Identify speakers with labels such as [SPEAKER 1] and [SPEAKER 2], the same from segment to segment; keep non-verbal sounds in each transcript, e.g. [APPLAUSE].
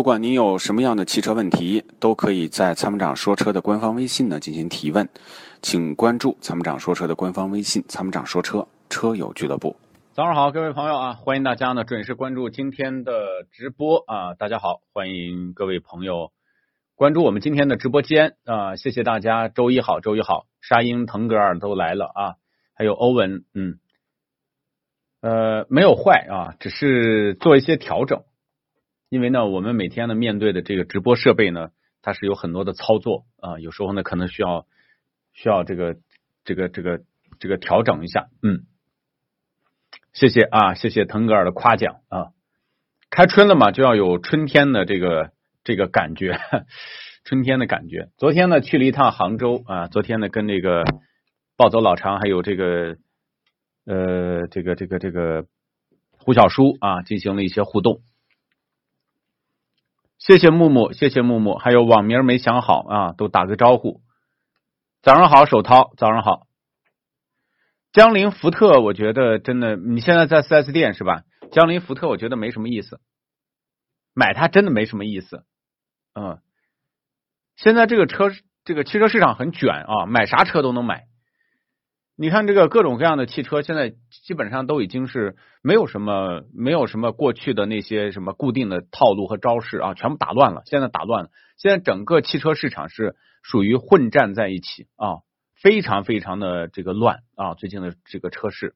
[SPEAKER 1] 不管您有什么样的汽车问题，都可以在参谋长说车的官方微信呢进行提问，请关注参谋长说车的官方微信“参谋长说车车友俱乐部”。
[SPEAKER 2] 早上好，各位朋友啊，欢迎大家呢准时关注今天的直播啊！大家好，欢迎各位朋友关注我们今天的直播间啊！谢谢大家，周一好，周一好，沙鹰、腾格尔都来了啊，还有欧文，嗯，呃，没有坏啊，只是做一些调整。因为呢，我们每天呢面对的这个直播设备呢，它是有很多的操作啊，有时候呢可能需要需要这个这个这个这个调整一下，嗯，谢谢啊，谢谢腾格尔的夸奖啊，开春了嘛，就要有春天的这个这个感觉，[LAUGHS] 春天的感觉。昨天呢去了一趟杭州啊，昨天呢跟那个暴走老常还有这个呃这个这个这个胡小叔啊进行了一些互动。谢谢木木，谢谢木木，还有网名没想好啊，都打个招呼。早上好，手涛，早上好。江铃福特，我觉得真的，你现在在四 S 店是吧？江铃福特，我觉得没什么意思，买它真的没什么意思。嗯，现在这个车，这个汽车市场很卷啊，买啥车都能买。你看这个各种各样的汽车，现在基本上都已经是没有什么没有什么过去的那些什么固定的套路和招式啊，全部打乱了。现在打乱了，现在整个汽车市场是属于混战在一起啊，非常非常的这个乱啊。最近的这个车市，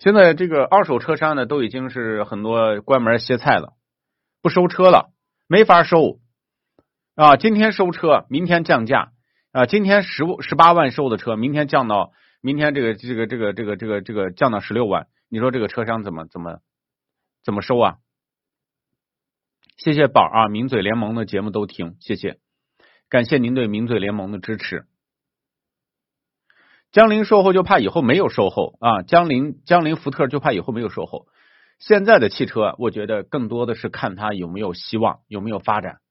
[SPEAKER 2] 现在这个二手车商呢都已经是很多关门歇菜了，不收车了，没法收啊。今天收车，明天降价啊。今天十十八万收的车，明天降到。明天这个这个这个这个这个这个降到十六万，你说这个车商怎么怎么怎么收啊？谢谢宝啊，名嘴联盟的节目都听，谢谢，感谢您对名嘴联盟的支持。江铃售后就怕以后没有售后啊，江铃江铃福特就怕以后没有售后。现在的汽车，我觉得更多的是看它有没有希望，有没有发展。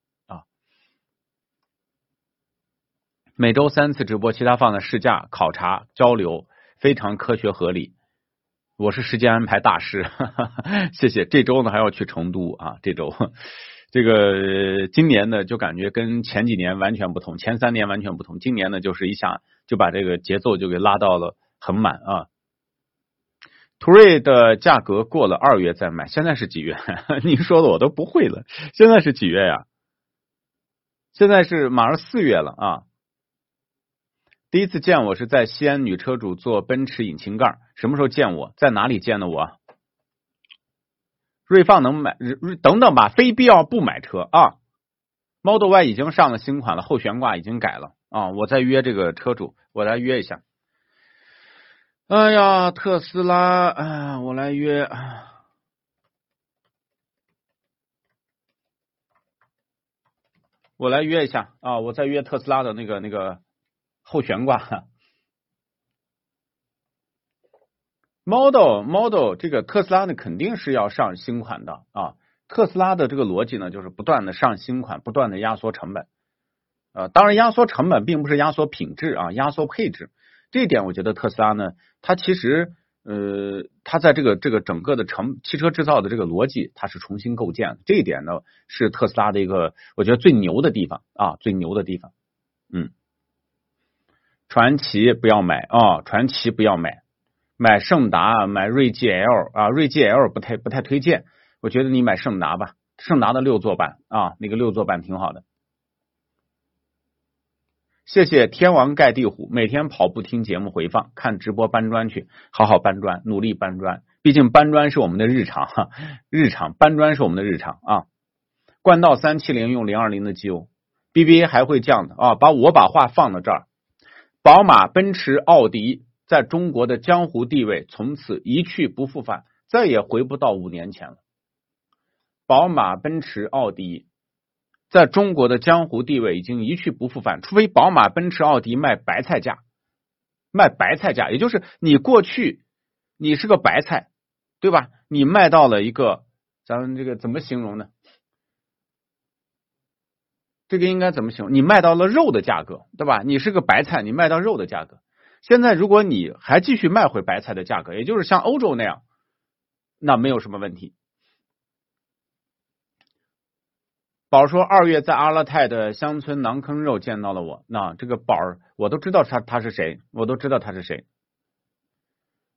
[SPEAKER 2] 每周三次直播，其他放在试驾、考察、交流，非常科学合理。我是时间安排大师，[LAUGHS] 谢谢。这周呢还要去成都啊，这周 [LAUGHS] 这个今年呢就感觉跟前几年完全不同，前三年完全不同。今年呢就是一下就把这个节奏就给拉到了很满啊。途锐的价格过了二月再买，现在是几月？[LAUGHS] 您说的我都不会了。现在是几月呀？现在是马上四月了啊。第一次见我是在西安女车主做奔驰引擎盖，什么时候见我？在哪里见的我？瑞放能买？等等吧，非必要不买车啊。Model Y 已经上了新款了，后悬挂已经改了啊。我再约这个车主，我来约一下。哎呀，特斯拉，哎，我来约，我来约一下啊。我再约特斯拉的那个那个。后悬挂，Model Model 这个特斯拉呢肯定是要上新款的啊。特斯拉的这个逻辑呢，就是不断的上新款，不断的压缩成本。呃，当然压缩成本并不是压缩品质啊，压缩配置。这一点我觉得特斯拉呢，它其实呃，它在这个这个整个的成汽车制造的这个逻辑，它是重新构建。这一点呢，是特斯拉的一个我觉得最牛的地方啊，最牛的地方。嗯。传奇不要买啊！传奇不要买，买胜达、买锐际 L 啊，锐际 L 不太不太推荐。我觉得你买胜达吧，胜达的六座版啊，那个六座版挺好的。谢谢天王盖地虎，每天跑步听节目回放，看直播搬砖去，好好搬砖，努力搬砖。毕竟搬砖是我们的日常，哈，日常搬砖是我们的日常啊。冠道三七零用零二零的机油，BBA 还会降的啊。把我把话放到这儿。宝马、奔驰、奥迪在中国的江湖地位从此一去不复返，再也回不到五年前了。宝马、奔驰、奥迪在中国的江湖地位已经一去不复返，除非宝马、奔驰、奥迪卖白菜价，卖白菜价，也就是你过去你是个白菜，对吧？你卖到了一个，咱们这个怎么形容呢？这个应该怎么形容？你卖到了肉的价格，对吧？你是个白菜，你卖到肉的价格。现在如果你还继续卖回白菜的价格，也就是像欧洲那样，那没有什么问题。宝说二月在阿勒泰的乡村馕坑肉见到了我，那这个宝儿我都知道他他是谁，我都知道他是谁。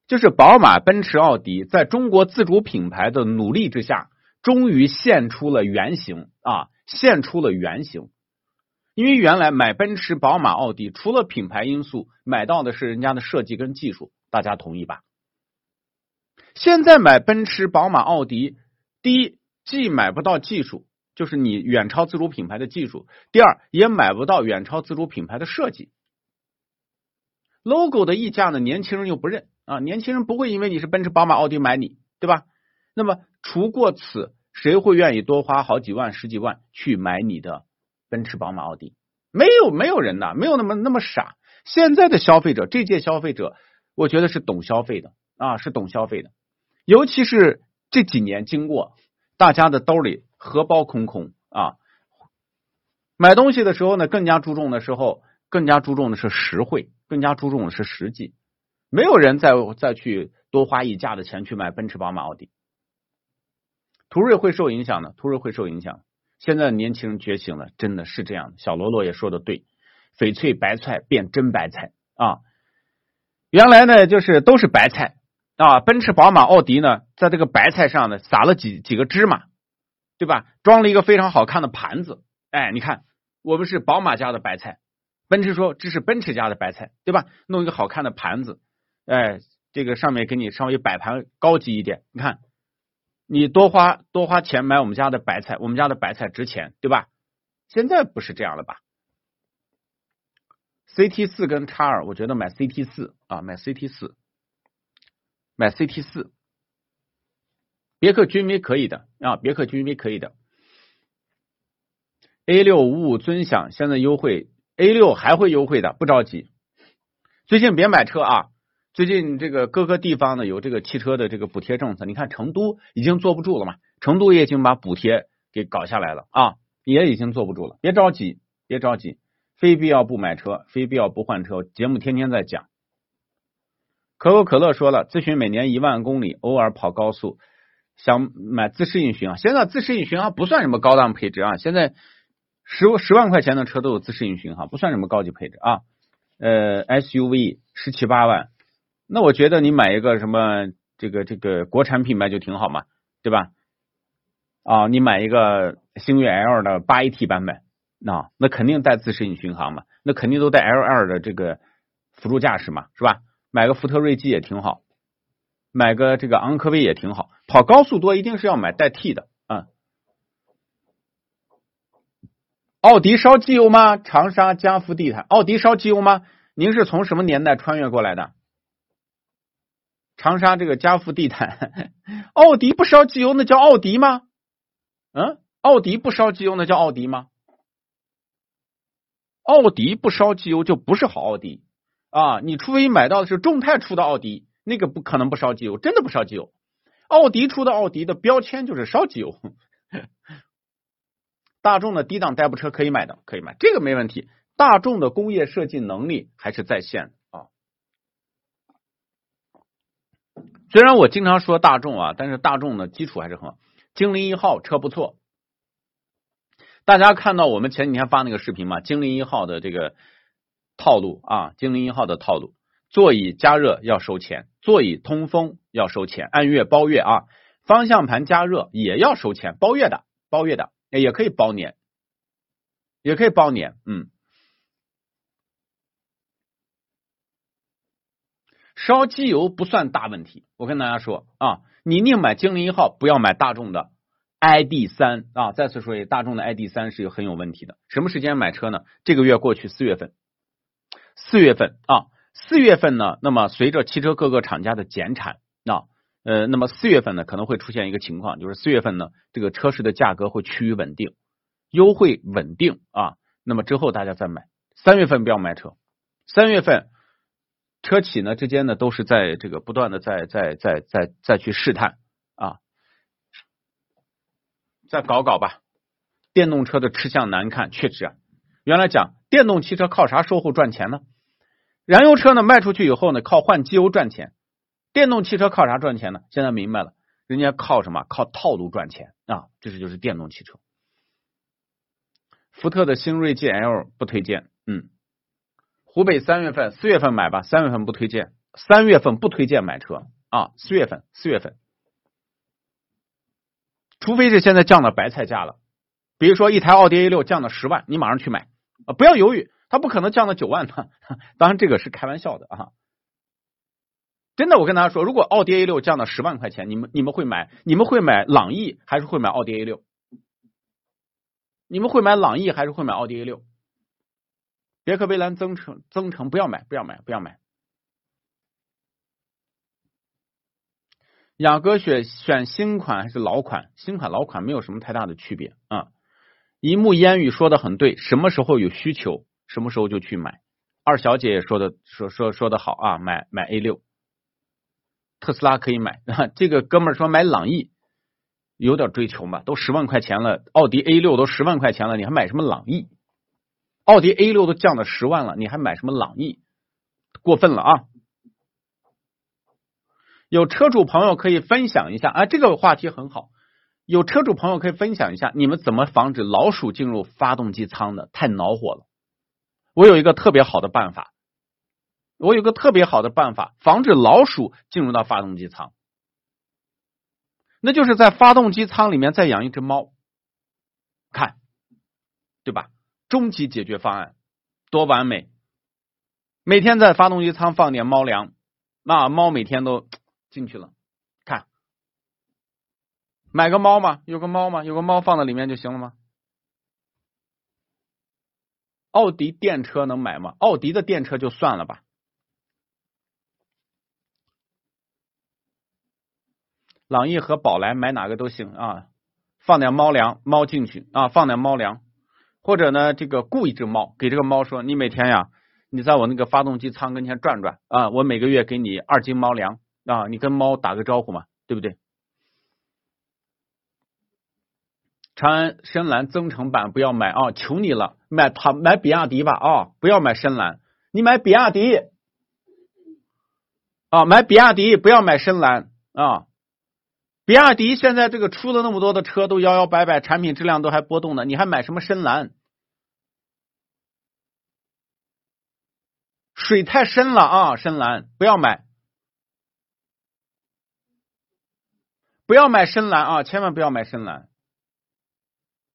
[SPEAKER 2] 就是宝马、奔驰、奥迪在中国自主品牌的努力之下，终于现出了原形啊，现出了原形。因为原来买奔驰、宝马、奥迪，除了品牌因素，买到的是人家的设计跟技术，大家同意吧？现在买奔驰、宝马、奥迪，第一既买不到技术。就是你远超自主品牌的技术，第二也买不到远超自主品牌的设计。logo 的溢价呢，年轻人又不认啊，年轻人不会因为你是奔驰、宝马、奥迪买你，对吧？那么除过此，谁会愿意多花好几万、十几万去买你的奔驰、宝马、奥迪？没有，没有人呐，没有那么那么傻。现在的消费者，这届消费者，我觉得是懂消费的啊，是懂消费的。尤其是这几年经过，大家的兜里。荷包空空啊！买东西的时候呢，更加注重的时候，更加注重的是实惠，更加注重的是实际。没有人再再去多花一价的钱去买奔驰、宝马、奥迪。途锐会受影响的，途锐会受影响。现在年轻人觉醒了，真的是这样。小罗罗也说的对，翡翠白菜变真白菜啊！原来呢，就是都是白菜啊，奔驰、宝马、奥迪呢，在这个白菜上呢，撒了几几个芝麻。对吧？装了一个非常好看的盘子，哎，你看，我们是宝马家的白菜，奔驰说这是奔驰家的白菜，对吧？弄一个好看的盘子，哎，这个上面给你稍微摆盘高级一点，你看，你多花多花钱买我们家的白菜，我们家的白菜值钱，对吧？现在不是这样了吧？CT 四跟叉二，我觉得买 CT 四啊，买 CT 四，买 CT 四。别克君威可以的啊，别克君威可以的。A 六五五尊享现在优惠，A 六还会优惠的，不着急。最近别买车啊，最近这个各个地方呢有这个汽车的这个补贴政策，你看成都已经坐不住了嘛，成都也已经把补贴给搞下来了啊，也已经坐不住了。别着急，别着急，非必要不买车，非必要不换车。节目天天在讲。可口可乐说了，咨询每年一万公里，偶尔跑高速。想买自适应巡航，现在自适应巡航不算什么高档配置啊。现在十十万块钱的车都有自适应巡航，不算什么高级配置啊。呃，SUV 十七八万，那我觉得你买一个什么这个这个国产品牌就挺好嘛，对吧？啊，你买一个星越 L 的八 AT 版本，那那肯定带自适应巡航嘛，那肯定都带 L 二的这个辅助驾驶嘛，是吧？买个福特锐际也挺好。买个这个昂科威也挺好，跑高速多一定是要买带 T 的啊。奥迪烧机油吗？长沙嘉福地毯，奥迪烧机油吗？您是从什么年代穿越过来的？长沙这个嘉福地毯，奥迪不烧机油那叫奥迪吗？嗯，奥迪不烧机油那叫奥迪吗？奥迪不烧机油就不是好奥迪啊！你除非买到的是众泰出的奥迪。那个不可能不烧机油，真的不烧机油。奥迪出的奥迪的标签就是烧机油。[LAUGHS] 大众的低档代步车可以买的，可以买，这个没问题。大众的工业设计能力还是在线的。虽然我经常说大众啊，但是大众的基础还是很好。精灵一号车不错，大家看到我们前几天发那个视频嘛？精灵一号的这个套路啊，精灵一号的套路。座椅加热要收钱，座椅通风要收钱，按月包月啊。方向盘加热也要收钱，包月的，包月的，也可以包年，也可以包年。嗯，烧机油不算大问题。我跟大家说啊，你宁买精灵一号，不要买大众的 ID 三啊。再次说一，大众的 ID 三是很有问题的。什么时间买车呢？这个月过去，四月份，四月份啊。四月份呢，那么随着汽车各个厂家的减产，那呃，那么四月份呢可能会出现一个情况，就是四月份呢这个车市的价格会趋于稳定，优惠稳定啊。那么之后大家再买，三月份不要买车，三月份车企呢之间呢都是在这个不断的在在在在再去试探啊，再搞搞吧。电动车的吃相难看，确实啊。原来讲电动汽车靠啥售后赚钱呢？燃油车呢卖出去以后呢，靠换机油赚钱；电动汽车靠啥赚钱呢？现在明白了，人家靠什么？靠套路赚钱啊！这是就是电动汽车。福特的新锐 GL 不推荐，嗯，湖北三月份、四月份买吧，三月份不推荐，三月份不推荐买车啊，四月份、四月份，除非是现在降到白菜价了，比如说一台奥迪 A 六降到十万，你马上去买啊，不要犹豫，它不可能降到九万的，[LAUGHS] 当然这个是开玩笑的啊。真的，我跟大家说，如果奥迪 A 六降到十万块钱，你们你们会买？你们会买朗逸还是会买奥迪 A 六？你们会买朗逸还是会买奥迪 A 六？别克威兰增程增程不要买，不要买，不要买。雅阁选选新款还是老款？新款老款没有什么太大的区别啊。一目烟雨说的很对，什么时候有需求，什么时候就去买。二小姐也说的说说说的好啊，买买 A 六。特斯拉可以买，[LAUGHS] 这个哥们儿说买朗逸有点追求嘛，都十万块钱了，奥迪 A 六都十万块钱了，你还买什么朗逸？奥迪 A 六都降到十万了，你还买什么朗逸？过分了啊！有车主朋友可以分享一下啊，这个话题很好。有车主朋友可以分享一下，你们怎么防止老鼠进入发动机舱的？太恼火了！我有一个特别好的办法。我有个特别好的办法，防止老鼠进入到发动机舱，那就是在发动机舱里面再养一只猫，看，对吧？终极解决方案，多完美！每天在发动机舱放点猫粮，那猫每天都进去了。看，买个猫嘛，有个猫嘛，有个猫放在里面就行了吗？奥迪电车能买吗？奥迪的电车就算了吧。朗逸和宝来买哪个都行啊，放点猫粮，猫进去啊，放点猫粮，或者呢，这个雇一只猫，给这个猫说，你每天呀，你在我那个发动机舱跟前转转啊，我每个月给你二斤猫粮啊，你跟猫打个招呼嘛，对不对？长安深蓝增程版不要买啊，求你了，买它买比亚迪吧啊，不要买深蓝，你买比亚迪啊，买比亚迪，不要买深蓝啊。比亚迪现在这个出了那么多的车都摇摇摆摆，产品质量都还波动呢，你还买什么深蓝？水太深了啊，深蓝不要买，不要买深蓝啊，千万不要买深蓝。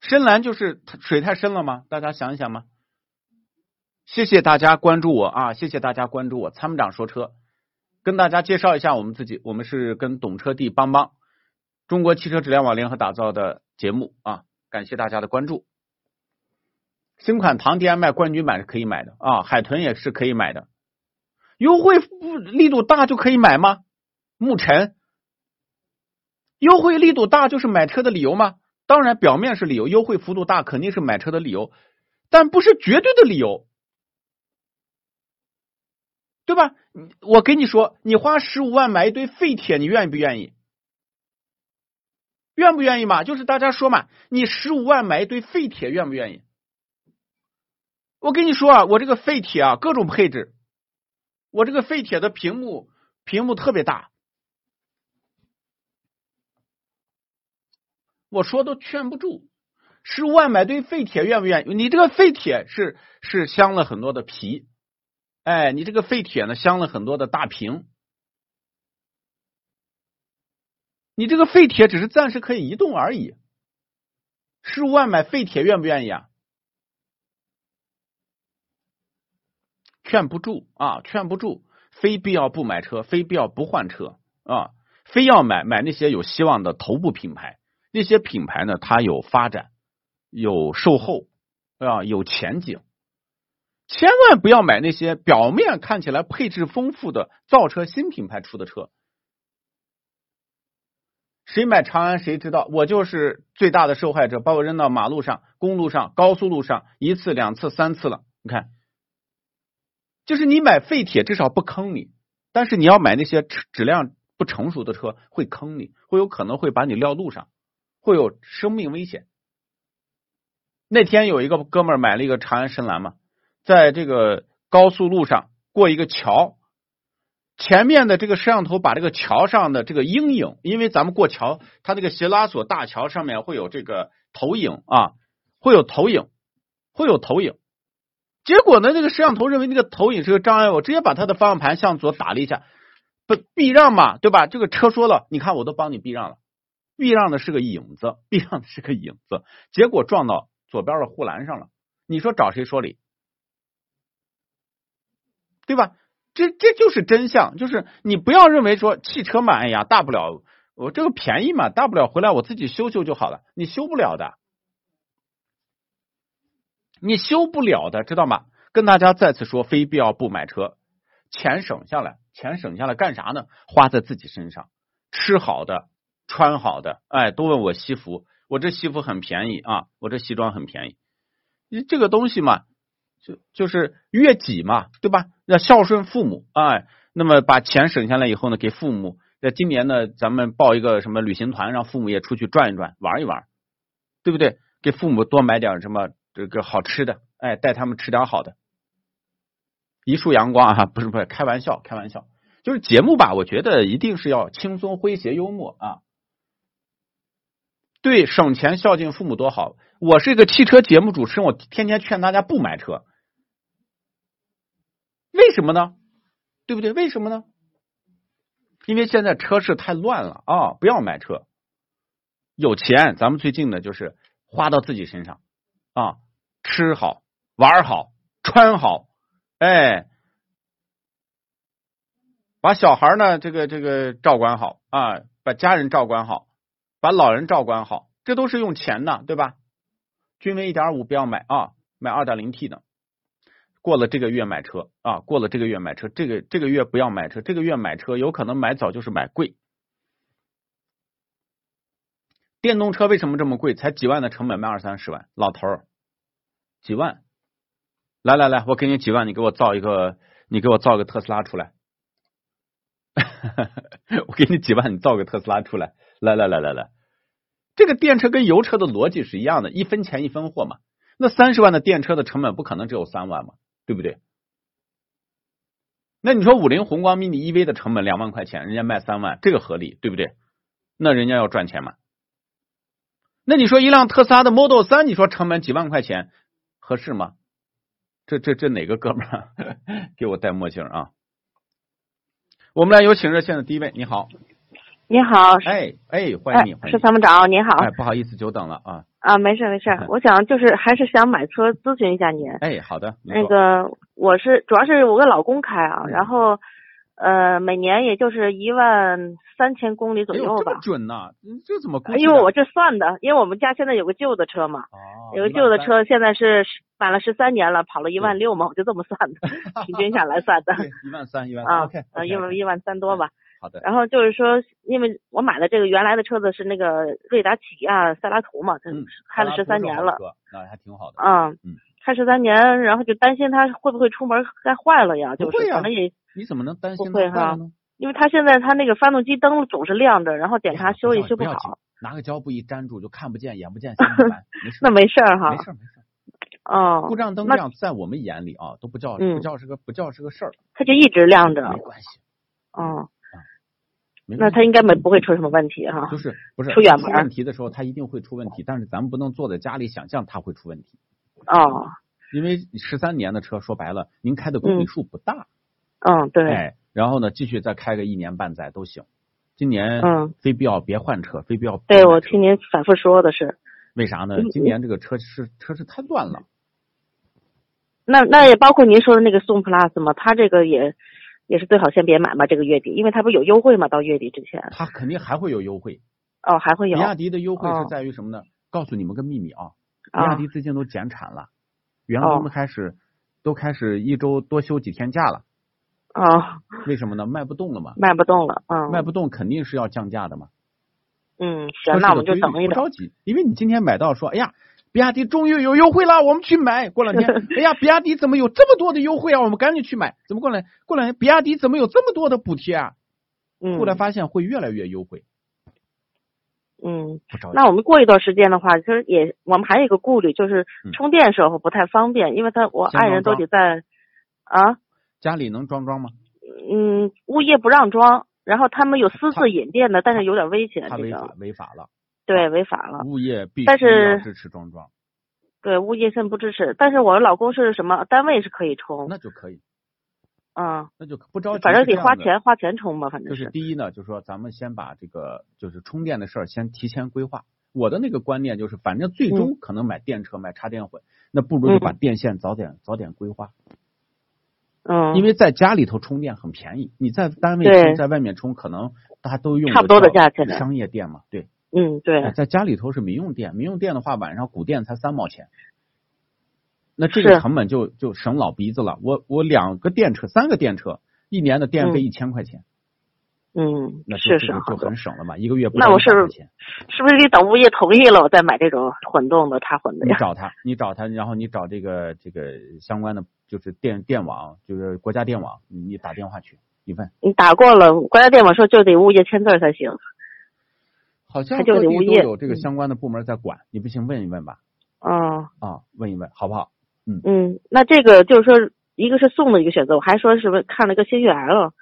[SPEAKER 2] 深蓝就是水太深了吗？大家想一想吗？谢谢大家关注我啊，谢谢大家关注我，参谋长说车，跟大家介绍一下我们自己，我们是跟懂车帝帮帮。中国汽车质量网联合打造的节目啊，感谢大家的关注。新款唐 DM-i 冠军版是可以买的啊，海豚也是可以买的，优惠力度大就可以买吗？牧尘，优惠力度大就是买车的理由吗？当然，表面是理由，优惠幅度大肯定是买车的理由，但不是绝对的理由，对吧？我跟你说，你花十五万买一堆废铁，你愿意不愿意？愿不愿意嘛？就是大家说嘛，你十五万买一堆废铁，愿不愿意？我跟你说啊，我这个废铁啊，各种配置，我这个废铁的屏幕屏幕特别大，我说都劝不住。十五万买堆废铁，愿不愿意？你这个废铁是是镶了很多的皮，哎，你这个废铁呢，镶了很多的大屏。你这个废铁只是暂时可以移动而已，十五万买废铁愿不愿意啊？劝不住啊，劝不住，非必要不买车，非必要不换车啊，非要买买那些有希望的头部品牌，那些品牌呢，它有发展，有售后啊，有前景，千万不要买那些表面看起来配置丰富的造车新品牌出的车。谁买长安谁知道，我就是最大的受害者，把我扔到马路上、公路上、高速路上一次、两次、三次了。你看，就是你买废铁至少不坑你，但是你要买那些质量不成熟的车会坑你，会有可能会把你撂路上，会有生命危险。那天有一个哥们儿买了一个长安深蓝嘛，在这个高速路上过一个桥。前面的这个摄像头把这个桥上的这个阴影，因为咱们过桥，它这个斜拉索大桥上面会有这个投影啊，会有投影，会有投影。结果呢，这个摄像头认为那个投影是个障碍，我直接把他的方向盘向左打了一下，不避让嘛，对吧？这个车说了，你看我都帮你避让了，避让的是个影子，避让的是个影子，结果撞到左边的护栏上了。你说找谁说理？对吧？这这就是真相，就是你不要认为说汽车嘛，哎呀，大不了我这个便宜嘛，大不了回来我自己修修就好了，你修不了的。你修不了的，知道吗？跟大家再次说，非必要不买车，钱省下来，钱省下来干啥呢？花在自己身上，吃好的，穿好的。哎，都问我西服，我这西服很便宜啊，我这西装很便宜。你这个东西嘛，就就是悦己嘛，对吧？要孝顺父母，哎，那么把钱省下来以后呢，给父母。在今年呢，咱们报一个什么旅行团，让父母也出去转一转，玩一玩，对不对？给父母多买点什么。这个好吃的，哎，带他们吃点好的。一束阳光啊，不是不是，开玩笑，开玩笑。就是节目吧，我觉得一定是要轻松诙谐幽默啊。对，省钱孝敬父母多好。我是一个汽车节目主持人，我天天劝大家不买车，为什么呢？对不对？为什么呢？因为现在车市太乱了啊！不要买车，有钱咱们最近呢就是花到自己身上。啊，吃好玩好穿好，哎，把小孩呢这个这个照管好啊，把家人照管好，把老人照管好，这都是用钱的，对吧？君威一点五不要买啊，买二点零 T 的。过了这个月买车啊，过了这个月买车，这个这个月不要买车，这个月买车有可能买早就是买贵。电动车为什么这么贵？才几万的成本卖二三十万，老头儿，几万，来来来，我给你几万，你给我造一个，你给我造个特斯拉出来，[LAUGHS] 我给你几万，你造个特斯拉出来，来来来来来，这个电车跟油车的逻辑是一样的，一分钱一分货嘛。那三十万的电车的成本不可能只有三万嘛，对不对？那你说五菱宏光 mini EV 的成本两万块钱，人家卖三万，这个合理，对不对？那人家要赚钱嘛。那你说一辆特斯拉的 Model 三，你说成本几万块钱合适吗？这这这哪个哥们儿 [LAUGHS] 给我戴墨镜啊？我们来有请热线的第一位，你好，
[SPEAKER 3] 你好，
[SPEAKER 2] 哎哎，欢迎你，欢迎
[SPEAKER 3] 是参谋长，您好，
[SPEAKER 2] 哎，不好意思久等了啊
[SPEAKER 3] 啊，没事没事，我想就是还是想买车咨询一下您，
[SPEAKER 2] 哎，好的，
[SPEAKER 3] 那个我是主要是我跟老公开啊，然后。呃，每年也就是一万三千公里左右吧。这
[SPEAKER 2] 么准呢？这怎么？
[SPEAKER 3] 因为我这算的，因为我们家现在有个旧的车嘛，有个旧的车，现在是买了十三年了，跑了一万六嘛，我就这么算的，[LAUGHS] 平均下来算的。
[SPEAKER 2] 一万三，一万啊，
[SPEAKER 3] 呃，一万一万三多吧。
[SPEAKER 2] 好的。
[SPEAKER 3] 然后就是说，因为我买的这个原来的车子是那个瑞达起亚塞拉图嘛，嗯，开了十三年了，
[SPEAKER 2] 那还挺好的。
[SPEAKER 3] 嗯嗯，开十三年，然后就担心它会不会出门该坏了呀？就是可能也。
[SPEAKER 2] 你怎么能担心
[SPEAKER 3] 不会哈？因为它现在它那个发动机灯总是亮着，然后检查修也修
[SPEAKER 2] 不
[SPEAKER 3] 好。
[SPEAKER 2] 拿个胶布一粘住就看不见，眼不见心不烦。[LAUGHS]
[SPEAKER 3] 那没事儿哈。
[SPEAKER 2] 没事没事。
[SPEAKER 3] 哦。
[SPEAKER 2] 故障灯亮在我们眼里啊都不叫不叫是个不叫是个事儿。
[SPEAKER 3] 它就一直亮着。
[SPEAKER 2] 没关系。
[SPEAKER 3] 哦。那他应该没不会出什么问题哈。
[SPEAKER 2] 就是不是
[SPEAKER 3] 出远门
[SPEAKER 2] 问题的时候，他一定会出问题，但是咱们不能坐在家里想象他会出问题。
[SPEAKER 3] 哦。
[SPEAKER 2] 因为十三年的车，说白了，您开的公里数不大。
[SPEAKER 3] 嗯，对。
[SPEAKER 2] 哎，然后呢，继续再开个一年半载都行。今年
[SPEAKER 3] 嗯，
[SPEAKER 2] 非必要别换车，非必要。
[SPEAKER 3] 对，我听您反复说的是。
[SPEAKER 2] 为啥呢？今年这个车是车是太乱了。
[SPEAKER 3] 那那也包括您说的那个宋 plus 嘛？它这个也也是最好先别买嘛，这个月底，因为它不是有优惠嘛，到月底之前。
[SPEAKER 2] 它肯定还会有优惠。
[SPEAKER 3] 哦，还会有。
[SPEAKER 2] 比亚迪的优惠是在于什么呢？告诉你们个秘密啊，比亚迪最近都减产了，员工们开始都开始一周多休几天假了。
[SPEAKER 3] 啊，[LAUGHS]
[SPEAKER 2] 为什么呢？卖不动了嘛，
[SPEAKER 3] 卖不动了，嗯，
[SPEAKER 2] 卖不动肯定是要降价的嘛。
[SPEAKER 3] 嗯，行，那我们就等一等。
[SPEAKER 2] 不着急，因为你今天买到说，哎呀，比亚迪终于有优惠了，我们去买。[LAUGHS] 过两天，哎呀，比亚迪怎么有这么多的优惠啊？我们赶紧去买。怎么过来？过两天，比亚迪怎么有这么多的补贴啊？
[SPEAKER 3] 嗯，
[SPEAKER 2] 后来发现会越来越优惠。
[SPEAKER 3] 嗯，那我们过一段时间的话，其实也我们还有一个顾虑，就是充电时候不太方便，因为他我爱人都得在啊。
[SPEAKER 2] 家里能装装吗？
[SPEAKER 3] 嗯，物业不让装，然后他们有私自引电的，但是有点危险。
[SPEAKER 2] 他违法违法了。
[SPEAKER 3] 对，违法了。
[SPEAKER 2] 物业必须
[SPEAKER 3] 要
[SPEAKER 2] 支持装装。
[SPEAKER 3] 对，物业现在不支持，但是我老公是什么单位是可以充，
[SPEAKER 2] 那就可以。
[SPEAKER 3] 嗯，
[SPEAKER 2] 那就不着急，
[SPEAKER 3] 反正得花钱花钱充吧，反正
[SPEAKER 2] 是。第一呢，就是说咱们先把这个就是充电的事儿先提前规划。我的那个观念就是，反正最终可能买电车买插电混，那不如就把电线早点早点规划。
[SPEAKER 3] 嗯。
[SPEAKER 2] 因为在家里头充电很便宜，你在单位充，在外面充，可能大家都用
[SPEAKER 3] 差不多的价钱
[SPEAKER 2] 商业电嘛，对。
[SPEAKER 3] 嗯，对。
[SPEAKER 2] 在家里头是民用电，民用电的话，晚上古电才三毛钱。那这个成本就就省老鼻子了。我我两个电车，三个电车，一年的电费一千块钱。
[SPEAKER 3] 嗯，
[SPEAKER 2] 那
[SPEAKER 3] 是
[SPEAKER 2] 是就很省了嘛，一个月不
[SPEAKER 3] 那我是是不是得等物业同意了，我再买这种混动的插混的
[SPEAKER 2] 呀？你找他，你找他，然后你找这个这个相关的，就是电电网，就是国家电网，你打电话去，你问。
[SPEAKER 3] 你打过了，国家电网说就得物业签字才行。
[SPEAKER 2] 好像各地都有这个相关的部门在管，你不行问一问吧。
[SPEAKER 3] 嗯。
[SPEAKER 2] 啊，问一问好不好？
[SPEAKER 3] 嗯嗯，那这个就是说，一个是送的一个选择，我还说是不是看了个新血 L，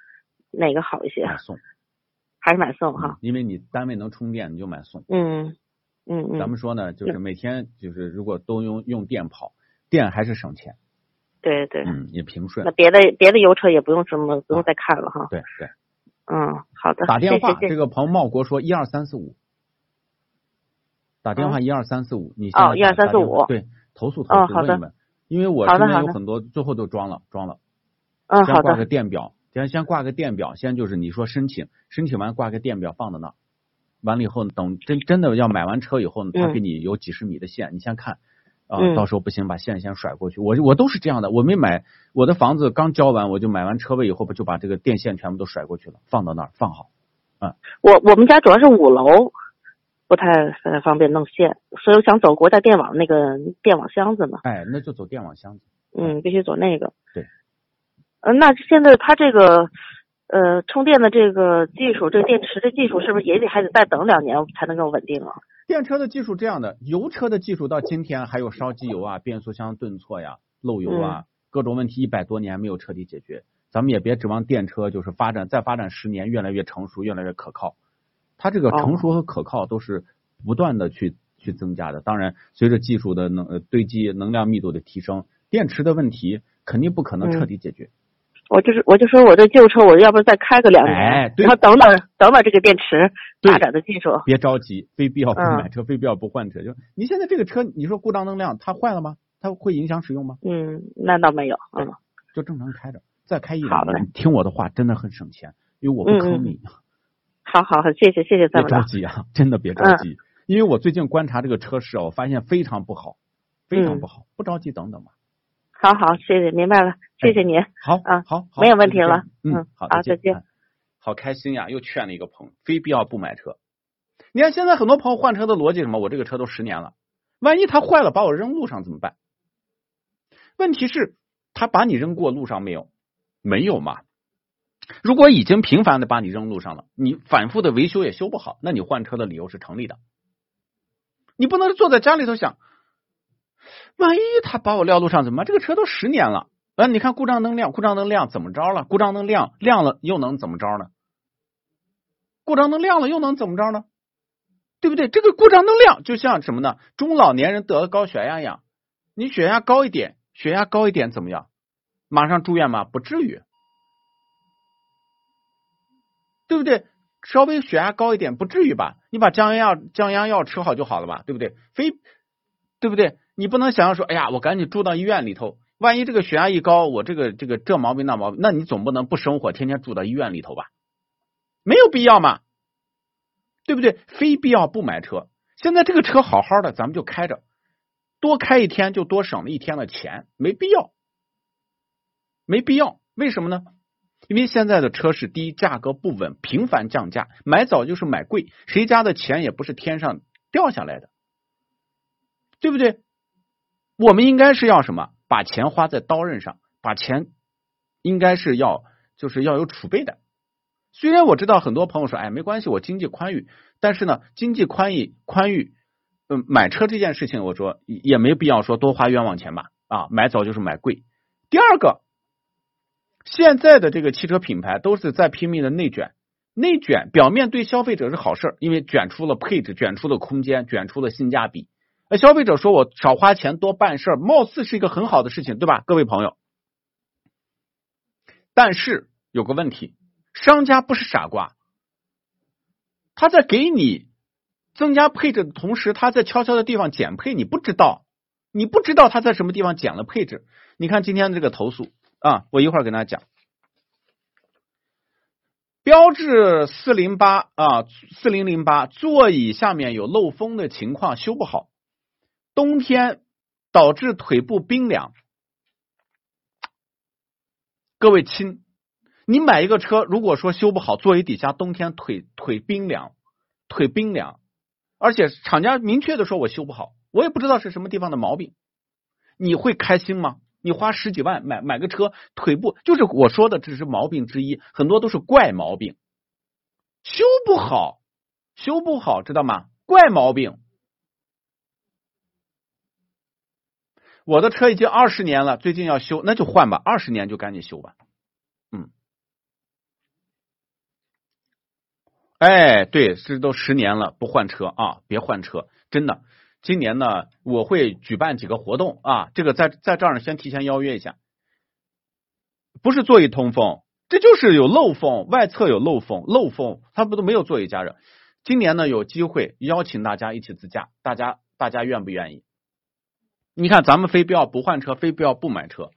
[SPEAKER 3] 哪个好一些？
[SPEAKER 2] 买送，
[SPEAKER 3] 还是买送哈？
[SPEAKER 2] 因为你单位能充电，你就买送。
[SPEAKER 3] 嗯嗯嗯。
[SPEAKER 2] 咱们说呢，就是每天就是如果都用用电跑，电还是省钱。
[SPEAKER 3] 对对。
[SPEAKER 2] 嗯，也平顺。
[SPEAKER 3] 那别的别的油车也不用什么不用再看了哈。
[SPEAKER 2] 对对。
[SPEAKER 3] 嗯，好的。
[SPEAKER 2] 打电话，
[SPEAKER 3] 这
[SPEAKER 2] 个彭茂国说一二三四五。打电话一二三四五，你哦
[SPEAKER 3] 一二三四五
[SPEAKER 2] 对投诉投诉问一问。因为我身边有很多，最后都装了，装了。
[SPEAKER 3] 嗯，
[SPEAKER 2] 先挂个电表，先先挂个电表，先就是你说申请，申请完挂个电表放在那，完了以后等真真的要买完车以后呢，他给你有几十米的线，你先看啊，到时候不行把线先甩过去。我我都是这样的，我没买我的房子刚交完，我就买完车位以后不就把这个电线全部都甩过去了，放到那儿放好。嗯，
[SPEAKER 3] 我我们家主要是五楼。不太方便弄线，所以我想走国家电网那个电网箱子嘛。
[SPEAKER 2] 哎，那就走电网箱子。
[SPEAKER 3] 嗯，必须走那个。
[SPEAKER 2] 对。
[SPEAKER 3] 嗯，那现在它这个呃充电的这个技术，这个电池的技术是不是也得还得再等两年才能够稳定啊？
[SPEAKER 2] 电车的技术这样的，油车的技术到今天还有烧机油啊、变速箱顿挫呀、漏油啊，各种问题一百多年没有彻底解决。咱们也别指望电车就是发展再发展十年越来越成熟、越来越可靠。它这个成熟和可靠都是不断的去去增加的。当然，随着技术的能堆积、能量密度的提升，电池的问题肯定不可能彻底解决。
[SPEAKER 3] 我就是我就说我这旧车，我要不再开个两年，然后等等等等这个电池发展的技术。
[SPEAKER 2] 别着急，非必要不买车，非必要不换车。就你现在这个车，你说故障能量它坏了吗？它会影响使用吗？
[SPEAKER 3] 嗯，那倒没有。嗯，
[SPEAKER 2] 就正常开着，再开一两年，听我的话，真的很省钱，因为我不坑你。
[SPEAKER 3] 好好好，谢谢谢谢
[SPEAKER 2] 别着急啊，真的别着急，因为我最近观察这个车市啊，我发现非常不好，非常不好，不着急，等等吧。
[SPEAKER 3] 好好，谢谢，明白了，谢谢您。
[SPEAKER 2] 好
[SPEAKER 3] 啊，
[SPEAKER 2] 好，
[SPEAKER 3] 没有问题了。
[SPEAKER 2] 嗯，
[SPEAKER 3] 好，
[SPEAKER 2] 再
[SPEAKER 3] 见。
[SPEAKER 2] 好开心呀，又劝了一个朋友，非必要不买车。你看现在很多朋友换车的逻辑什么？我这个车都十年了，万一它坏了，把我扔路上怎么办？问题是，他把你扔过路上没有？没有嘛。如果已经频繁的把你扔路上了，你反复的维修也修不好，那你换车的理由是成立的。你不能坐在家里头想，万一他把我撂路上怎么办？这个车都十年了，啊，你看故障灯亮，故障灯亮怎么着了？故障灯亮亮了又能怎么着呢？故障灯亮了又能怎么着呢？对不对？这个故障灯亮就像什么呢？中老年人得了高血压一样，你血压高一点，血压高一点怎么样？马上住院吗？不至于。对不对？稍微血压高一点不至于吧？你把降压药降压药吃好就好了吧？对不对？非对不对？你不能想要说，哎呀，我赶紧住到医院里头，万一这个血压一高，我这个这个这毛病那毛病，那你总不能不生活，天天住到医院里头吧？没有必要嘛？对不对？非必要不买车。现在这个车好好的，咱们就开着，多开一天就多省了一天的钱，没必要，没必要。为什么呢？因为现在的车是低，价格不稳，频繁降价，买早就是买贵，谁家的钱也不是天上掉下来的，对不对？我们应该是要什么？把钱花在刀刃上，把钱应该是要就是要有储备的。虽然我知道很多朋友说，哎，没关系，我经济宽裕，但是呢，经济宽裕宽裕，嗯，买车这件事情，我说也没必要说多花冤枉钱吧，啊，买早就是买贵。第二个。现在的这个汽车品牌都是在拼命的内卷，内卷表面对消费者是好事因为卷出了配置，卷出了空间，卷出了性价比。那消费者说我少花钱多办事儿，貌似是一个很好的事情，对吧？各位朋友，但是有个问题，商家不是傻瓜，他在给你增加配置的同时，他在悄悄的地方减配，你不知道，你不知道他在什么地方减了配置。你看今天的这个投诉啊，我一会儿跟大家讲。标致四零八啊，四零零八座椅下面有漏风的情况修不好，冬天导致腿部冰凉。各位亲，你买一个车，如果说修不好，座椅底下冬天腿腿冰凉，腿冰凉，而且厂家明确的说我修不好，我也不知道是什么地方的毛病，你会开心吗？你花十几万买买个车，腿部就是我说的，只是毛病之一，很多都是怪毛病，修不好，修不好，知道吗？怪毛病。我的车已经二十年了，最近要修，那就换吧，二十年就赶紧修吧。嗯，哎，对，这都十年了，不换车啊，别换车，真的。今年呢，我会举办几个活动啊，这个在在这儿先提前邀约一下。不是座椅通风，这就是有漏风，外侧有漏风，漏风它不都没有座椅加热。今年呢，有机会邀请大家一起自驾，大家大家愿不愿意？你看咱们非必要不换车，非必要不买车，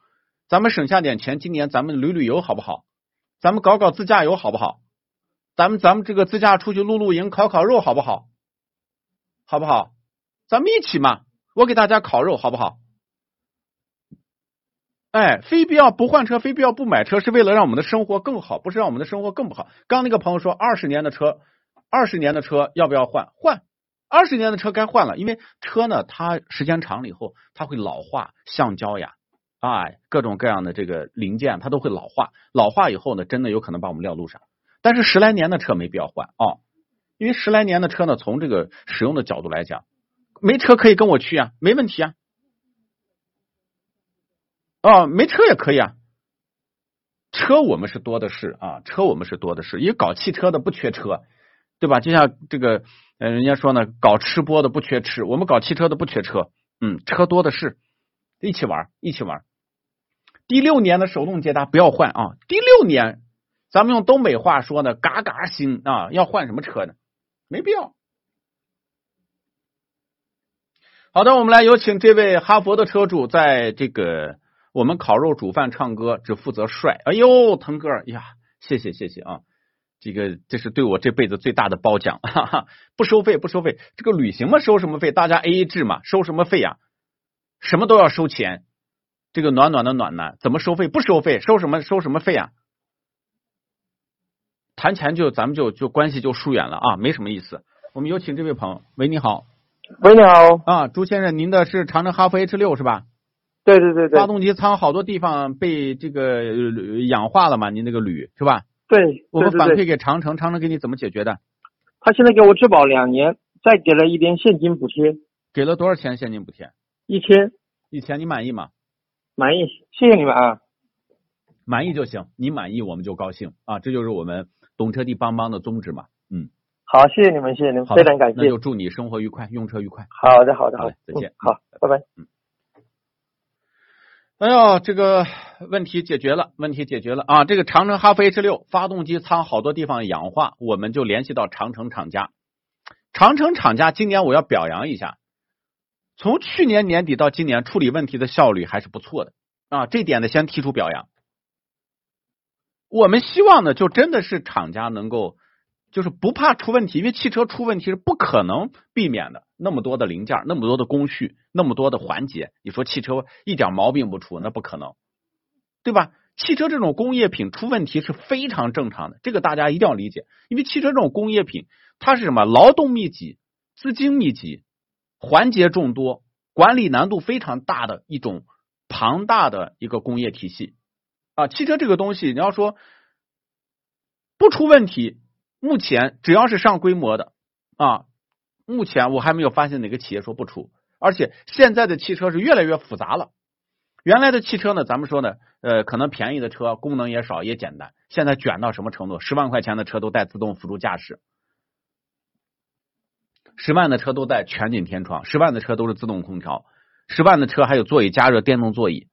[SPEAKER 2] 咱们省下点钱，今年咱们旅旅游好不好？咱们搞搞自驾游好不好？咱们咱们这个自驾出去露露营、烤烤肉好不好？好不好？咱们一起嘛，我给大家烤肉好不好？哎，非必要不换车，非必要不买车，是为了让我们的生活更好，不是让我们的生活更不好。刚那个朋友说，二十年的车，二十年的车要不要换？换，二十年的车该换了，因为车呢，它时间长了以后，它会老化，橡胶呀，哎，各种各样的这个零件，它都会老化，老化以后呢，真的有可能把我们撂路上。但是十来年的车没必要换啊，因为十来年的车呢，从这个使用的角度来讲。没车可以跟我去啊，没问题啊。哦，没车也可以啊。车我们是多的是啊，车我们是多的是，因为搞汽车的不缺车，对吧？就像这个，呃，人家说呢，搞吃播的不缺吃，我们搞汽车的不缺车，嗯，车多的是，一起玩，一起玩。第六年的手动捷达不要换啊，第六年，咱们用东北话说呢，嘎嘎新啊，要换什么车呢？没必要。好的，我们来有请这位哈佛的车主，在这个我们烤肉、煮饭、唱歌，只负责帅。哎呦，腾哥呀，谢谢谢谢啊！这个这是对我这辈子最大的褒奖，哈哈，不收费不收费。这个旅行嘛，收什么费？大家 A A 制嘛，收什么费呀？什么都要收钱。这个暖暖的暖男怎么收费？不收费，收什么收什么费啊？谈钱就咱们就就关系就疏远了啊，没什么意思。我们有请这位朋友，喂，你好。
[SPEAKER 4] 喂，你好
[SPEAKER 2] 啊，朱先生，您的是长城哈弗 H 六是吧？
[SPEAKER 4] 对对对对。
[SPEAKER 2] 发动机舱好多地方被这个氧化了嘛？您那个铝是吧？
[SPEAKER 4] 对。
[SPEAKER 2] 我们反馈给长城，长城给你怎么解决的？
[SPEAKER 4] 他现在给我质保两年，再给了一点现金补贴。
[SPEAKER 2] 给了多少钱现金补贴？
[SPEAKER 4] 一千。
[SPEAKER 2] 一千，你满意吗？
[SPEAKER 4] 满意，谢谢你们啊。
[SPEAKER 2] 满意就行，你满意我们就高兴啊，这就是我们懂车帝帮帮的宗旨嘛，嗯。
[SPEAKER 4] 好，谢谢你们，谢谢你们，非常感谢。
[SPEAKER 2] 那就祝你生活愉快，用车愉快。
[SPEAKER 4] 好的，好的，好的，
[SPEAKER 2] 再见。
[SPEAKER 4] 好，拜拜。嗯。
[SPEAKER 2] 哎呦，这个问题解决了，问题解决了啊！这个长城哈弗 H 六发动机舱好多地方氧化，我们就联系到长城厂家。长城厂家今年我要表扬一下，从去年年底到今年处理问题的效率还是不错的啊！这点呢，先提出表扬。我们希望呢，就真的是厂家能够。就是不怕出问题，因为汽车出问题是不可能避免的。那么多的零件，那么多的工序，那么多的环节，你说汽车一点毛病不出，那不可能，对吧？汽车这种工业品出问题是非常正常的，这个大家一定要理解。因为汽车这种工业品，它是什么？劳动密集、资金密集、环节众多、管理难度非常大的一种庞大的一个工业体系啊！汽车这个东西，你要说不出问题。目前只要是上规模的啊，目前我还没有发现哪个企业说不出。而且现在的汽车是越来越复杂了。原来的汽车呢，咱们说呢，呃，可能便宜的车功能也少也简单。现在卷到什么程度？十万块钱的车都带自动辅助驾驶，十万的车都带全景天窗，十万的车都是自动空调，十万的车还有座椅加热、电动座椅。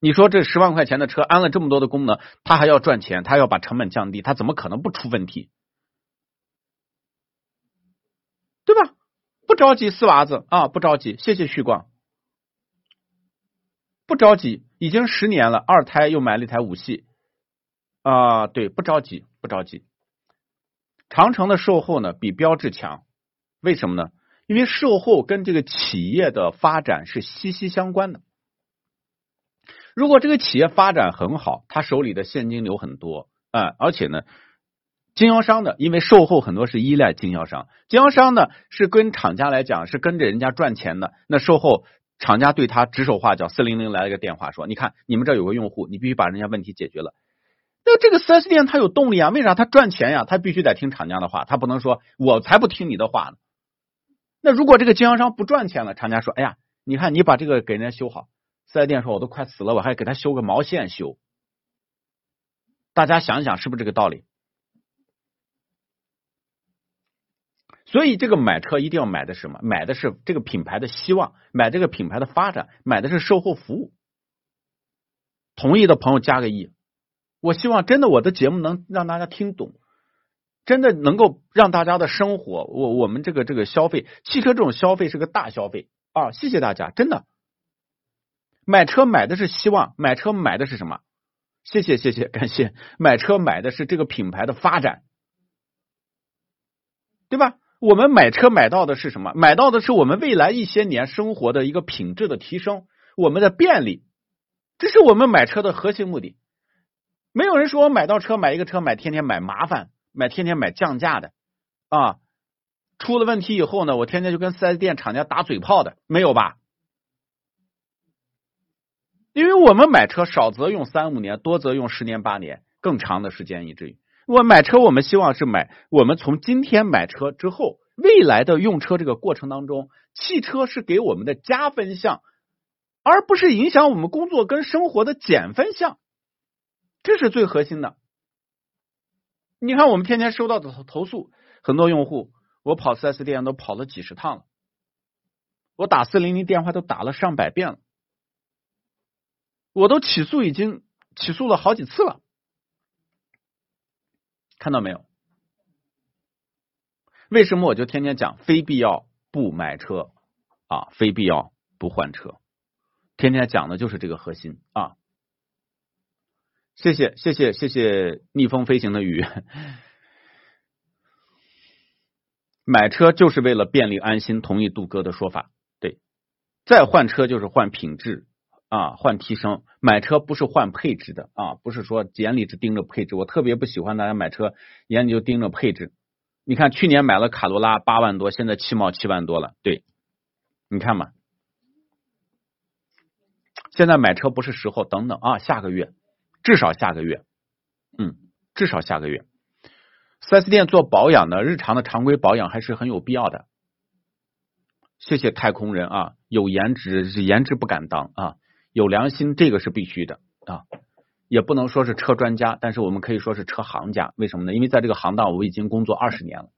[SPEAKER 2] 你说这十万块钱的车安了这么多的功能，他还要赚钱，他要把成本降低，他怎么可能不出问题？对吧？不着急，四娃子啊，不着急。谢谢旭光，不着急，已经十年了，二胎又买了一台五系啊，对，不着急，不着急。长城的售后呢比标致强，为什么呢？因为售后跟这个企业的发展是息息相关的。如果这个企业发展很好，他手里的现金流很多啊，而且呢，经销商的，因为售后很多是依赖经销商，经销商呢是跟厂家来讲是跟着人家赚钱的，那售后厂家对他指手画脚，四零零来了个电话说，你看你们这有个用户，你必须把人家问题解决了。那这个四 S 店他有动力啊？为啥他赚钱呀？他必须得听厂家的话，他不能说我才不听你的话呢。那如果这个经销商不赚钱了，厂家说，哎呀，你看你把这个给人家修好。四 S 店说：“我都快死了，我还给他修个毛线修。”大家想想，是不是这个道理？所以，这个买车一定要买的什么？买的是这个品牌的希望，买这个品牌的发展，买的是售后服务。同意的朋友加个一。我希望真的我的节目能让大家听懂，真的能够让大家的生活，我我们这个这个消费，汽车这种消费是个大消费啊！谢谢大家，真的。买车买的是希望，买车买的是什么？谢谢谢谢 [LAUGHS] 感谢，买车买的是这个品牌的发展，对吧？我们买车买到的是什么？买到的是我们未来一些年生活的一个品质的提升，我们的便利，这是我们买车的核心目的。没有人说我买到车买一个车买天天买麻烦，买天天买降价的啊，出了问题以后呢，我天天就跟四 S 店厂家打嘴炮的，没有吧？因为我们买车少则用三五年，多则用十年八年更长的时间，以至于我买车，我们希望是买我们从今天买车之后，未来的用车这个过程当中，汽车是给我们的加分项，而不是影响我们工作跟生活的减分项，这是最核心的。你看，我们天天收到的投诉，很多用户，我跑四 S 店都跑了几十趟了，我打四零零电话都打了上百遍了。我都起诉，已经起诉了好几次了，看到没有？为什么我就天天讲非必要不买车啊？非必要不换车，天天讲的就是这个核心啊！谢谢谢谢谢谢逆风飞行的雨，买车就是为了便利安心，同意杜哥的说法，对，再换车就是换品质。啊，换提升买车不是换配置的啊，不是说眼里只盯着配置。我特别不喜欢大家买车眼里就盯着配置。你看去年买了卡罗拉八万多，现在七毛七万多了。对，你看嘛，现在买车不是时候，等等啊，下个月至少下个月，嗯，至少下个月。四 S 店做保养的日常的常规保养还是很有必要的。谢谢太空人啊，有颜值颜值不敢当啊。有良心，这个是必须的啊，也不能说是车专家，但是我们可以说是车行家。为什么呢？因为在这个行当我已经工作二十年了。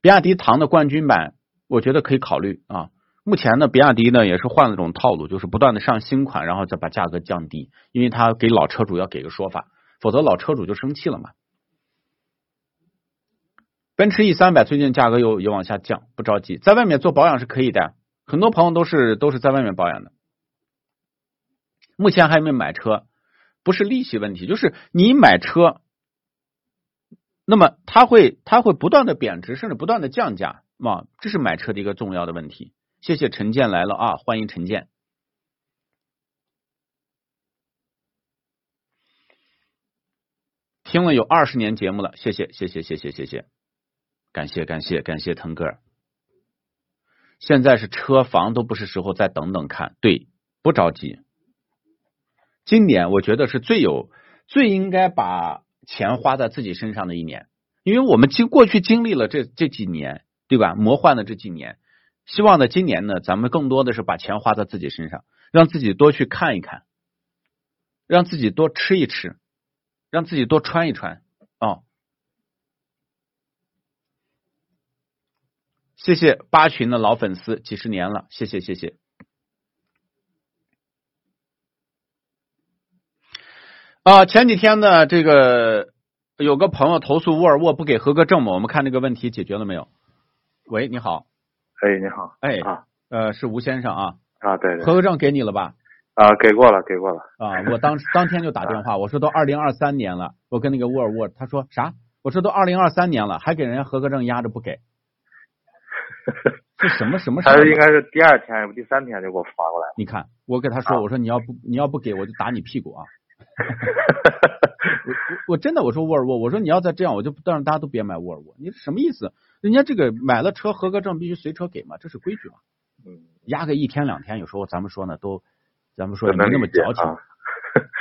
[SPEAKER 2] 比亚迪唐的冠军版，我觉得可以考虑啊。目前呢，比亚迪呢也是换了种套路，就是不断的上新款，然后再把价格降低，因为他给老车主要给个说法，否则老车主就生气了嘛。奔驰 E 三百最近价格又又往下降，不着急，在外面做保养是可以的。很多朋友都是都是在外面保养的，目前还没有买车，不是利息问题，就是你买车，那么它会它会不断的贬值，甚至不断的降价，啊，这是买车的一个重要的问题。谢谢陈建来了啊，欢迎陈建，听了有二十年节目了，谢谢谢谢谢谢谢谢，感谢感谢感谢腾哥。现在是车房都不是时候，再等等看。对，不着急。今年我觉得是最有、最应该把钱花在自己身上的一年，因为我们经过去经历了这这几年，对吧？魔幻的这几年，希望呢，今年呢，咱们更多的是把钱花在自己身上，让自己多去看一看，让自己多吃一吃，让自己多穿一穿啊。谢谢八群的老粉丝，几十年了，谢谢谢谢。啊，前几天呢，这个有个朋友投诉沃尔沃不给合格证嘛，我们看这个问题解决了没有？喂，你好。
[SPEAKER 5] 哎，你好。
[SPEAKER 2] 哎
[SPEAKER 5] 啊，
[SPEAKER 2] 呃，是吴先生啊。
[SPEAKER 5] 啊，对对。
[SPEAKER 2] 合格证给你了吧？
[SPEAKER 5] 啊，给过了，给过了。
[SPEAKER 2] 啊，我当 [LAUGHS] 当天就打电话，我说都二零二三年了，我跟那个沃尔沃，他说啥？我说都二零二三年了，还给人家合格证压着不给。这什么什么事？
[SPEAKER 5] 他应该是第二天不第三天就给我发过来。
[SPEAKER 2] 你看，我给他说，我说你要不你要不给我就打你屁股啊。我我我真的我说沃尔沃，我说你要再这样，我就让大家都别买沃尔沃。你什么意思？人家这个买了车合格证必须随车给嘛，这是规矩嘛。
[SPEAKER 5] 嗯。
[SPEAKER 2] 压个一天两天，有时候咱们说呢，都咱们说也没那么矫情，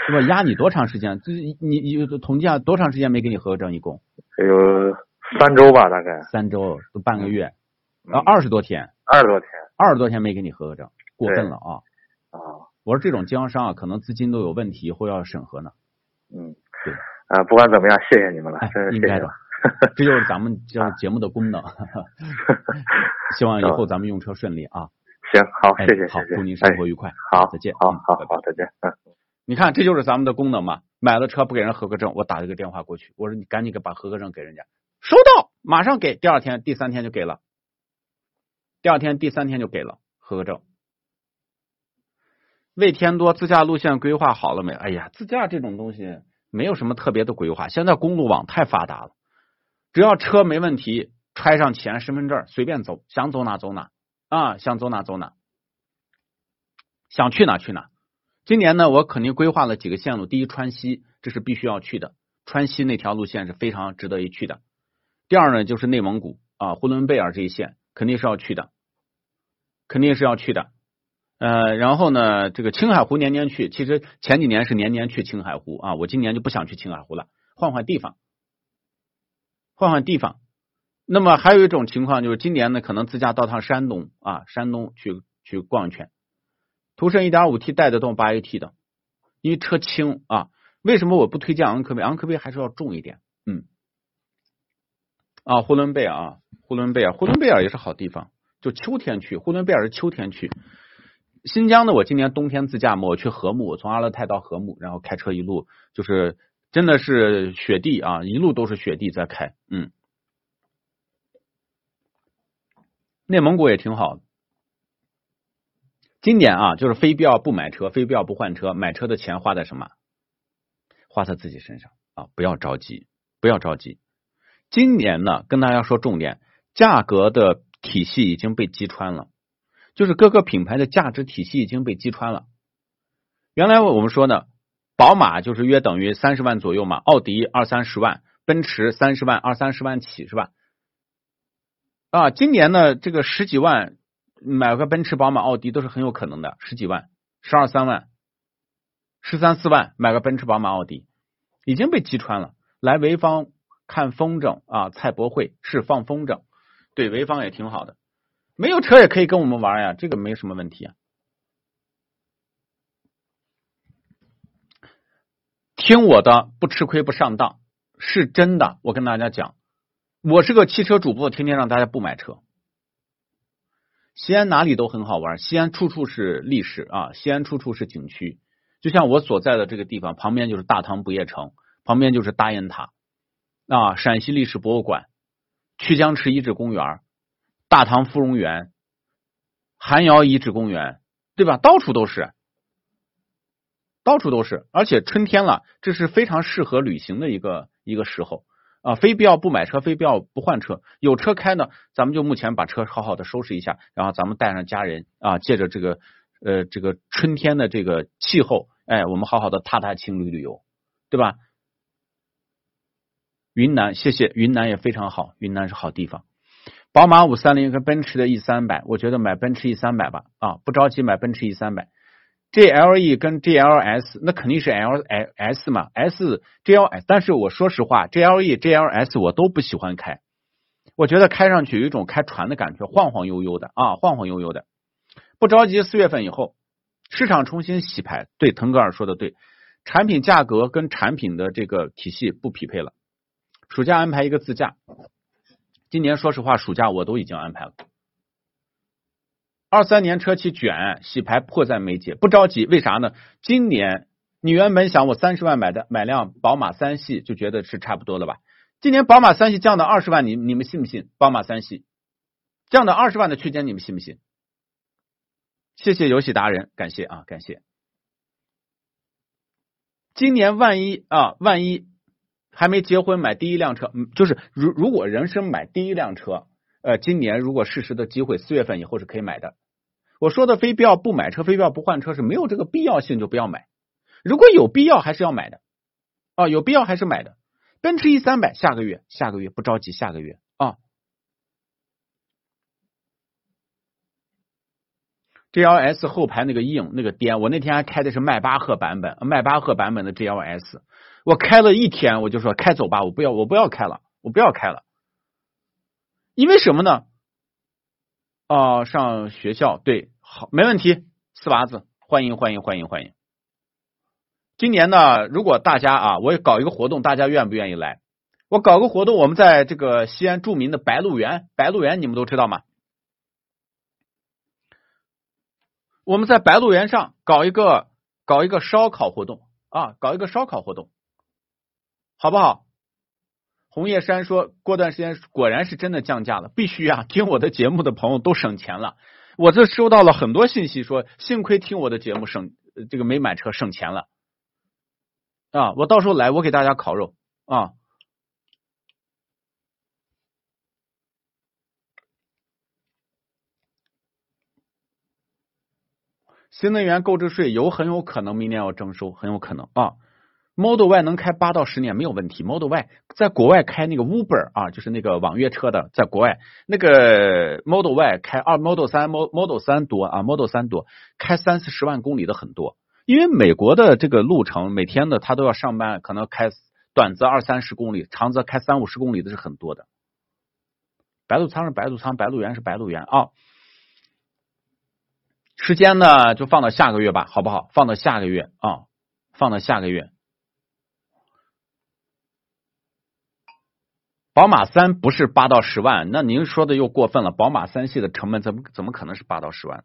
[SPEAKER 2] 是吧？压你多长时间？这你你统计下多长时间没给你合格证？一共
[SPEAKER 5] 有三周吧，大概
[SPEAKER 2] 三周都半个月，啊，二十多天，
[SPEAKER 5] 二十多天，
[SPEAKER 2] 二十多天没给你合格证，过分了啊！
[SPEAKER 5] 啊。
[SPEAKER 2] 我说这种经销商啊，可能资金都有问题，以后要审核呢。
[SPEAKER 5] 嗯，
[SPEAKER 2] 对
[SPEAKER 5] 啊，不管怎么样，谢谢你们了，真是
[SPEAKER 2] 应该的。这就是咱们 [LAUGHS] 这节目的功能。[LAUGHS] 希望以后咱们用车顺利啊。
[SPEAKER 5] 行，好，谢谢，
[SPEAKER 2] 好，祝您生活愉快。
[SPEAKER 5] 好，
[SPEAKER 2] 再见。
[SPEAKER 5] 好好好，再见。嗯，[LAUGHS]
[SPEAKER 2] 你看，这就是咱们的功能嘛。买了车不给人合格证，我打了个电话过去，我说你赶紧给把合格证给人家，收到，马上给。第二天、第三天就给了，第二天、第三天就给了合格证。魏天多自驾路线规划好了没？哎呀，自驾这种东西没有什么特别的规划。现在公路网太发达了，只要车没问题，揣上钱、身份证，随便走，想走哪走哪啊，想走哪走哪，想去哪去哪。今年呢，我肯定规划了几个线路。第一，川西，这是必须要去的，川西那条路线是非常值得一去的。第二呢，就是内蒙古啊，呼伦贝尔这一线肯定是要去的，肯定是要去的。呃，然后呢，这个青海湖年年去，其实前几年是年年去青海湖啊，我今年就不想去青海湖了，换换地方，换换地方。那么还有一种情况就是今年呢，可能自驾到趟山东啊，山东去去逛一圈。途胜一点五 T 带得动八 AT 的，因为车轻啊。为什么我不推荐昂科威？昂科威还是要重一点。啊，呼伦贝尔啊，呼伦贝尔，呼伦贝尔也是好地方，就秋天去。呼伦贝尔是秋天去。新疆的我今年冬天自驾嘛，我去和木，从阿勒泰到和木，然后开车一路就是真的是雪地啊，一路都是雪地在开，嗯。内蒙古也挺好，今年啊，就是非必要不买车，非必要不换车，买车的钱花在什么？花在自己身上啊！不要着急，不要着急。今年呢，跟大家说重点，价格的体系已经被击穿了。就是各个品牌的价值体系已经被击穿了。原来我们说呢，宝马就是约等于三十万左右嘛，奥迪二三十万，奔驰三十万二三十万起是吧？啊，今年呢，这个十几万买个奔驰、宝马、奥迪都是很有可能的，十几万、十二三万、十三四万买个奔驰、宝马、奥迪已经被击穿了。来潍坊看风筝啊，蔡博会是放风筝，对潍坊也挺好的。没有车也可以跟我们玩呀，这个没什么问题啊。听我的，不吃亏不上当，是真的。我跟大家讲，我是个汽车主播，天天让大家不买车。西安哪里都很好玩，西安处处是历史啊，西安处处是景区。就像我所在的这个地方，旁边就是大唐不夜城，旁边就是大雁塔啊，陕西历史博物馆，曲江池遗址公园。大唐芙蓉园、寒窑遗址公园，对吧？到处都是，到处都是。而且春天了，这是非常适合旅行的一个一个时候啊！非必要不买车，非必要不换车。有车开呢，咱们就目前把车好好的收拾一下，然后咱们带上家人啊，借着这个呃这个春天的这个气候，哎，我们好好的踏踏青旅旅游，对吧？云南，谢谢，云南也非常好，云南是好地方。宝马五三零跟奔驰的 E 三百，我觉得买奔驰 E 三百吧，啊，不着急买奔驰 E 三百。GLE 跟 GLS 那肯定是 L S 嘛，S GLS，但是我说实话，GLE GLS 我都不喜欢开，我觉得开上去有一种开船的感觉，晃晃悠悠的啊，晃晃悠悠的。不着急，四月份以后市场重新洗牌。对，腾格尔说的对，产品价格跟产品的这个体系不匹配了。暑假安排一个自驾。今年说实话，暑假我都已经安排了二三年车企卷，洗牌迫在眉睫，不着急，为啥呢？今年你原本想我三十万买的买辆宝马三系，就觉得是差不多了吧？今年宝马三系降到二十万，你你们信不信？宝马三系降到二十万的区间，你们信不信？谢谢游戏达人，感谢啊，感谢。今年万一啊，万一还没结婚买第一辆车，嗯，就是如如果人生买第一辆车，呃，今年如果适时的机会，四月份以后是可以买的。我说的非必要不买车，非必要不换车是没有这个必要性就不要买。如果有必要还是要买的啊，有必要还是买的。奔驰 E 三百下个月，下个月不着急，下个月啊。GLS 后排那个硬那个颠，我那天还开的是迈巴赫版本，迈巴赫版本的 GLS，我开了一天，我就说开走吧，我不要，我不要开了，我不要开了，因为什么呢？啊，上学校对，好，没问题，四娃子，欢迎欢迎欢迎欢迎。今年呢，如果大家啊，我也搞一个活动，大家愿不愿意来？我搞个活动，我们在这个西安著名的白鹿原，白鹿原你们都知道吗？我们在白鹿原上搞一个搞一个烧烤活动啊，搞一个烧烤活动，好不好？红叶山说过段时间果然是真的降价了，必须啊！[LAUGHS] 听我的节目的朋友都省钱了。我这收到了很多信息，说幸亏听我的节目省这个没买车省钱了啊！我到时候来，我给大家烤肉啊！新能源购置税有很有可能明年要征收，很有可能啊。Model Y 能开八到十年没有问题。Model Y 在国外开那个 Uber 啊，就是那个网约车的，在国外那个 Model Y 开二 Model 三 Model 三多啊，Model 三多开三四十万公里的很多。因为美国的这个路程每天的他都要上班，可能开短则二三十公里，长则开三五十公里的是很多的。白鹿仓是白鹿仓，白鹿原是白鹿原啊。时间呢就放到下个月吧，好不好？放到下个月啊，放到下个月。宝马三不是八到十万，那您说的又过分了。宝马三系的成本怎么怎么可能是八到十万？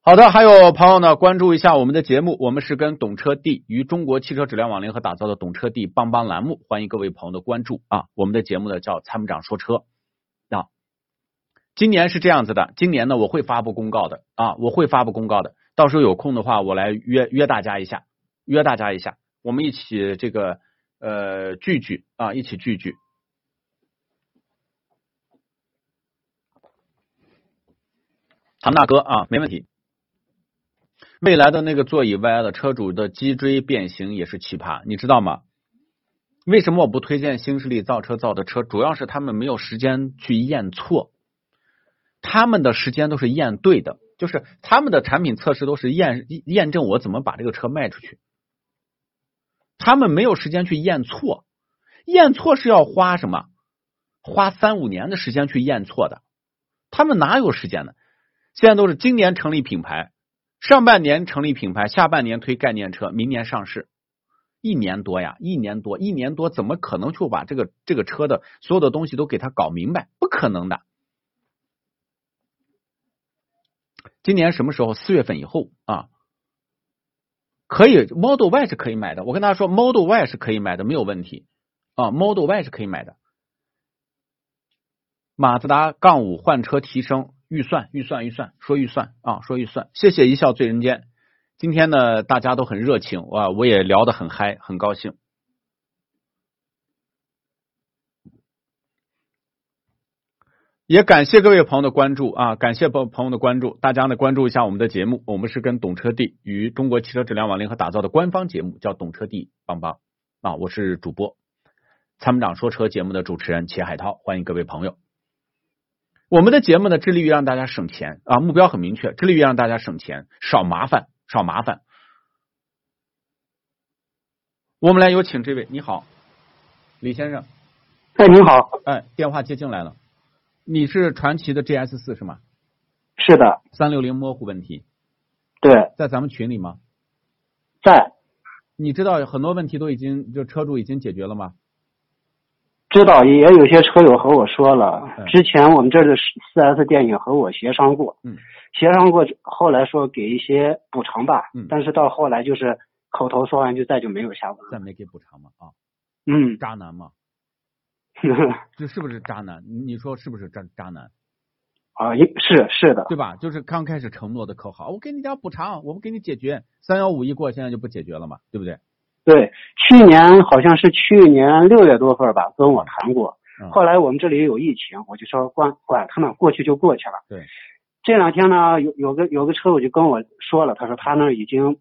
[SPEAKER 2] 好的，还有朋友呢，关注一下我们的节目，我们是跟懂车帝与中国汽车质量网联合打造的懂车帝帮帮栏目，欢迎各位朋友的关注啊。我们的节目呢叫参谋长说车啊。今年是这样子的，今年呢我会发布公告的啊，我会发布公告的，到时候有空的话我来约约大家一下，约大家一下，我们一起这个呃聚聚啊，一起聚聚。唐大哥啊，没问题。未来的那个座椅歪了，车主的脊椎变形也是奇葩，你知道吗？为什么我不推荐新势力造车造的车？主要是他们没有时间去验错，他们的时间都是验对的，就是他们的产品测试都是验验证我怎么把这个车卖出去。他们没有时间去验错，验错是要花什么？花三五年的时间去验错的，他们哪有时间呢？现在都是今年成立品牌，上半年成立品牌，下半年推概念车，明年上市，一年多呀，一年多，一年多，怎么可能就把这个这个车的所有的东西都给他搞明白？不可能的。今年什么时候？四月份以后啊，可以，Model Y 是可以买的。我跟大家说，Model Y 是可以买的，没有问题啊，Model Y 是可以买的。马自达杠五换车提升。预算，预算，预算，说预算啊，说预算。谢谢一笑醉人间。今天呢，大家都很热情啊，我也聊得很嗨，很高兴。也感谢各位朋友的关注啊，感谢朋朋友的关注，大家呢关注一下我们的节目。我们是跟懂车帝与中国汽车质量网联合打造的官方节目，叫懂车帝帮帮啊，我是主播参谋长说车节目的主持人钱海涛，欢迎各位朋友。我们的节目呢，致力于让大家省钱啊，目标很明确，致力于让大家省钱，少麻烦，少麻烦。我们来有请这位，你好，李先生。
[SPEAKER 4] 哎，你好。
[SPEAKER 2] 哎，电话接进来了。你是传奇的 GS 四是吗？
[SPEAKER 4] 是的。
[SPEAKER 2] 三六零模糊问题。
[SPEAKER 4] 对。
[SPEAKER 2] 在咱们群里吗？
[SPEAKER 4] 在。
[SPEAKER 2] 你知道很多问题都已经就车主已经解决了吗？
[SPEAKER 6] 知道，也有些车友和我说了，之前我们这儿的四 S 店也和我协商过，
[SPEAKER 2] 嗯，
[SPEAKER 6] 协商过，后来说给一些补偿吧，
[SPEAKER 2] 嗯，
[SPEAKER 6] 但是到后来就是口头说完就再就没有下文，
[SPEAKER 2] 再没给补偿吗？啊，
[SPEAKER 6] 嗯，
[SPEAKER 2] 渣男吗？[LAUGHS] 这是不是渣男？你说是不是渣渣男？
[SPEAKER 6] 啊，是是的，
[SPEAKER 2] 对吧？就是刚开始承诺的可好，我给你点补偿，我们给你解决。三幺五一过，现在就不解决了嘛，对不对？
[SPEAKER 6] 对，去年好像是去年六月多份吧，跟我谈过。后来我们这里有疫情，我就说管管他们，过去就过去了。
[SPEAKER 2] 对，
[SPEAKER 6] 这两天呢，有有个有个车友就跟我说了，他说他那已经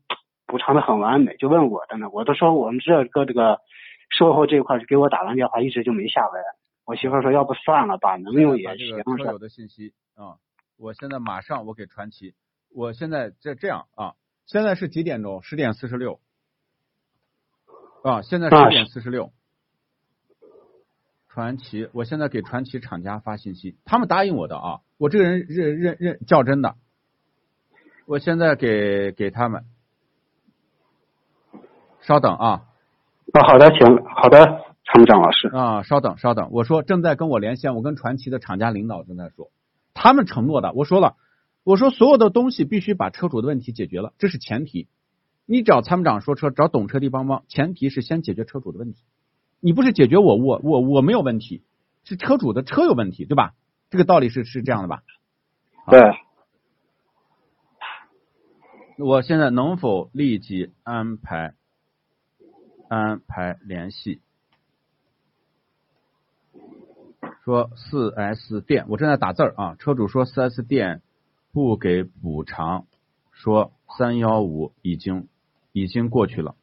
[SPEAKER 6] 补偿的很完美，就问我的呢，我都说我们这个这个售后这一块就给我打完电话，一直就没下文。我媳妇说要不算了吧，能用也行。
[SPEAKER 2] 车友的信息啊，我现在马上我给传奇，我现在这这样啊，现在是几点钟？十点四十六。啊，现在十点四十六，传奇，我现在给传奇厂家发信息，他们答应我的啊，我这个人认认认较真的，我现在给给他们，稍等啊，
[SPEAKER 6] 啊，好的，行，好的，参谋长老师。
[SPEAKER 2] 啊，稍等稍等，我说正在跟我连线，我跟传奇的厂家领导正在说，他们承诺的，我说了，我说所有的东西必须把车主的问题解决了，这是前提。你找参谋长说车，找懂车帝帮忙，前提是先解决车主的问题。你不是解决我，我我我没有问题，是车主的车有问题，对吧？这个道理是是这样的吧？
[SPEAKER 6] 对。
[SPEAKER 2] 我现在能否立即安排安排联系？说四 S 店，我正在打字啊。车主说四 S 店不给补偿，说三幺五已经。已经过去了，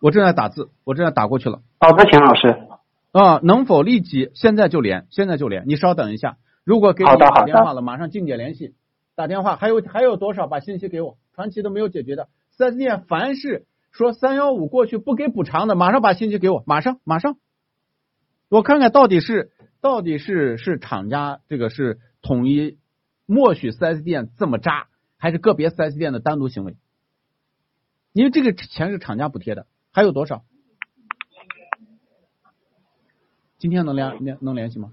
[SPEAKER 2] 我正在打字，我正在打过去了。
[SPEAKER 6] 好的，田老师。
[SPEAKER 2] 啊，能否立即现在就连？现在就连？你稍等一下，如果给你打电话了，马上静姐联系。打电话还有还有多少？把信息给我。传奇都没有解决的四 S 店，凡是说三幺五过去不给补偿的，马上把信息给我，马上马上。我看看到底是到底是是厂家这个是统一默许四 S 店这么渣，还是个别四 S 店的单独行为？因为这个钱是厂家补贴的，还有多少？今天能联联能联系吗？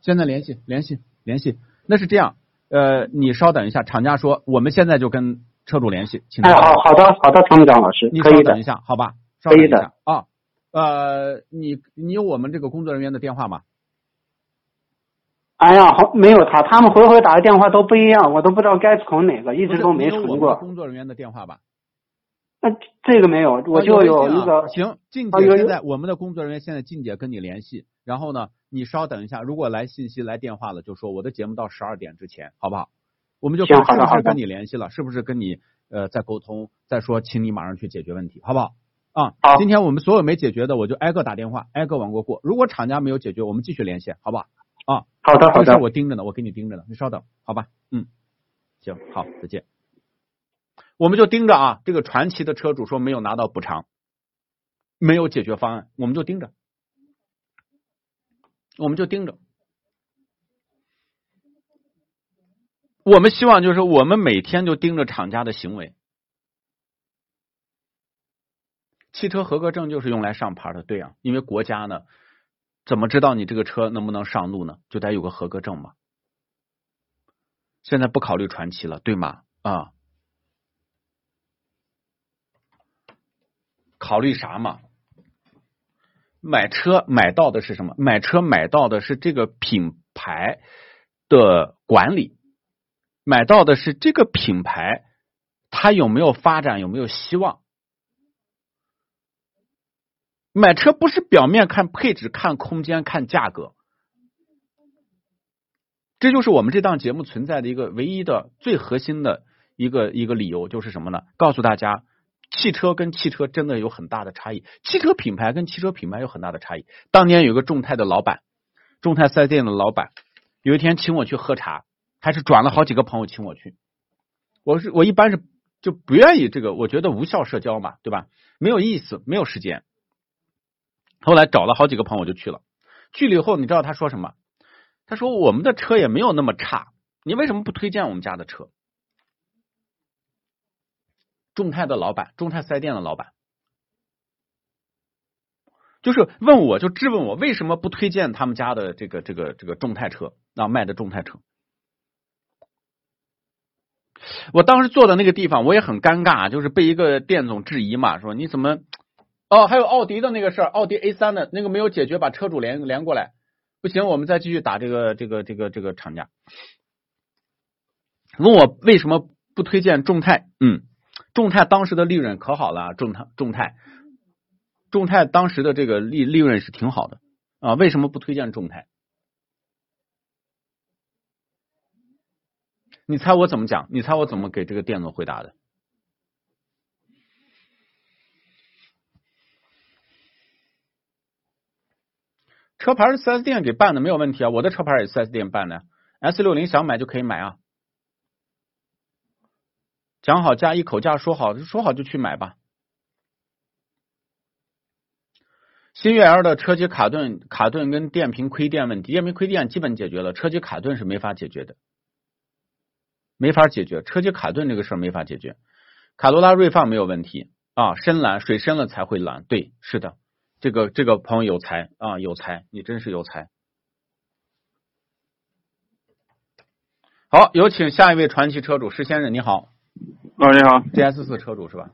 [SPEAKER 2] 现在联系联系联系。那是这样，呃，你稍等一下，厂家说我们现在就跟车主联系。
[SPEAKER 6] 请哎，好好的好的，参谋长老师，
[SPEAKER 2] 你稍等一下，好吧？
[SPEAKER 6] 稍等一下
[SPEAKER 2] 啊。呃，你你有我们这个工作人员的电话吗？
[SPEAKER 6] 哎呀，好没有他，他们回回打的电话都不一样，我都不知道该从哪个，一直都没存过。
[SPEAKER 2] 工作人员的电话吧。
[SPEAKER 6] 那这个没有，我就有一个
[SPEAKER 2] 行。静姐现在我们的工作人员现在静姐跟你联系，然后呢，你稍等一下，如果来信息来电话了，就说我的节目到十二点之前，好不好？我们就看是不是跟你联系了，是不是跟你呃在沟通，再说，请你马上去解决问题，好不好？啊，
[SPEAKER 6] 好。
[SPEAKER 2] 今天我们所有没解决的，我就挨个打电话，挨个往过过。如果厂家没有解决，我们继续连线，好不好？啊，
[SPEAKER 6] 好的好的。
[SPEAKER 2] 这事我盯着呢，我给你盯着呢，你稍等，好吧？嗯，行，好，再见。我们就盯着啊，这个传奇的车主说没有拿到补偿，没有解决方案，我们就盯着，我们就盯着。我们希望就是我们每天就盯着厂家的行为。汽车合格证就是用来上牌的，对啊，因为国家呢，怎么知道你这个车能不能上路呢？就得有个合格证嘛。现在不考虑传奇了，对吗？啊。考虑啥嘛？买车买到的是什么？买车买到的是这个品牌的管理，买到的是这个品牌它有没有发展，有没有希望？买车不是表面看配置、看空间、看价格，这就是我们这档节目存在的一个唯一的、最核心的一个一个理由，就是什么呢？告诉大家。汽车跟汽车真的有很大的差异，汽车品牌跟汽车品牌有很大的差异。当年有个众泰的老板，众泰四 S 店的老板，有一天请我去喝茶，还是转了好几个朋友请我去。我是我一般是就不愿意这个，我觉得无效社交嘛，对吧？没有意思，没有时间。后来找了好几个朋友就去了，去了以后，你知道他说什么？他说我们的车也没有那么差，你为什么不推荐我们家的车？众泰的老板，众泰四 S 店的老板，就是问我就质问我为什么不推荐他们家的这个这个这个众泰车啊卖的众泰车。我当时坐的那个地方我也很尴尬，就是被一个店总质疑嘛，说你怎么哦还有奥迪的那个事儿，奥迪 A 三的那个没有解决，把车主连连过来，不行，我们再继续打这个这个这个这个厂家。问我为什么不推荐众泰？嗯，众泰当时的利润可好了，众泰众泰。众泰当时的这个利利润是挺好的啊，为什么不推荐众泰？你猜我怎么讲？你猜我怎么给这个店总回答的？车牌是四 S 店给办的，没有问题啊。我的车牌也是四 S 店办的，S 六零想买就可以买啊。讲好价，一口价说好，说好就去买吧。新悦 L 的车机卡顿、卡顿跟电瓶亏电问题，电瓶亏电基本解决了，车机卡顿是没法解决的，没法解决，车机卡顿这个事儿没法解决。卡罗拉锐放没有问题啊，深蓝水深了才会蓝，对，是的，这个这个朋友有才啊，有才，你真是有才。好，有请下一位传奇车主施先生，你好。
[SPEAKER 7] 哦，你好
[SPEAKER 2] ，GS 四车主是吧？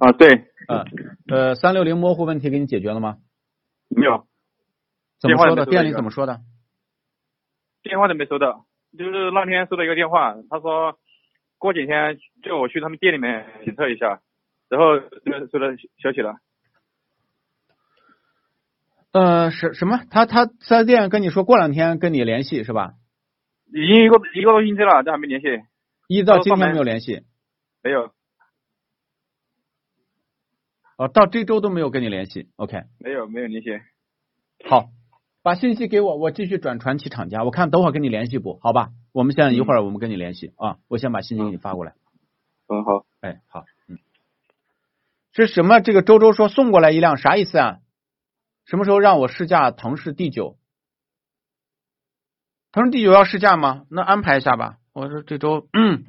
[SPEAKER 7] 啊，对。
[SPEAKER 2] 嗯，呃，三六零模糊问题给你解决了吗？
[SPEAKER 7] 没有。
[SPEAKER 2] 怎么说的？店里怎么说的？
[SPEAKER 7] 电话都没收到，就是那天收到一个电话，他说过几天叫我去他们店里面检测一下，然后收到消息了。
[SPEAKER 2] 呃，什什么？他他四 S 店跟你说过两天跟你联系是吧？
[SPEAKER 7] 已经一个一个多星期了，都还没联系。
[SPEAKER 2] 一直到今天没有联系。
[SPEAKER 7] 没有。
[SPEAKER 2] 哦，到这周都没有跟你联系，OK？
[SPEAKER 7] 没有，没有联系。
[SPEAKER 2] 好，把信息给我，我继续转传奇厂家。我看等会儿跟你联系不？好吧？我们现在一会儿我们跟你联系啊，我先把信息给你发过来。
[SPEAKER 7] 嗯，好。
[SPEAKER 2] 哎，好，嗯。是什么？这个周周说送过来一辆，啥意思啊？什么时候让我试驾腾势 D 九？腾势 D 九要试驾吗？那安排一下吧。我说这周，嗯，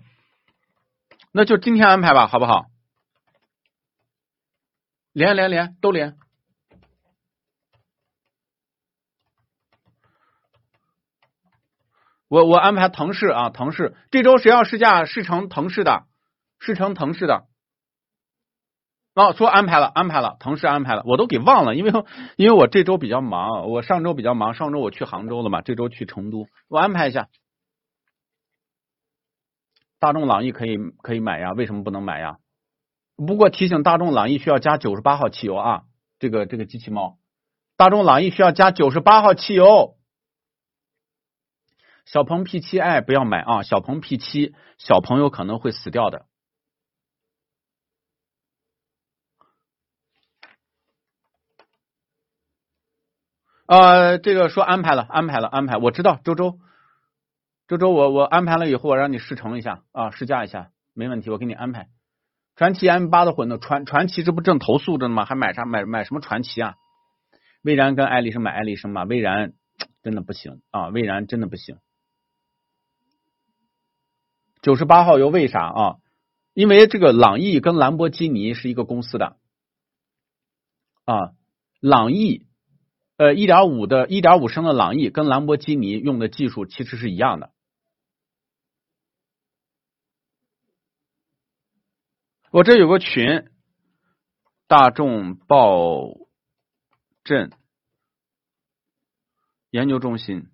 [SPEAKER 2] 那就今天安排吧，好不好？连连连都连，我我安排腾势啊，腾势。这周谁要试驾试乘腾势的，试乘腾势的，哦，说安排了，安排了，腾势安排了，我都给忘了，因为因为我这周比较忙，我上周比较忙，上周我去杭州了嘛，这周去成都，我安排一下。大众朗逸可以可以买呀，为什么不能买呀？不过提醒大众朗逸需要加九十八号汽油啊，这个这个机器猫，大众朗逸需要加九十八号汽油。小鹏 P 七 i 不要买啊，小鹏 P 七小朋友可能会死掉的。呃，这个说安排了，安排了，安排，我知道，周周，周周，我我安排了以后，我让你试乘一下啊，试驾一下，没问题，我给你安排。传奇 M 八的混动传传奇这不正投诉着呢吗？还买啥买买什么传奇啊？蔚然跟爱丽生买爱丽生吧？蔚然真的不行啊！蔚然真的不行。九十八号油为啥啊？因为这个朗逸跟兰博基尼是一个公司的啊。朗逸呃一点五的一点五升的朗逸跟兰博基尼用的技术其实是一样的。我这有个群，大众报镇研究中心。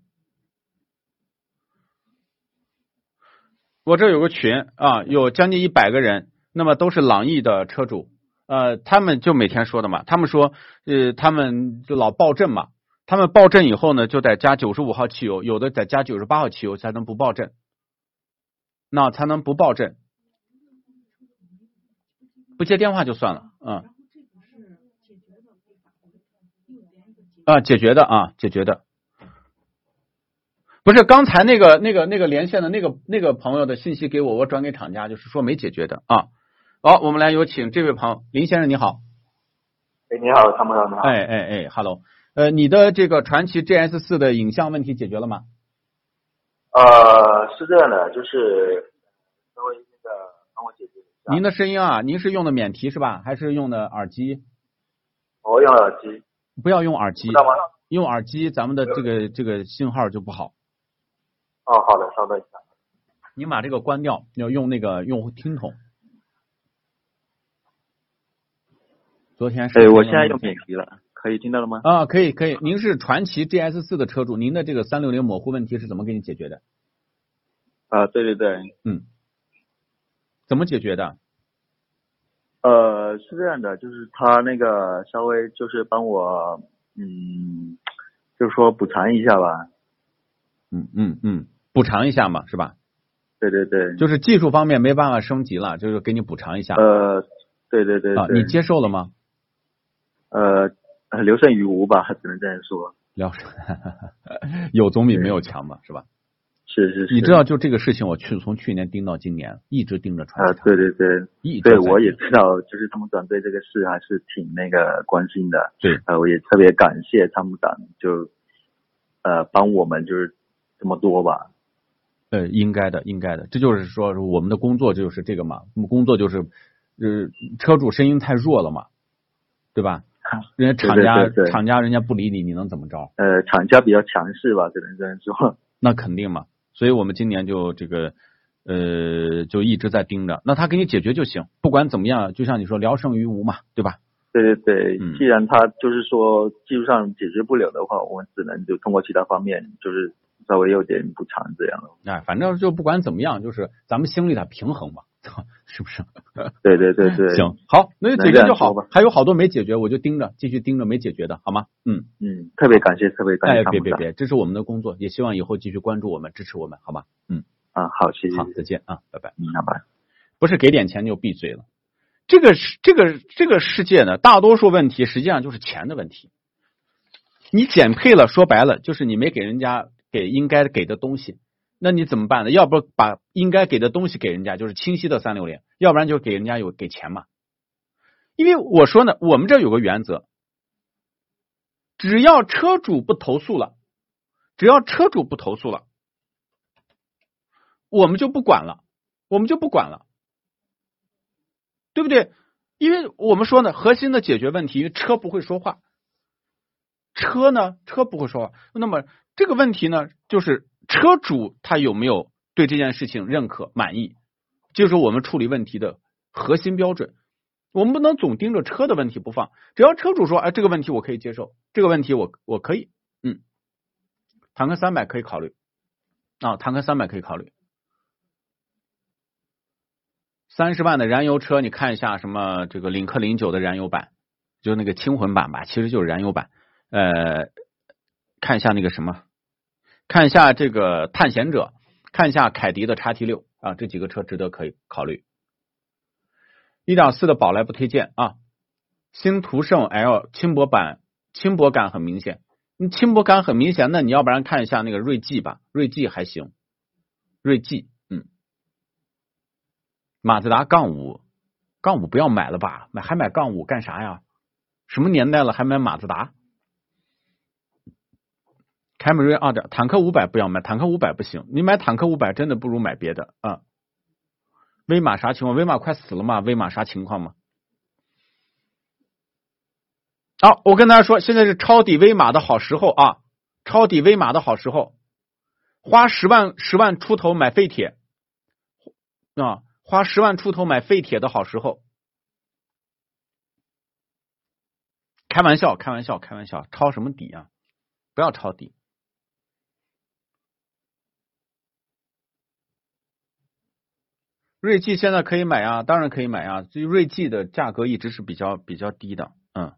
[SPEAKER 2] 我这有个群啊，有将近一百个人，那么都是朗逸的车主，呃，他们就每天说的嘛，他们说，呃，他们就老报震嘛，他们报震以后呢，就得加九十五号汽油，有的得加九十八号汽油才能不报震，那才能不报震。不接电话就算了，嗯。啊，解决的啊，解决的。不是刚才那个那个那个连线的那个那个朋友的信息给我，我转给厂家，就是说没解决的啊。好，我们来有请这位朋友林先生，你好。
[SPEAKER 8] 哎，你好，参谋长，你好。
[SPEAKER 2] 哎哎哎，Hello，呃，你的这个传奇 GS 四的影像问题解决了吗？
[SPEAKER 8] 呃，是这样的，就是。
[SPEAKER 2] 您的声音啊，您是用的免提是吧？还是用的耳机？
[SPEAKER 8] 我用耳机。
[SPEAKER 2] 不要用耳机？用耳机咱们的这个这个信号就不好。
[SPEAKER 8] 哦，好的，稍等一下。
[SPEAKER 2] 您把这个关掉，要用那个用户听筒。昨天是。
[SPEAKER 9] 哎，我现在用免提了，可以听到了吗？
[SPEAKER 2] 啊，可以可以。您是传奇 GS 四的车主，您的这个三六零模糊问题是怎么给你解决的？
[SPEAKER 9] 啊，对对对，
[SPEAKER 2] 嗯，怎么解决的？
[SPEAKER 9] 呃，是这样的，就是他那个稍微就是帮我，嗯，就是说补偿一下吧。
[SPEAKER 2] 嗯嗯嗯，补偿一下嘛，是吧？
[SPEAKER 9] 对对对。
[SPEAKER 2] 就是技术方面没办法升级了，就是给你补偿一下。
[SPEAKER 9] 呃，对对对
[SPEAKER 2] 啊，你接受了吗？
[SPEAKER 9] 呃，留胜于无吧，只能这样说。
[SPEAKER 2] 聊胜，[LAUGHS] 有总比没有强嘛，是吧？
[SPEAKER 9] 是是是。
[SPEAKER 2] 你知道，就这个事情，我去从去年盯到今年，一直盯着传
[SPEAKER 9] 啊，对对对，
[SPEAKER 2] 一
[SPEAKER 9] 对我也知道，就是他们长对这个事还是挺那个关心的。
[SPEAKER 2] 对，
[SPEAKER 9] 呃，我也特别感谢参谋长，就呃帮我们就是这么多吧。
[SPEAKER 2] 呃，应该的，应该的，这就是说我们的工作就是这个嘛，我们工作就是呃车主声音太弱了嘛，对吧？[LAUGHS] 人家厂家厂家人家不理你，你能怎么着？
[SPEAKER 9] 呃，厂家比较强势吧，只能这样说。
[SPEAKER 2] 那肯定嘛，所以我们今年就这个呃就一直在盯着，那他给你解决就行，不管怎么样，就像你说聊胜于无嘛，对吧？
[SPEAKER 9] 对对对，既然他就是说技术上解决不了的话，我们只能就通过其他方面，就是稍微有点补偿这样了。
[SPEAKER 2] 哎，反正就不管怎么样，就是咱们心里的平衡嘛。[LAUGHS] 是不是？[LAUGHS]
[SPEAKER 9] 对对对对，
[SPEAKER 2] 行好，那就解决就好吧。还有好多没解决，我就盯着，继续盯着没解决的，好吗？
[SPEAKER 9] 嗯嗯，特别感谢，特别感谢。
[SPEAKER 2] 哎，别别别，这是我们的工作，也希望以后继续关注我们，支持我们，好吗？嗯
[SPEAKER 9] 啊，好，谢谢，
[SPEAKER 2] 好，再见啊，拜拜。
[SPEAKER 9] 嗯，拜拜。
[SPEAKER 2] 不是给点钱就闭嘴了，这个是这个这个世界呢，大多数问题实际上就是钱的问题。你减配了，说白了就是你没给人家给应该给的东西。那你怎么办呢？要不把应该给的东西给人家，就是清晰的三六零；要不然就给人家有给钱嘛。因为我说呢，我们这有个原则，只要车主不投诉了，只要车主不投诉了，我们就不管了，我们就不管了，对不对？因为我们说呢，核心的解决问题，车不会说话，车呢，车不会说话，那么这个问题呢，就是。车主他有没有对这件事情认可满意，就是我们处理问题的核心标准。我们不能总盯着车的问题不放，只要车主说，哎，这个问题我可以接受，这个问题我我可以，嗯，坦克三百可以考虑啊，坦克三百可以考虑。三十万的燃油车，你看一下什么这个领克零九的燃油版，就那个轻混版吧，其实就是燃油版。呃，看一下那个什么。看一下这个探险者，看一下凯迪的叉 T 六啊，这几个车值得可以考虑。一点四的宝来不推荐啊。新途胜 L 轻薄版，轻薄感很明显。你轻薄感很明显，那你要不然看一下那个锐际吧，锐际还行。锐际，嗯。马自达杠五，杠五不要买了吧？买还买杠五干啥呀？什么年代了还买马自达？凯美瑞二点，坦克五百不要买，坦克五百不行，你买坦克五百真的不如买别的啊。威马啥情况？威马快死了吗？威马啥情况吗？好，我跟大家说，现在是抄底威马的好时候啊，抄底威马的好时候，花十万十万出头买废铁啊，花十万出头买废铁的好时候。开玩笑，开玩笑，开玩笑，抄什么底啊？不要抄底。锐际现在可以买啊，当然可以买啊。这锐际的价格一直是比较比较低的，嗯。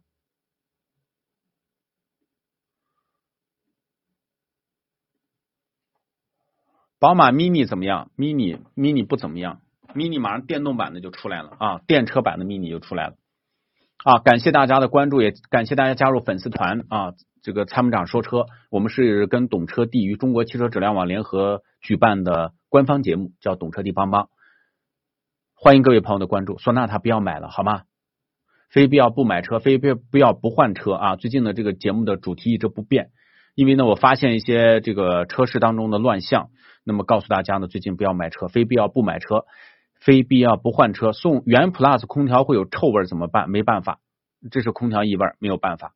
[SPEAKER 2] 宝马 mini 怎么样？mini mini 不怎么样，mini 马上电动版的就出来了啊，电车版的 mini 就出来了啊。感谢大家的关注，也感谢大家加入粉丝团啊。这个参谋长说车，我们是跟懂车帝与中国汽车质量网联合举办的官方节目，叫懂车帝帮帮。欢迎各位朋友的关注，索纳塔不要买了，好吗？非必要不买车，非必不要不换车啊！最近的这个节目的主题一直不变，因为呢，我发现一些这个车市当中的乱象，那么告诉大家呢，最近不要买车，非必要不买车，非必要不换车。送原 Plus 空调会有臭味怎么办？没办法，这是空调异味，没有办法。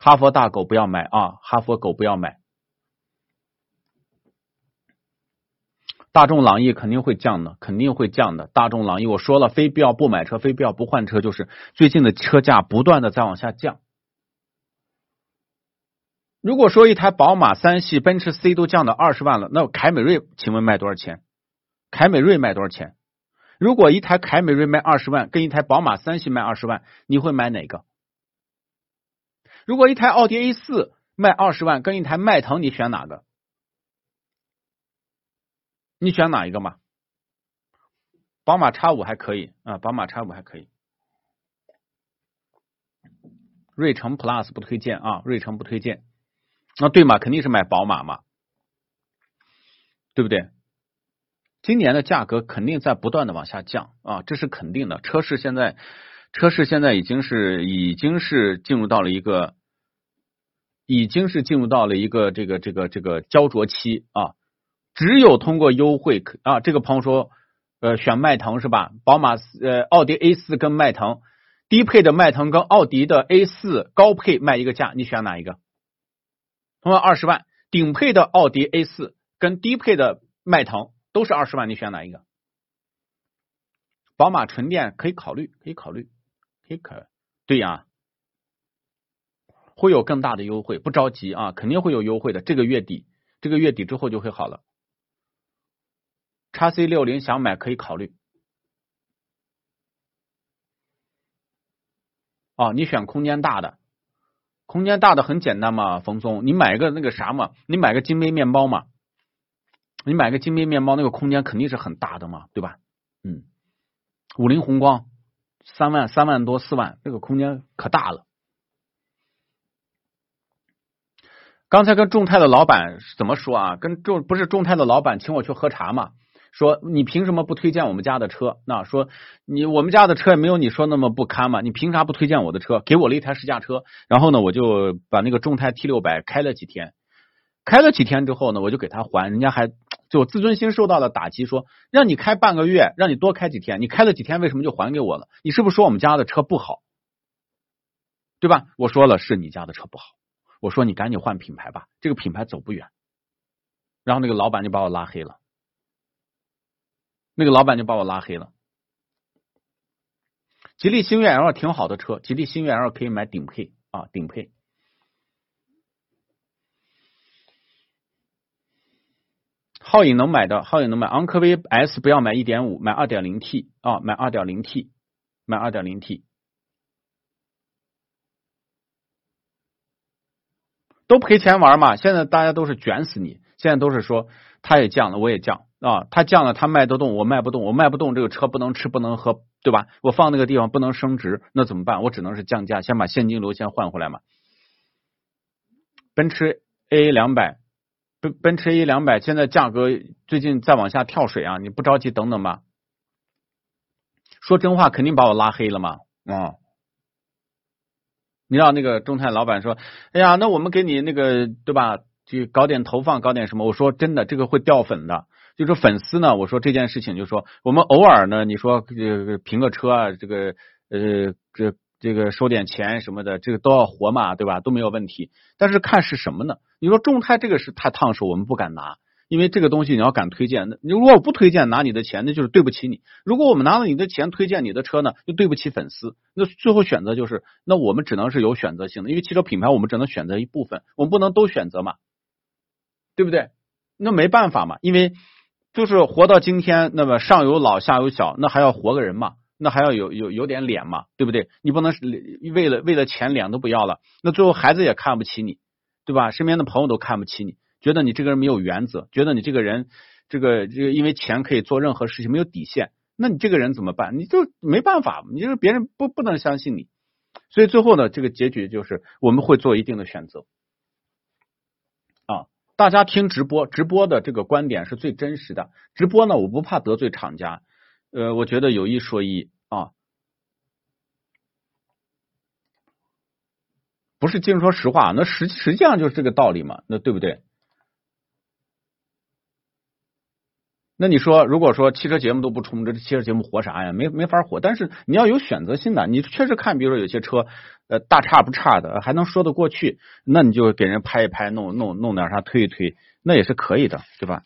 [SPEAKER 2] 哈佛大狗不要买啊，哈佛狗不要买。大众朗逸肯定会降的，肯定会降的。大众朗逸我说了，非必要不买车，非必要不换车，就是最近的车价不断的在往下降。如果说一台宝马三系、奔驰 C 都降到二十万了，那凯美瑞请问卖多少钱？凯美瑞卖多少钱？如果一台凯美瑞卖二十万，跟一台宝马三系卖二十万，你会买哪个？如果一台奥迪 A 四卖二十万，跟一台迈腾，你选哪个？你选哪一个嘛？宝马叉五还可以啊，宝马叉五还可以。瑞城 Plus 不推荐啊，瑞城不推荐。那对嘛，肯定是买宝马嘛，对不对？今年的价格肯定在不断的往下降啊，这是肯定的。车市现在，车市现在已经是已经是进入到了一个，已经是进入到了一个这个这个这个焦灼期啊。只有通过优惠啊，这个朋友说，呃，选迈腾是吧？宝马呃，奥迪 A 四跟迈腾，低配的迈腾跟奥迪的 A 四高配卖一个价，你选哪一个？同样二十万，顶配的奥迪 A 四跟低配的迈腾都是二十万，你选哪一个？宝马纯电可以考虑，可以考虑，可以可对呀，会有更大的优惠，不着急啊，肯定会有优惠的，这个月底，这个月底之后就会好了。叉 C 六零想买可以考虑，哦，你选空间大的，空间大的很简单嘛，冯松，你买个那个啥嘛，你买个金杯面包嘛，你买个金杯面包，那个空间肯定是很大的嘛，对吧？嗯，五菱宏光三万三万多四万，这个空间可大了。刚才跟众泰的老板怎么说啊？跟众不是众泰的老板请我去喝茶嘛？说你凭什么不推荐我们家的车？那说你我们家的车也没有你说那么不堪嘛？你凭啥不推荐我的车？给我了一台试驾车，然后呢，我就把那个众泰 T 六百开了几天，开了几天之后呢，我就给他还，人家还就自尊心受到了打击，说让你开半个月，让你多开几天，你开了几天，为什么就还给我了？你是不是说我们家的车不好？对吧？我说了是你家的车不好，我说你赶紧换品牌吧，这个品牌走不远。然后那个老板就把我拉黑了。那个老板就把我拉黑了。吉利星越 L 挺好的车，吉利星越 L 可以买顶配啊，顶配。皓影能买的，皓影能买，昂科威 S 不要买一点五，买二点零 T 啊，买二点零 T，买二点零 T。都赔钱玩嘛，现在大家都是卷死你，现在都是说他也降了，我也降。啊，它降了，它卖得动，我卖不动，我卖不动，这个车不能吃，不能喝，对吧？我放那个地方不能升值，那怎么办？我只能是降价，先把现金流先换回来嘛。奔驰 A 两百，奔奔驰 A 两百，现在价格最近在往下跳水啊，你不着急等等吧。说真话，肯定把我拉黑了嘛。啊，你让那个中泰老板说，哎呀，那我们给你那个，对吧？就搞点投放，搞点什么？我说真的，这个会掉粉的。就是粉丝呢，我说这件事情，就说我们偶尔呢，你说这个评个车啊，这个呃，这这个收点钱什么的，这个都要活嘛，对吧？都没有问题。但是看是什么呢？你说众泰这个是太烫手，我们不敢拿，因为这个东西你要敢推荐，那你如果我不推荐拿你的钱，那就是对不起你。如果我们拿了你的钱推荐你的车呢，就对不起粉丝。那最后选择就是，那我们只能是有选择性的，因为汽车品牌我们只能选择一部分，我们不能都选择嘛，对不对？那没办法嘛，因为。就是活到今天，那么上有老下有小，那还要活个人嘛？那还要有有有点脸嘛？对不对？你不能为了为了钱脸都不要了，那最后孩子也看不起你，对吧？身边的朋友都看不起你，觉得你这个人没有原则，觉得你这个人这个这个因为钱可以做任何事情，没有底线，那你这个人怎么办？你就没办法，你就是别人不不能相信你，所以最后呢，这个结局就是我们会做一定的选择。大家听直播，直播的这个观点是最真实的。直播呢，我不怕得罪厂家，呃，我觉得有一说一啊，不是净说实话，那实实际上就是这个道理嘛，那对不对？那你说，如果说汽车节目都不充，这汽车节目火啥呀？没没法火。但是你要有选择性的，你确实看，比如说有些车，呃，大差不差的，还能说得过去，那你就给人拍一拍，弄弄弄点啥，推一推，那也是可以的，对吧？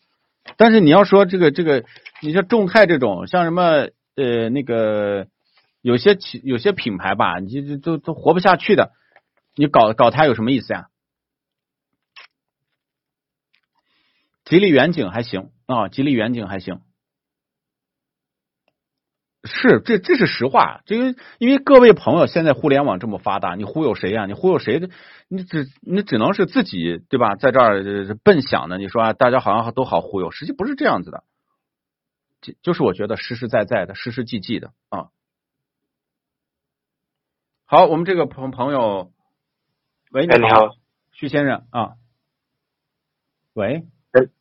[SPEAKER 2] 但是你要说这个这个，你像众泰这种，像什么呃那个有些企有些品牌吧，你这都都活不下去的，你搞搞它有什么意思呀？吉利远景还行啊，吉利远景还行，是这这是实话，这个因为各位朋友现在互联网这么发达，你忽悠谁呀？你忽悠谁的？你只你只能是自己对吧？在这儿笨想的，你说大家好像都好忽悠，实际不是这样子的，就就是我觉得实实在在的、实实际际的啊。好，我们这个朋朋友，喂，
[SPEAKER 10] 你好，
[SPEAKER 2] 徐先生啊，喂。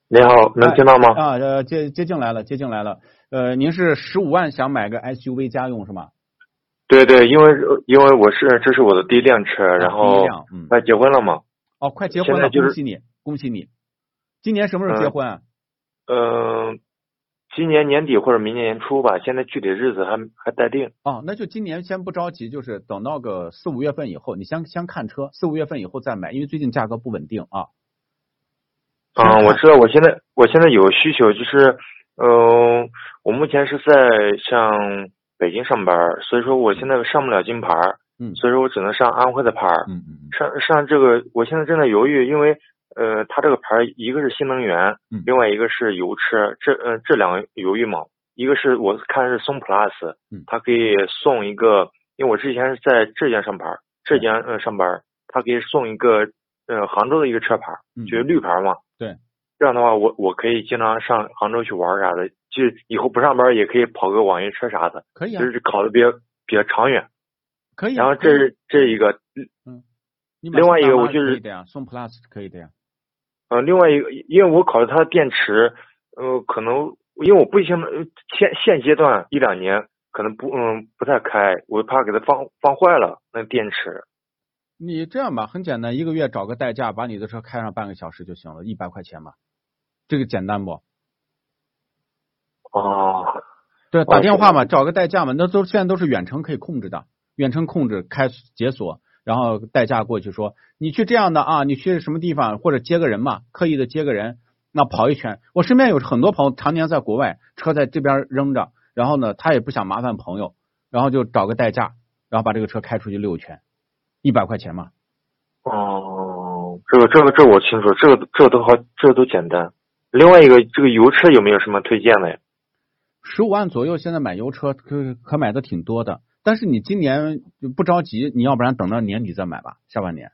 [SPEAKER 10] 你好，能听到吗？
[SPEAKER 2] 啊，呃，接接进来了，接进来了。呃，您是十五万想买个 SUV 家用是吗？
[SPEAKER 10] 对对，因为因为我是这是我的第一辆车，然后快结婚了嘛。
[SPEAKER 2] 哦，快结婚了，恭喜你，恭喜你。今年什么时候结婚？
[SPEAKER 10] 嗯，今年年底或者明年年初吧，现在具体日子还还待定。
[SPEAKER 2] 哦，那就今年先不着急，就是等到个四五月份以后，你先先看车，四五月份以后再买，因为最近价格不稳定啊。
[SPEAKER 10] 嗯，我知道，我现在我现在有需求，就是，嗯，我目前是在像北京上班，所以说我现在上不了金牌，
[SPEAKER 2] 嗯，
[SPEAKER 10] 所以说我只能上安徽的牌，
[SPEAKER 2] 嗯嗯，
[SPEAKER 10] 上上这个，我现在正在犹豫，因为，呃，他这个牌一个是新能源，
[SPEAKER 2] 嗯，
[SPEAKER 10] 另外一个是油车，这呃这两个犹豫嘛，一个是我看是宋 plus，
[SPEAKER 2] 嗯，
[SPEAKER 10] 它可以送一个，因为我之前是在浙江上班，浙江呃上班，它可以送一个呃杭州的一个车牌，就是。绿牌嘛。
[SPEAKER 2] 对，
[SPEAKER 10] 这样的话，我我可以经常上杭州去玩啥的，就以后不上班也可以跑个网约车啥的，
[SPEAKER 2] 可以
[SPEAKER 10] 啊，就是考的比较比较长远，
[SPEAKER 2] 可以。
[SPEAKER 10] 然后这是这一个，
[SPEAKER 2] 嗯，
[SPEAKER 10] 另外一个我就是
[SPEAKER 2] 的呀，送 Plus 可以的呀。
[SPEAKER 10] 呃，另外一个，因为我考虑它的电池，呃，可能因为我不行，现现阶段一两年可能不嗯不太开，我怕给它放放坏了那电池。
[SPEAKER 2] 你这样吧，很简单，一个月找个代驾，把你的车开上半个小时就行了，一百块钱嘛，这个简单不？
[SPEAKER 10] 哦，
[SPEAKER 2] 对，打电话嘛，找个代驾嘛，那都现在都是远程可以控制的，远程控制开解锁，然后代驾过去说，你去这样的啊，你去什么地方或者接个人嘛，刻意的接个人，那跑一圈。我身边有很多朋友常年在国外，车在这边扔着，然后呢，他也不想麻烦朋友，然后就找个代驾，然后把这个车开出去溜一圈。一百块钱嘛？
[SPEAKER 10] 哦，这个这个这我清楚，这个这都好，这都简单。另外一个，这个油车有没有什么推荐的呀？
[SPEAKER 2] 十五万左右，现在买油车可可买的挺多的。但是你今年不着急，你要不然等到年底再买吧，下半年。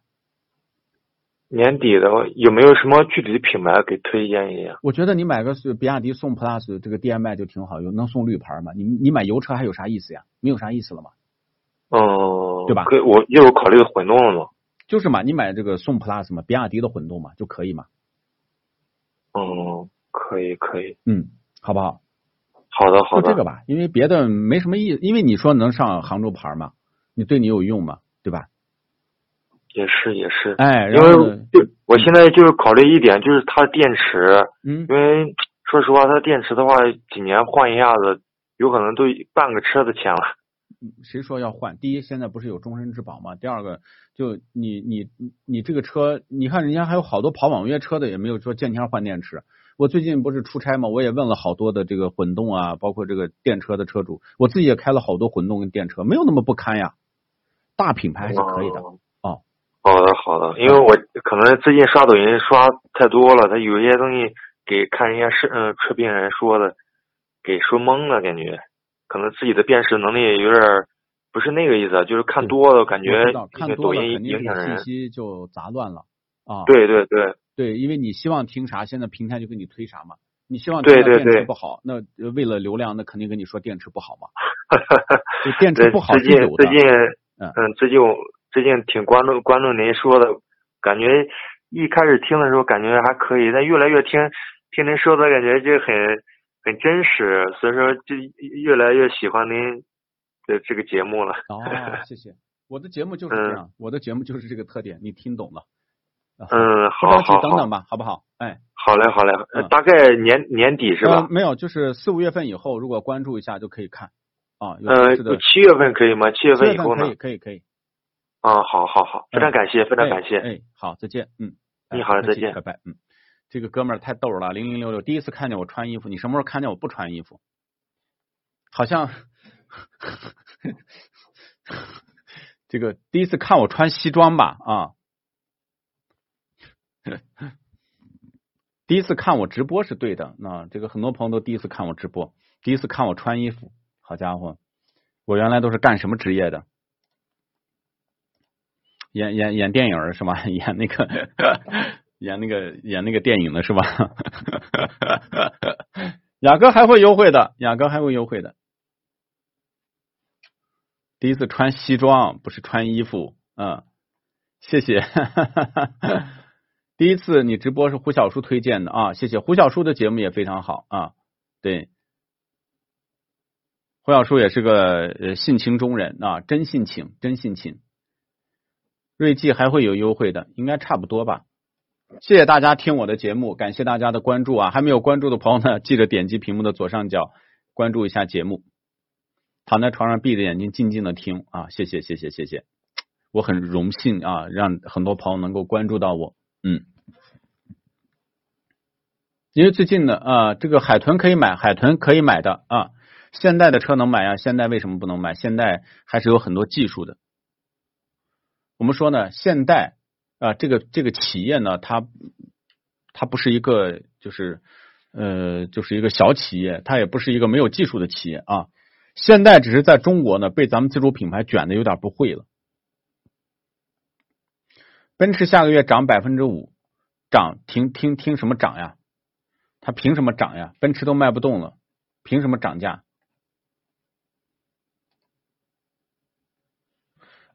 [SPEAKER 10] 年底的有没有什么具体的品牌给推荐一下？
[SPEAKER 2] 我觉得你买个是比亚迪宋 plus 这个 DMI 就挺好，用能送绿牌嘛？你你买油车还有啥意思呀？没有啥意思了吗？
[SPEAKER 10] 哦，
[SPEAKER 2] 对吧？
[SPEAKER 10] 可以，我又有考虑混动了嘛？
[SPEAKER 2] 就是嘛，你买这个宋 plus 嘛，比亚迪的混动嘛，就可以嘛。
[SPEAKER 10] 哦，可以，可以，
[SPEAKER 2] 嗯，好不好？
[SPEAKER 10] 好的，好
[SPEAKER 2] 的。就这个吧，因为别的没什么意，因为你说能上杭州牌嘛，你对你有用嘛，对吧？
[SPEAKER 10] 也是，也是。
[SPEAKER 2] 哎，
[SPEAKER 10] 因为就我现在就是考虑一点，就是它的电池，
[SPEAKER 2] 嗯，
[SPEAKER 10] 因为说实话，它电池的话，几年换一下子，有可能都半个车的钱了。
[SPEAKER 2] 谁说要换？第一，现在不是有终身质保吗？第二个，就你你你这个车，你看人家还有好多跑网约车的，也没有说见天换电池。我最近不是出差嘛？我也问了好多的这个混动啊，包括这个电车的车主，我自己也开了好多混动跟电车，没有那么不堪呀。大品牌还是可以的。哦，
[SPEAKER 10] 好的好的，因为我可能最近刷抖音刷太多了，他有些东西给看人家是嗯车评人说的，给说懵了感觉。可能自己的辨识能力有点不是那个意思，就是看多了感觉
[SPEAKER 2] 看
[SPEAKER 10] 多了影响，
[SPEAKER 2] 信息就杂乱了啊。
[SPEAKER 10] 对对对
[SPEAKER 2] 对，因为你希望听啥，现在平台就给你推啥嘛。你希望
[SPEAKER 10] 对对对
[SPEAKER 2] 不好，那为了流量，那肯定跟你说电池不好嘛。[LAUGHS] 电池不好
[SPEAKER 10] 最近最近嗯最近最近挺关注关注您说的，感觉一开始听的时候感觉还可以，但越来越听听您说的感觉就很。很真实，所以说就越来越喜欢您的这个节目了。
[SPEAKER 2] 哦，谢谢。我的节目就是这样，我的节目就是这个特点，你听懂了。
[SPEAKER 10] 嗯，好，
[SPEAKER 2] 好，好，等等吧，好不好？哎，
[SPEAKER 10] 好嘞，好嘞，大概年年底是吧？
[SPEAKER 2] 没有，就是四五月份以后，如果关注一下就可以看啊。
[SPEAKER 10] 呃，七月份可以吗？七月份以后
[SPEAKER 2] 呢？可以，可以，可以。
[SPEAKER 10] 啊，好好好，非常感谢，非常感谢。
[SPEAKER 2] 哎，好，再见。嗯，
[SPEAKER 10] 你好，再见，
[SPEAKER 2] 拜拜。嗯，这个哥们儿太逗了，零零六六，第一次看见我穿衣服，你什么时候看见我不穿衣服？好像 [LAUGHS] 这个第一次看我穿西装吧？啊。[LAUGHS] 第一次看我直播是对的，那这个很多朋友都第一次看我直播，第一次看我穿衣服，好家伙，我原来都是干什么职业的？演演演电影是吗？[LAUGHS] 演那个演那个演那个电影的是吧？[LAUGHS] 雅哥还会优惠的，雅哥还会优惠的。第一次穿西装不是穿衣服，嗯，谢谢。[LAUGHS] 第一次你直播是胡小叔推荐的啊，谢谢胡小叔的节目也非常好啊，对，胡小叔也是个性情中人啊，真性情，真性情。瑞记还会有优惠的，应该差不多吧。谢谢大家听我的节目，感谢大家的关注啊，还没有关注的朋友呢，[LAUGHS] 记得点击屏幕的左上角关注一下节目。躺在床上闭着眼睛静静的听啊，谢谢谢谢谢谢，我很荣幸啊，让很多朋友能够关注到我，嗯。因为最近呢，啊，这个海豚可以买，海豚可以买的啊。现代的车能买啊？现代为什么不能买？现代还是有很多技术的。我们说呢，现代啊，这个这个企业呢，它它不是一个就是呃，就是一个小企业，它也不是一个没有技术的企业啊。现在只是在中国呢，被咱们自主品牌卷的有点不会了。奔驰下个月涨百分之五，涨听听听什么涨呀？它凭什么涨呀？奔驰都卖不动了，凭什么涨价？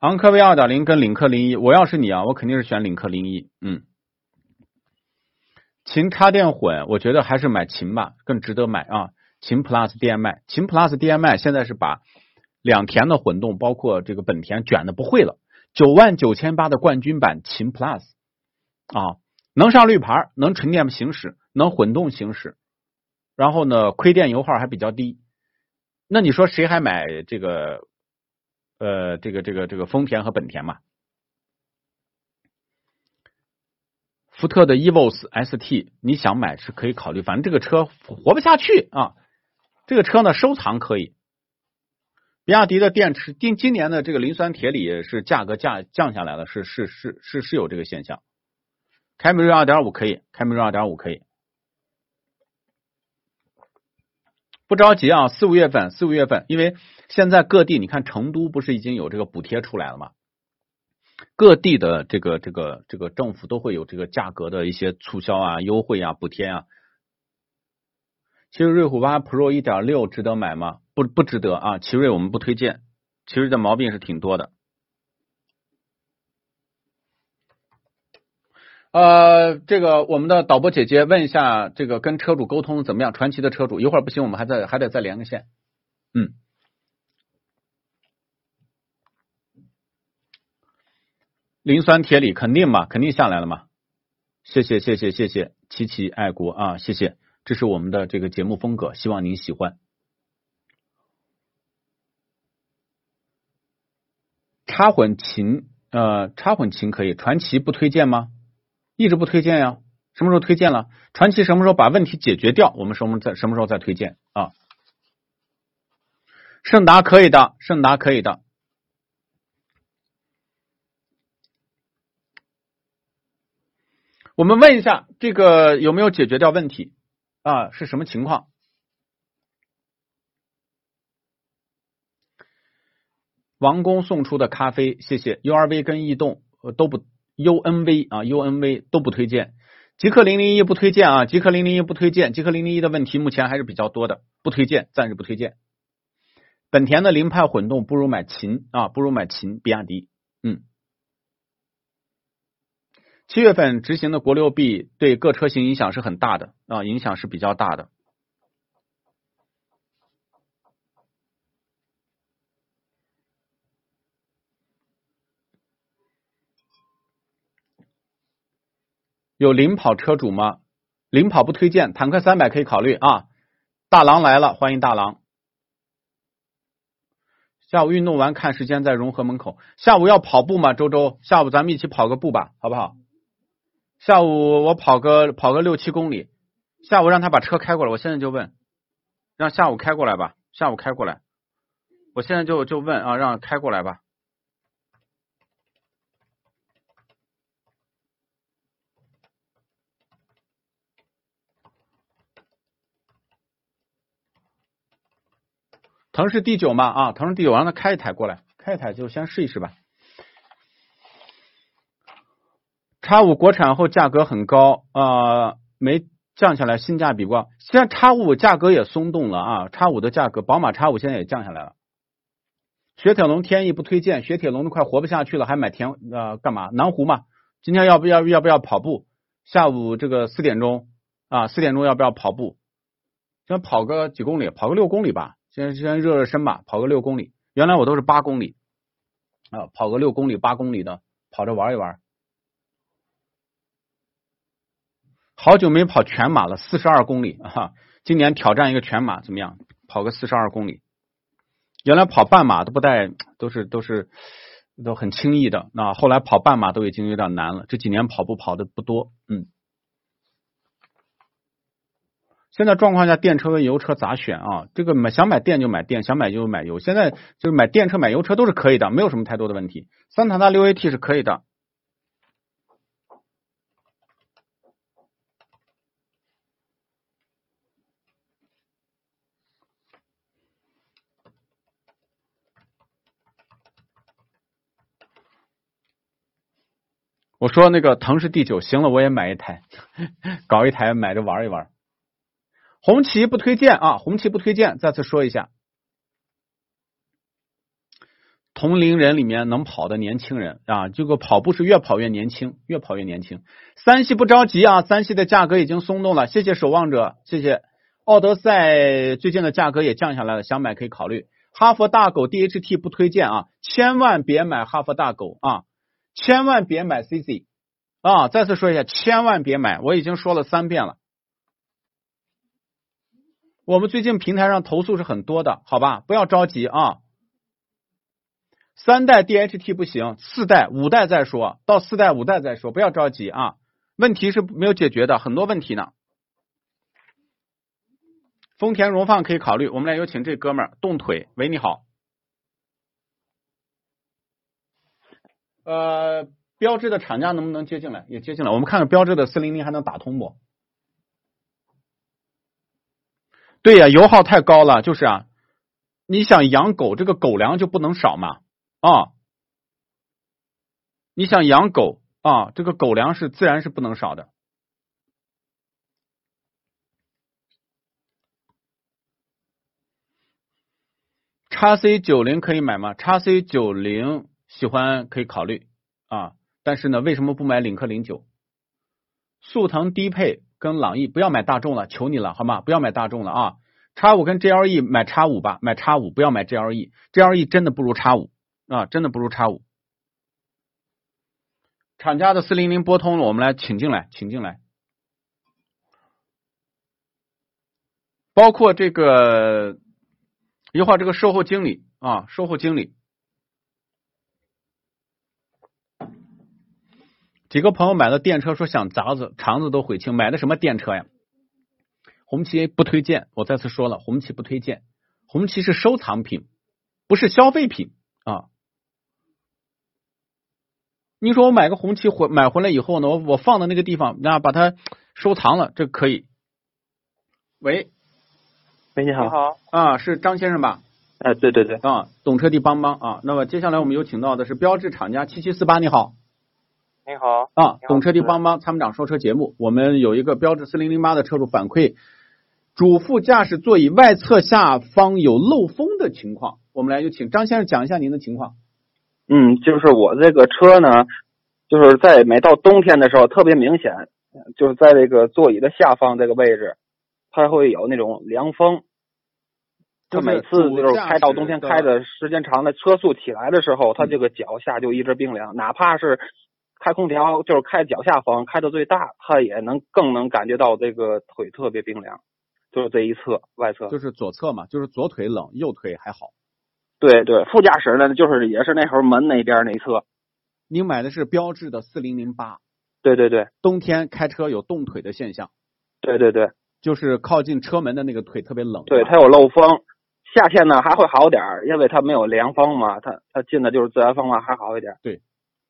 [SPEAKER 2] 昂科威二点零跟领克零一，我要是你啊，我肯定是选领克零一。嗯，秦插电混，我觉得还是买秦吧，更值得买啊。秦 Plus DM-i，秦 Plus DM-i 现在是把两田的混动，包括这个本田卷的不会了。九万九千八的冠军版秦 Plus 啊，能上绿牌，能纯电行驶。能混动行驶，然后呢，亏电油耗还比较低。那你说谁还买这个？呃，这个这个这个丰田和本田嘛？福特的 Evos ST，你想买是可以考虑，反正这个车活不下去啊。这个车呢，收藏可以。比亚迪的电池，今今年的这个磷酸铁锂是价格降降下来了，是是是是是有这个现象。凯美瑞二点五可以，凯美瑞二点五可以。不着急啊，四五月份，四五月份，因为现在各地，你看成都不是已经有这个补贴出来了吗？各地的这个这个这个政府都会有这个价格的一些促销啊、优惠啊、补贴啊。奇瑞瑞虎八 Pro 一点六值得买吗？不不值得啊，奇瑞我们不推荐，奇瑞的毛病是挺多的。呃，这个我们的导播姐姐问一下，这个跟车主沟通怎么样？传奇的车主一会儿不行，我们还在还得再连个线。嗯，磷酸铁锂肯定嘛，肯定下来了嘛。谢谢谢谢谢谢，琪琪爱国啊，谢谢，这是我们的这个节目风格，希望您喜欢。插混琴呃，插混琴可以，传奇不推荐吗？一直不推荐呀，什么时候推荐了？传奇什么时候把问题解决掉？我们什么在什么时候再推荐啊？盛达可以的，盛达可以的。我们问一下，这个有没有解决掉问题啊？是什么情况？王工送出的咖啡，谢谢。U R V 跟逸动都不。U N V 啊，U N V 都不推荐，极客零零一不推荐啊，极客零零一不推荐，极客零零一的问题目前还是比较多的，不推荐，暂时不推荐。本田的凌派混动不如买秦啊，不如买秦，比亚迪，嗯。七月份执行的国六 B 对各车型影响是很大的啊，影响是比较大的。有领跑车主吗？领跑不推荐，坦克三百可以考虑啊。大郎来了，欢迎大郎。下午运动完看时间在融合门口。下午要跑步吗？周周，下午咱们一起跑个步吧，好不好？下午我跑个跑个六七公里。下午让他把车开过来，我现在就问，让下午开过来吧。下午开过来，我现在就就问啊，让开过来吧。腾势第九嘛啊，腾是第九，让他开一台过来，开一台就先试一试吧。叉五国产后价格很高啊，没降下来，性价比不高。现在叉五价格也松动了啊，叉五的价格，宝马叉五现在也降下来了。雪铁龙天翼不推荐，雪铁龙都快活不下去了，还买田呃干嘛？南湖嘛。今天要不要要不要跑步？下午这个四点钟啊，四点钟要不要跑步？先跑个几公里，跑个六公里吧。先先热热身吧，跑个六公里。原来我都是八公里啊，跑个六公里、八公里的，跑着玩一玩。好久没跑全马了，四十二公里啊！今年挑战一个全马怎么样？跑个四十二公里。原来跑半马都不带，都是都是都很轻易的。那后来跑半马都已经有点难了。这几年跑步跑的不多，嗯。现在状况下，电车跟油车咋选啊？这个买想买电就买电，想买油买油。现在就是买电车买油车都是可以的，没有什么太多的问题。桑塔纳六 AT 是可以的。我说那个腾是第九，行了，我也买一台，[LAUGHS] 搞一台买着玩一玩。红旗不推荐啊，红旗不推荐。再次说一下，同龄人里面能跑的年轻人啊，这个跑步是越跑越年轻，越跑越年轻。三系不着急啊，三系的价格已经松动了。谢谢守望者，谢谢奥德赛最近的价格也降下来了，想买可以考虑。哈佛大狗 DHT 不推荐啊，千万别买哈佛大狗啊，千万别买 CC 啊。再次说一下，千万别买，我已经说了三遍了。我们最近平台上投诉是很多的，好吧，不要着急啊。三代 DHT 不行，四代、五代再说到四代、五代再说，不要着急啊。问题是没有解决的，很多问题呢。丰田荣放可以考虑，我们来有请这哥们儿动腿。喂，你好。呃，标志的厂家能不能接进来？也接进来，我们看看标志的四零零还能打通不？对呀，油耗太高了，就是啊，你想养狗，这个狗粮就不能少嘛啊！你想养狗啊，这个狗粮是自然是不能少的。叉 C 九零可以买吗？叉 C 九零喜欢可以考虑啊，但是呢，为什么不买领克零九？速腾低配。跟朗逸不要买大众了，求你了，好吗？不要买大众了啊！叉五跟 GLE 买叉五吧，买叉五，不要买 GLE，GLE 真的不如叉五啊，真的不如叉五。厂家的四零零拨通了，我们来请进来，请进来。包括这个一会儿这个售后经理啊，售后经理。几个朋友买了电车，说想砸子肠子都悔青。买的什么电车呀？红旗不推荐。我再次说了，红旗不推荐。红旗是收藏品，不是消费品啊。你说我买个红旗回买回来以后呢，我我放到那个地方，那把它收藏了，这可以。喂，
[SPEAKER 11] 喂，你好，
[SPEAKER 7] 你好
[SPEAKER 2] 啊，是张先生吧？
[SPEAKER 11] 哎，对对对，
[SPEAKER 2] 啊，懂车帝帮帮啊。那么接下来我们有请到的是标志厂家七七四八，你好。
[SPEAKER 7] 你好
[SPEAKER 2] 啊，懂车帝帮帮参谋长说车节目，我们有一个标致四零零八的车主反馈，主副驾驶座椅外侧下方有漏风的情况，我们来就请张先生讲一下您的情况。
[SPEAKER 11] 嗯，就是我这个车呢，就是在每到冬天的时候特别明显，就是在这个座椅的下方这个位置，它会有那种凉风。它每次就是开到冬天开的时间长的车速起来的时候，它这个脚下就一直冰凉，哪怕是。开空调就是开脚下方开到最大，它也能更能感觉到这个腿特别冰凉，就是这一侧外侧，
[SPEAKER 2] 就是左侧嘛，就是左腿冷，右腿还好。
[SPEAKER 11] 对对，副驾驶呢，就是也是那会儿门那边那一侧。
[SPEAKER 2] 您买的是标致的四零零八。
[SPEAKER 11] 对对对，
[SPEAKER 2] 冬天开车有冻腿的现象。
[SPEAKER 11] 对对对，
[SPEAKER 2] 就是靠近车门的那个腿特别冷。
[SPEAKER 11] 对，它有漏风。夏天呢还会好点儿，因为它没有凉风嘛，它它进的就是自然风嘛，还好一点。
[SPEAKER 2] 对，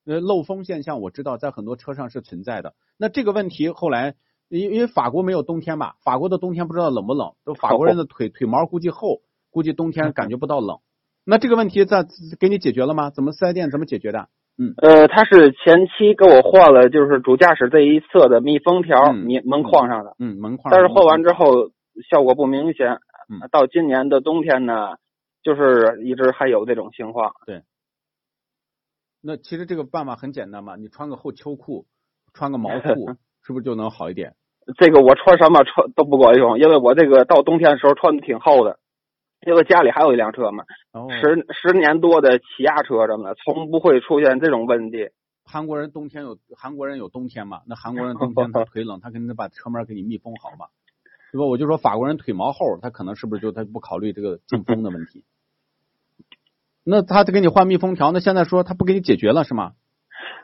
[SPEAKER 2] 呃，漏风现象我知道在很多车上是存在的。那这个问题后来，因因为法国没有冬天吧？法国的冬天不知道冷不冷？都法国人的腿腿毛估计厚，估计冬天感觉不到冷。那这个问题在给你解决了吗？怎么四 S 店怎么解决的？嗯，
[SPEAKER 11] 呃，他是前期给我换了，就是主驾驶这一侧的密封条，门门框上的。
[SPEAKER 2] 嗯，门框。
[SPEAKER 11] 但是换完之后效果不明显。
[SPEAKER 2] 嗯，
[SPEAKER 11] 到今年的冬天呢，就是一直还有这种情况。
[SPEAKER 2] 对。那其实这个办法很简单嘛，你穿个厚秋裤，穿个毛裤，[LAUGHS] 是不是就能好一点？
[SPEAKER 11] 这个我穿什么穿都不管用，因为我这个到冬天的时候穿的挺厚的。因为家里还有一辆车嘛，十十年多的起亚车什么的，从不会出现这种问题。
[SPEAKER 2] 韩国人冬天有韩国人有冬天嘛？那韩国人冬天他腿冷，[LAUGHS] 他肯定得把车门给你密封好嘛，是吧？我就说法国人腿毛厚，他可能是不是就他不考虑这个进风的问题？那他给你换密封条，那现在说他不给你解决了是吗？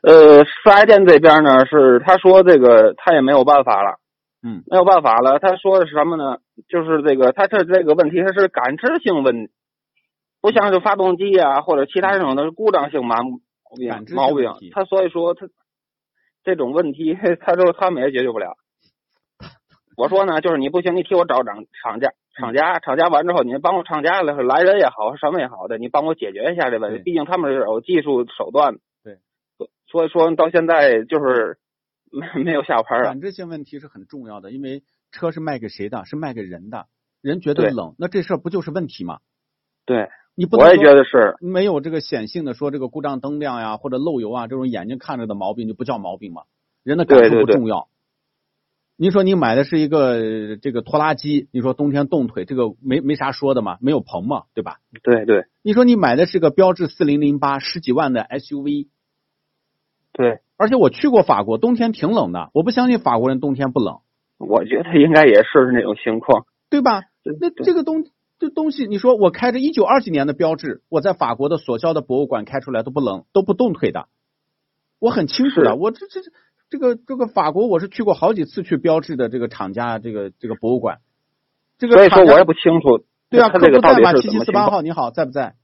[SPEAKER 11] 呃，四 S 店这边呢是他说这个他也没有办法了。
[SPEAKER 2] 嗯，
[SPEAKER 11] 没有办法了。他说的是什么呢？就是这个，他这这个问题，他是感知性问，不像是发动机啊或者其他这种的故障性毛病毛病。他所以说他这种问题，[LAUGHS] 他说他们也解决不了。我说呢，就是你不行，你替我找厂厂家，厂家厂家完之后，你帮我厂家来来人也好，什么也好的，你帮我解决一下这问题。毕竟他们是有技术手段。
[SPEAKER 2] 对，
[SPEAKER 11] 所以说到现在就是。没没有下盘
[SPEAKER 2] 感知性问题是很重要的，因为车是卖给谁的？是卖给人的，人觉得冷，那这事儿不就是问题吗？
[SPEAKER 11] 对，
[SPEAKER 2] 你不
[SPEAKER 11] 我也觉得是
[SPEAKER 2] 没有这个显性的说这个故障灯亮呀，或者漏油啊这种眼睛看着的毛病就不叫毛病吗？人的感受不重要。你说你买的是一个这个拖拉机，你说冬天冻腿，这个没没啥说的嘛，没有棚嘛，对吧？
[SPEAKER 11] 对对。
[SPEAKER 2] 你说你买的是个标致四零零八十几万的 SUV。
[SPEAKER 11] 对，
[SPEAKER 2] 而且我去过法国，冬天挺冷的。我不相信法国人冬天不冷。
[SPEAKER 11] 我觉得应该也是那种情况，
[SPEAKER 2] 对吧？那这个东这东西，你说我开着一九二几年的标志，我在法国的索肖的博物馆开出来都不冷，都不冻腿的。我很清楚的，我这这这这个这个法国，我是去过好几次去标志的这个厂家这个这个博物馆。这个
[SPEAKER 11] 所以说我也不清楚。
[SPEAKER 2] 对啊，
[SPEAKER 11] 客
[SPEAKER 2] 服代码？七七四八号，你好，在不在？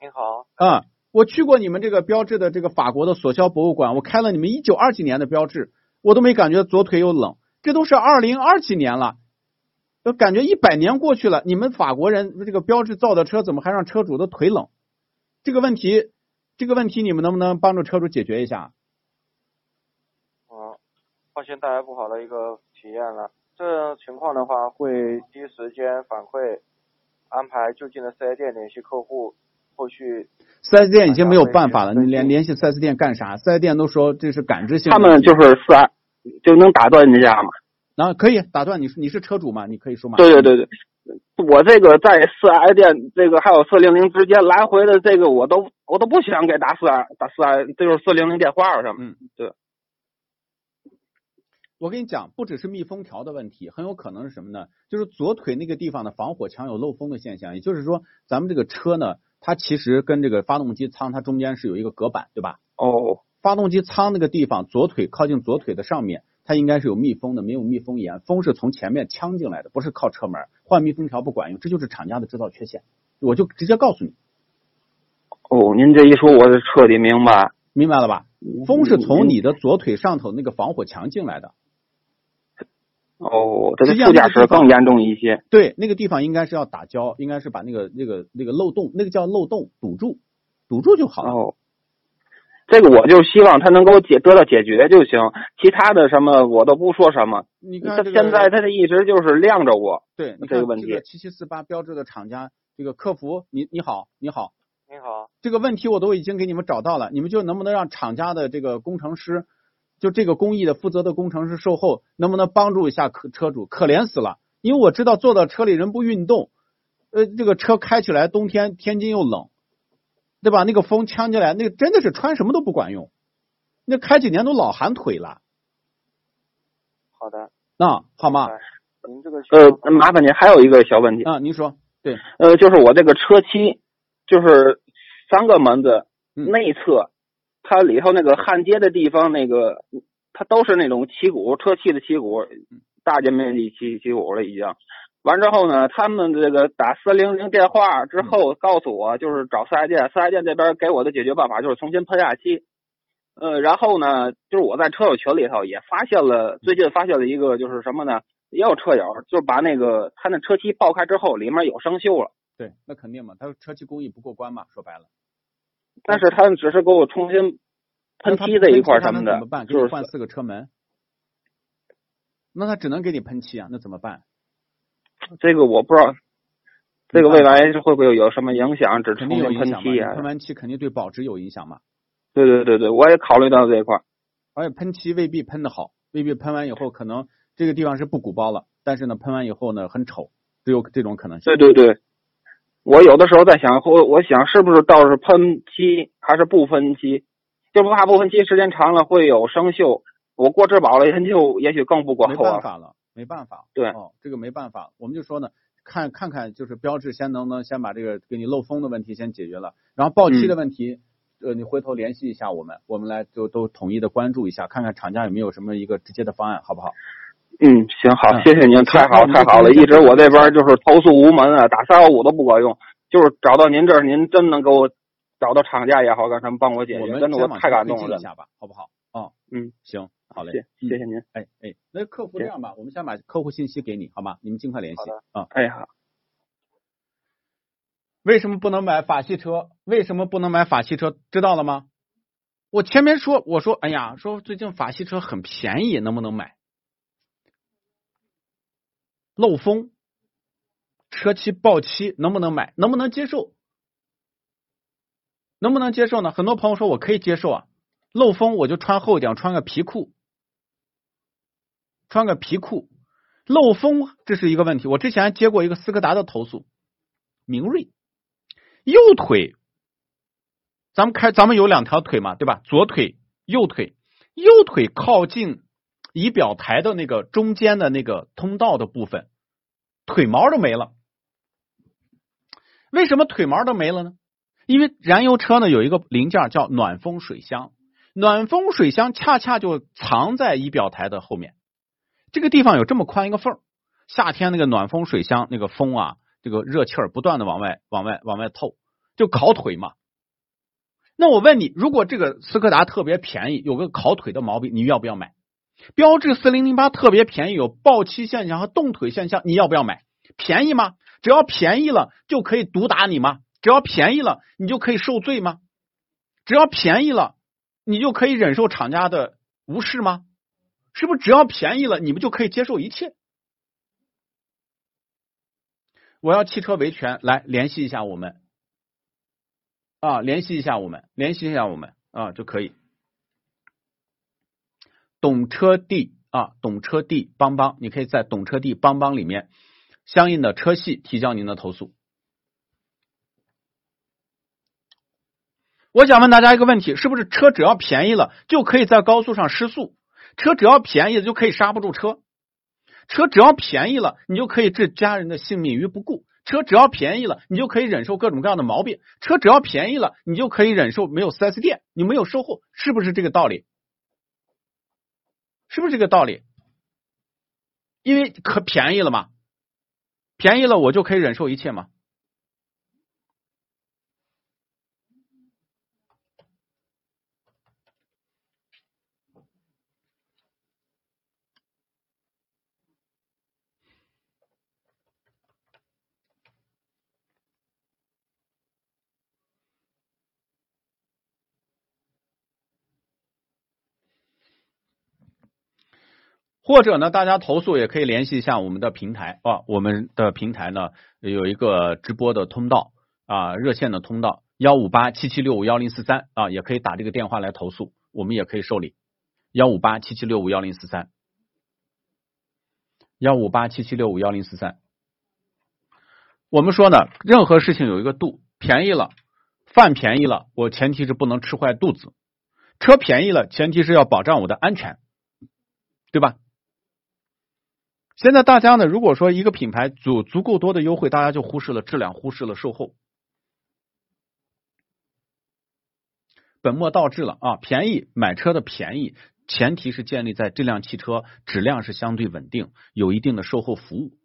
[SPEAKER 12] 你好。
[SPEAKER 2] 嗯。我去过你们这个标志的这个法国的索肖博物馆，我开了你们一九二几年的标志，我都没感觉左腿有冷，这都是二零二几年了，我感觉一百年过去了，你们法国人这个标志造的车怎么还让车主的腿冷？这个问题，这个问题你们能不能帮助车主解决一下？
[SPEAKER 12] 嗯，放心带来不好的一个体验了。这情况的话，会第一时间反馈，安排就近的四 S 店联系客户。后续
[SPEAKER 2] 四 S 店已经没有办法了，你联联系四 S 店干啥？四 S 店都说这是感知性。
[SPEAKER 11] 他们就是四 S 就能打断人家嘛？
[SPEAKER 2] 那可以打断你，你是车主嘛？你可以说嘛？
[SPEAKER 11] 对对对对，我这个在四 S 店这个还有四零零之间来回的这个我都我都不想给打四 S 打四 S，就是四零零电话上。
[SPEAKER 2] 嗯，
[SPEAKER 11] 对。
[SPEAKER 2] 我跟你讲，不只是密封条的问题，很有可能是什么呢？就是左腿那个地方的防火墙有漏风的现象。也就是说，咱们这个车呢。它其实跟这个发动机舱，它中间是有一个隔板，对吧？
[SPEAKER 11] 哦，
[SPEAKER 2] 发动机舱那个地方，左腿靠近左腿的上面，它应该是有密封的，没有密封严，风是从前面呛进来的，不是靠车门换密封条不管用，这就是厂家的制造缺陷。我就直接告诉你。
[SPEAKER 11] 哦，您这一说，我是彻底明白，
[SPEAKER 2] 明白了吧？风是从你的左腿上头那个防火墙进来的。
[SPEAKER 11] 哦，这个副驾驶更严重一些。
[SPEAKER 2] 对，那个地方应该是要打胶，应该是把那个那个那个漏洞，那个叫漏洞堵住，堵住就好了。
[SPEAKER 11] 哦，这个我就希望他能给我解得到解决就行，其他的什么我都不说什么。
[SPEAKER 2] 你看，
[SPEAKER 11] 现在他这一直就是晾着我。
[SPEAKER 2] 对，
[SPEAKER 11] 这个问题。
[SPEAKER 2] 七七四八标志的厂家，这个客服，你你好，你好，
[SPEAKER 12] 你好，
[SPEAKER 2] 这个问题我都已经给你们找到了，你们就能不能让厂家的这个工程师？就这个工艺的负责的工程师售后，能不能帮助一下客车主？可怜死了，因为我知道坐到车里人不运动，呃，这个车开起来冬天天津又冷，对吧？那个风呛进来，那个真的是穿什么都不管用。那开几年都老寒腿了。
[SPEAKER 12] 好的。
[SPEAKER 2] 那好吗？
[SPEAKER 12] 您这个
[SPEAKER 11] 呃，麻烦您还有一个小问题
[SPEAKER 2] 啊，您说对，
[SPEAKER 11] 呃，就是我这个车漆，就是三个门子内侧，它里头那个焊接的地方，那个它都是那种漆鼓，车漆的漆鼓，大件面积漆漆鼓了已经。完之后呢，他们这个打四零零电话之后告诉我，就是找四 S 店，四 S 店这边给我的解决办法就是重新喷下漆。呃，然后呢，就是我在车友群里头也发现了，最近发现了一个，就是什么呢？也有车友就把那个他那车漆爆开之后，里面有生锈了。
[SPEAKER 2] 对，那肯定嘛，他车漆工艺不过关嘛，说白了。
[SPEAKER 11] 但是他只是给我重新喷漆这一块什么的，
[SPEAKER 2] 怎么办？
[SPEAKER 11] 就是
[SPEAKER 2] 换四个车门。那他只能给你喷漆啊，那怎么办？
[SPEAKER 11] 这个我不知道，这个未来会不会有什么影响？只重新喷漆啊？
[SPEAKER 2] 喷完漆肯定对保值有影响嘛。
[SPEAKER 11] 对对对对，我也考虑到这一块。
[SPEAKER 2] 而且喷漆未必喷的好，未必喷完以后可能这个地方是不鼓包了，但是呢，喷完以后呢很丑，只有这种可能性。
[SPEAKER 11] 对对对，我有的时候在想，我我想是不是倒是喷漆还是不喷漆？就不怕不喷漆时间长了会有生锈。我过质保了研究，也许更不过后
[SPEAKER 2] 没办法了，没办法。
[SPEAKER 11] 对，
[SPEAKER 2] 哦，这个没办法，我们就说呢，看看看就是标志，先能不能先把这个给你漏风的问题先解决了，然后爆漆的问题。呃，你回头联系一下我们，我们来就都统一的关注一下，看看厂家有没有什么一个直接的方案，好不好？
[SPEAKER 11] 嗯，行，好，谢谢您，太好太好了，一直我这边就是投诉无门啊，打三幺五都不管用，就是找到您这儿，您真能给我找到厂家也好，让他们帮我解决，真的我太感动了，一
[SPEAKER 2] 下吧，好不好？啊，
[SPEAKER 11] 嗯，
[SPEAKER 2] 行，好嘞，
[SPEAKER 11] 谢谢谢您，
[SPEAKER 2] 哎哎，那客服这样吧，我们先把客户信息给你，好吗？你们尽快联系啊，
[SPEAKER 11] 哎好。
[SPEAKER 2] 为什么不能买法系车？为什么不能买法系车？知道了吗？我前面说，我说，哎呀，说最近法系车很便宜，能不能买？漏风、车漆爆漆，能不能买？能不能接受？能不能接受呢？很多朋友说我可以接受啊，漏风我就穿厚点，穿个皮裤，穿个皮裤。漏风这是一个问题，我之前接过一个斯柯达的投诉，明锐。右腿，咱们开，咱们有两条腿嘛，对吧？左腿、右腿，右腿靠近仪表台的那个中间的那个通道的部分，腿毛都没了。为什么腿毛都没了呢？因为燃油车呢有一个零件叫暖风水箱，暖风水箱恰恰就藏在仪表台的后面，这个地方有这么宽一个缝夏天那个暖风水箱那个风啊。这个热气儿不断的往外、往外、往外透，就烤腿嘛。那我问你，如果这个斯柯达特别便宜，有个烤腿的毛病，你要不要买？标致四零零八特别便宜，有爆漆现象和冻腿现象，你要不要买？便宜吗？只要便宜了就可以毒打你吗？只要便宜了你就可以受罪吗？只要便宜了你就可以忍受厂家的无视吗？是不是只要便宜了你们就可以接受一切？我要汽车维权，来联系一下我们啊，联系一下我们，联系一下我们啊就可以。懂车帝啊，懂车帝帮帮，你可以在懂车帝帮帮里面相应的车系提交您的投诉。我想问大家一个问题：是不是车只要便宜了就可以在高速上失速？车只要便宜了就可以刹不住车？车只要便宜了，你就可以置家人的性命于不顾；车只要便宜了，你就可以忍受各种各样的毛病；车只要便宜了，你就可以忍受没有四 S 店，你没有售后，是不是这个道理？是不是这个道理？因为可便宜了嘛，便宜了我就可以忍受一切嘛。或者呢，大家投诉也可以联系一下我们的平台啊，我们的平台呢有一个直播的通道啊，热线的通道幺五八七七六五幺零四三啊，也可以打这个电话来投诉，我们也可以受理幺五八七七六五幺零四三幺五八七七六五幺零四三。我们说呢，任何事情有一个度，便宜了，饭便宜了，我前提是不能吃坏肚子。车便宜了，前提是要保障我的安全，对吧？现在大家呢，如果说一个品牌足足够多的优惠，大家就忽视了质量，忽视了售后，本末倒置了啊！便宜买车的便宜，前提是建立在这辆汽车质量是相对稳定，有一定的售后服务。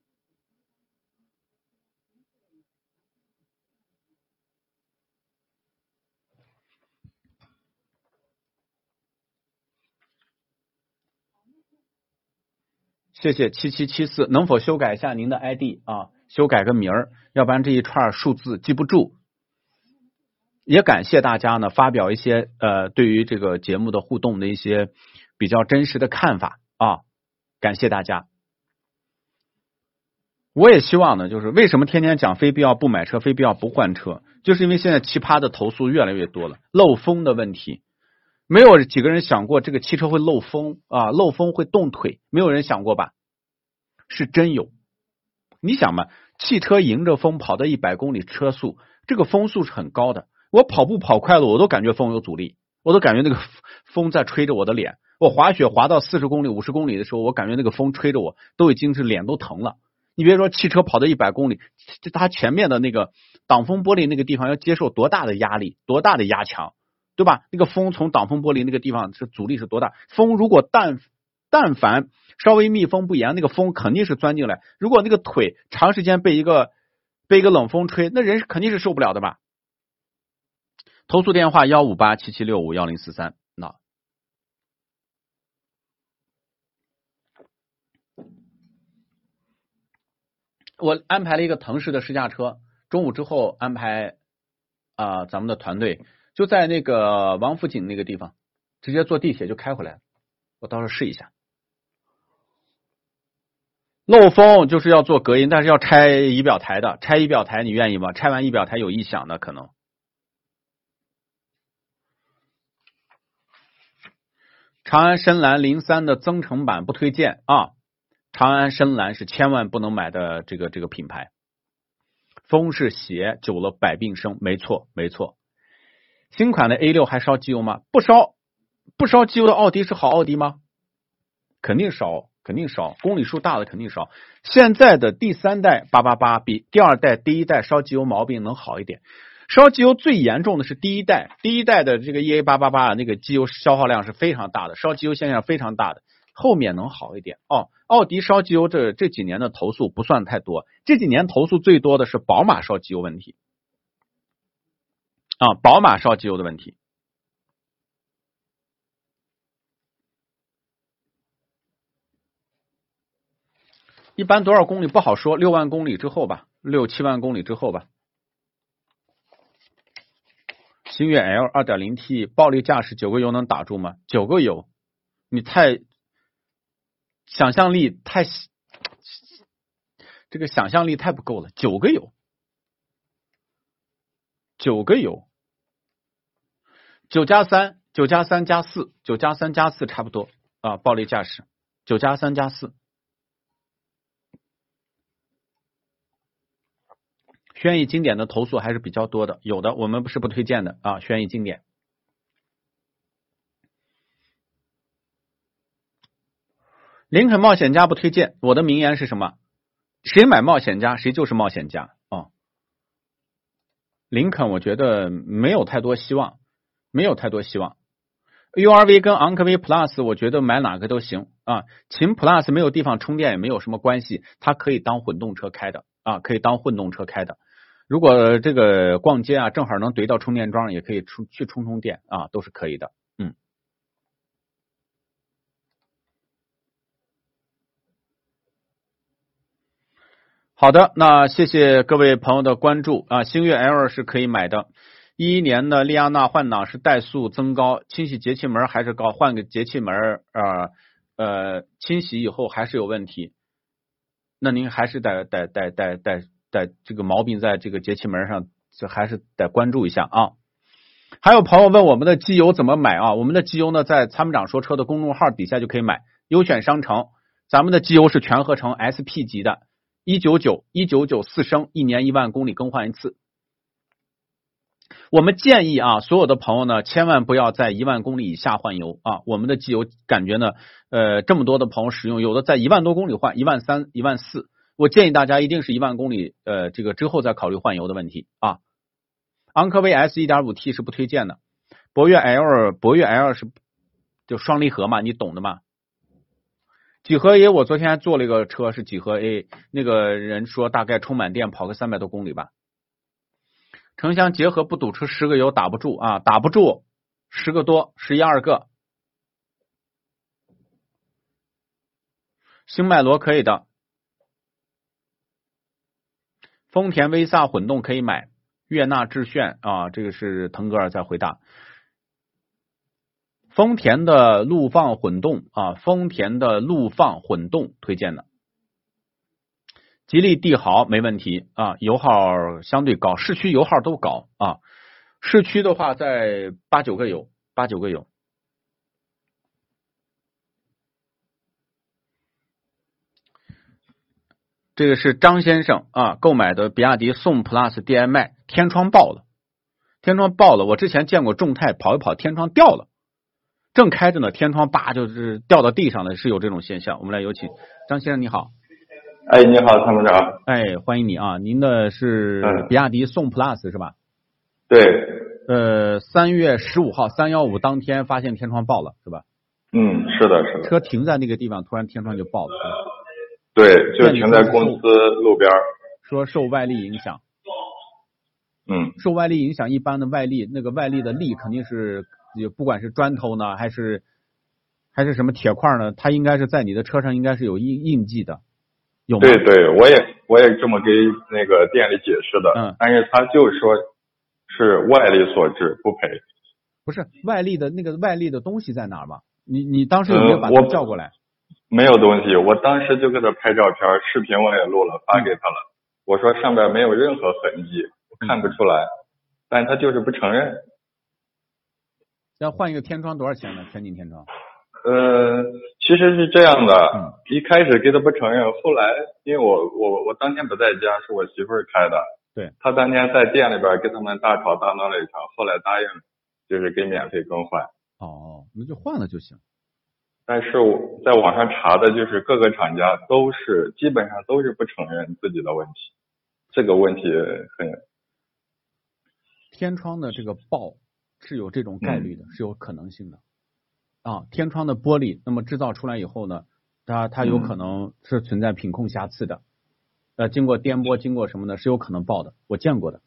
[SPEAKER 2] 谢谢七七七四，能否修改一下您的 ID 啊？修改个名儿，要不然这一串数字记不住。也感谢大家呢，发表一些呃对于这个节目的互动的一些比较真实的看法啊，感谢大家。我也希望呢，就是为什么天天讲非必要不买车，非必要不换车，就是因为现在奇葩的投诉越来越多了，漏风的问题。没有几个人想过这个汽车会漏风啊，漏风会冻腿，没有人想过吧？是真有。你想嘛，汽车迎着风跑到一百公里车速，这个风速是很高的。我跑步跑快了，我都感觉风有阻力，我都感觉那个风在吹着我的脸。我滑雪滑到四十公里、五十公里的时候，我感觉那个风吹着我，都已经是脸都疼了。你别说汽车跑到一百公里，这它前面的那个挡风玻璃那个地方要接受多大的压力，多大的压强？对吧？那个风从挡风玻璃那个地方是阻力是多大？风如果但但凡稍微密封不严，那个风肯定是钻进来。如果那个腿长时间被一个被一个冷风吹，那人是肯定是受不了的吧？投诉电话幺五八七七六五幺零四三。那我安排了一个腾势的试驾车，中午之后安排啊咱们的团队。就在那个王府井那个地方，直接坐地铁就开回来我到时候试一下。漏风就是要做隔音，但是要拆仪表台的。拆仪表台你愿意吗？拆完仪表台有异响的可能。长安深蓝零三的增程版不推荐啊！长安深蓝是千万不能买的这个这个品牌。风是邪，久了百病生。没错，没错。新款的 A 六还烧机油吗？不烧，不烧机油的奥迪是好奥迪吗？肯定烧，肯定烧，公里数大的肯定烧。现在的第三代八八八比第二代、第一代烧机油毛病能好一点。烧机油最严重的是第一代，第一代的这个 EA 八八八那个机油消耗量是非常大的，烧机油现象非常大的。后面能好一点哦。奥迪烧机油这这几年的投诉不算太多，这几年投诉最多的是宝马烧机油问题。啊，宝马烧机油的问题，一般多少公里不好说，六万公里之后吧，六七万公里之后吧。星越 L 二点零 T 暴力驾驶九个油能打住吗？九个油，你太想象力太这个想象力太不够了，九个油，九个油。九加三，九加三加四，九加三加四差不多啊！暴力驾驶，九加三加四。轩逸经典的投诉还是比较多的，有的我们不是不推荐的啊。轩逸经典，林肯冒险家不推荐。我的名言是什么？谁买冒险家，谁就是冒险家啊！林肯，我觉得没有太多希望。没有太多希望，U R V 跟昂科威 Plus，我觉得买哪个都行啊。秦 Plus 没有地方充电也没有什么关系，它可以当混动车开的啊，可以当混动车开的。如果这个逛街啊，正好能怼到充电桩，也可以出去充充电啊，都是可以的。嗯，好的，那谢谢各位朋友的关注啊，星越 L 是可以买的。一一年的利亚纳换挡是怠速增高，清洗节气门还是高，换个节气门呃呃，清洗以后还是有问题，那您还是得得得得得得这个毛病在这个节气门上，这还是得关注一下啊。还有朋友问我们的机油怎么买啊？我们的机油呢，在参谋长说车的公众号底下就可以买，优选商城，咱们的机油是全合成 SP 级的，一九九一九九四升，一年一万公里更换一次。我们建议啊，所有的朋友呢，千万不要在一万公里以下换油啊。我们的机油感觉呢，呃，这么多的朋友使用，有的在一万多公里换，一万三、一万四。我建议大家一定是一万公里，呃，这个之后再考虑换油的问题啊。昂科威 S 一点五 T 是不推荐的，博越 L 博越 L 是就双离合嘛，你懂的嘛。几何 A 我昨天还坐了一个车是几何 A，那个人说大概充满电跑个三百多公里吧。城乡结合不堵车十个油打不住啊，打不住十个多十一二个。星脉罗可以的，丰田威飒混动可以买，悦纳致炫啊，这个是腾格尔在回答。丰田的陆放混动啊，丰田的陆放混动推荐的。吉利帝豪没问题啊，油耗相对高，市区油耗都高啊。市区的话在八九个油，八九个油。这个是张先生啊购买的比亚迪宋 PLUS DM-i，天窗爆了，天窗爆了。我之前见过众泰跑一跑，天窗掉了，正开着呢，天窗叭就是掉到地上了，是有这种现象。我们来有请张先生，你好。
[SPEAKER 13] 哎，你好，参谋长。
[SPEAKER 2] 哎，欢迎你啊！您的是比亚迪宋 PLUS 是吧？
[SPEAKER 13] 对。
[SPEAKER 2] 呃，三月十五号三幺五当天发现天窗爆了是吧？
[SPEAKER 13] 嗯，是的，是的。
[SPEAKER 2] 车停在那个地方，突然天窗就爆了。
[SPEAKER 13] 对，就停在公司路边。
[SPEAKER 2] 说受外力影响。
[SPEAKER 13] 嗯。
[SPEAKER 2] 受外力影响，一般的外力，那个外力的力肯定是，不管是砖头呢，还是还是什么铁块呢，它应该是在你的车上应该是有印印记的。
[SPEAKER 13] 对对，我也我也这么给那个店里解释的，
[SPEAKER 2] 嗯，
[SPEAKER 13] 但是他就说是外力所致，不赔。
[SPEAKER 2] 不是外力的那个外力的东西在哪儿吗？你你当时有没有把他叫过来？
[SPEAKER 13] 没有东西，我当时就给他拍照片，视频我也录了，发给他了。我说上边没有任何痕迹，看不出来，但他就是不承认。
[SPEAKER 2] 要换一个天窗多少钱呢？全景天窗？
[SPEAKER 13] 呃，其实是这样的，一开始给他不承认，后来因为我我我当天不在家，是我媳妇儿开的，
[SPEAKER 2] 对，
[SPEAKER 13] 他当天在店里边跟他们大吵大闹了一场，后来答应就是给免费更换。
[SPEAKER 2] 哦，那就换了就行。
[SPEAKER 13] 但是我在网上查的就是各个厂家都是基本上都是不承认自己的问题，这个问题很。
[SPEAKER 2] 天窗的这个爆是有这种概率的，是有可能性的。啊，天窗的玻璃，那么制造出来以后呢，它它有可能是存在品控瑕疵的，呃，经过颠簸，经过什么呢，是有可能爆的，我见过的。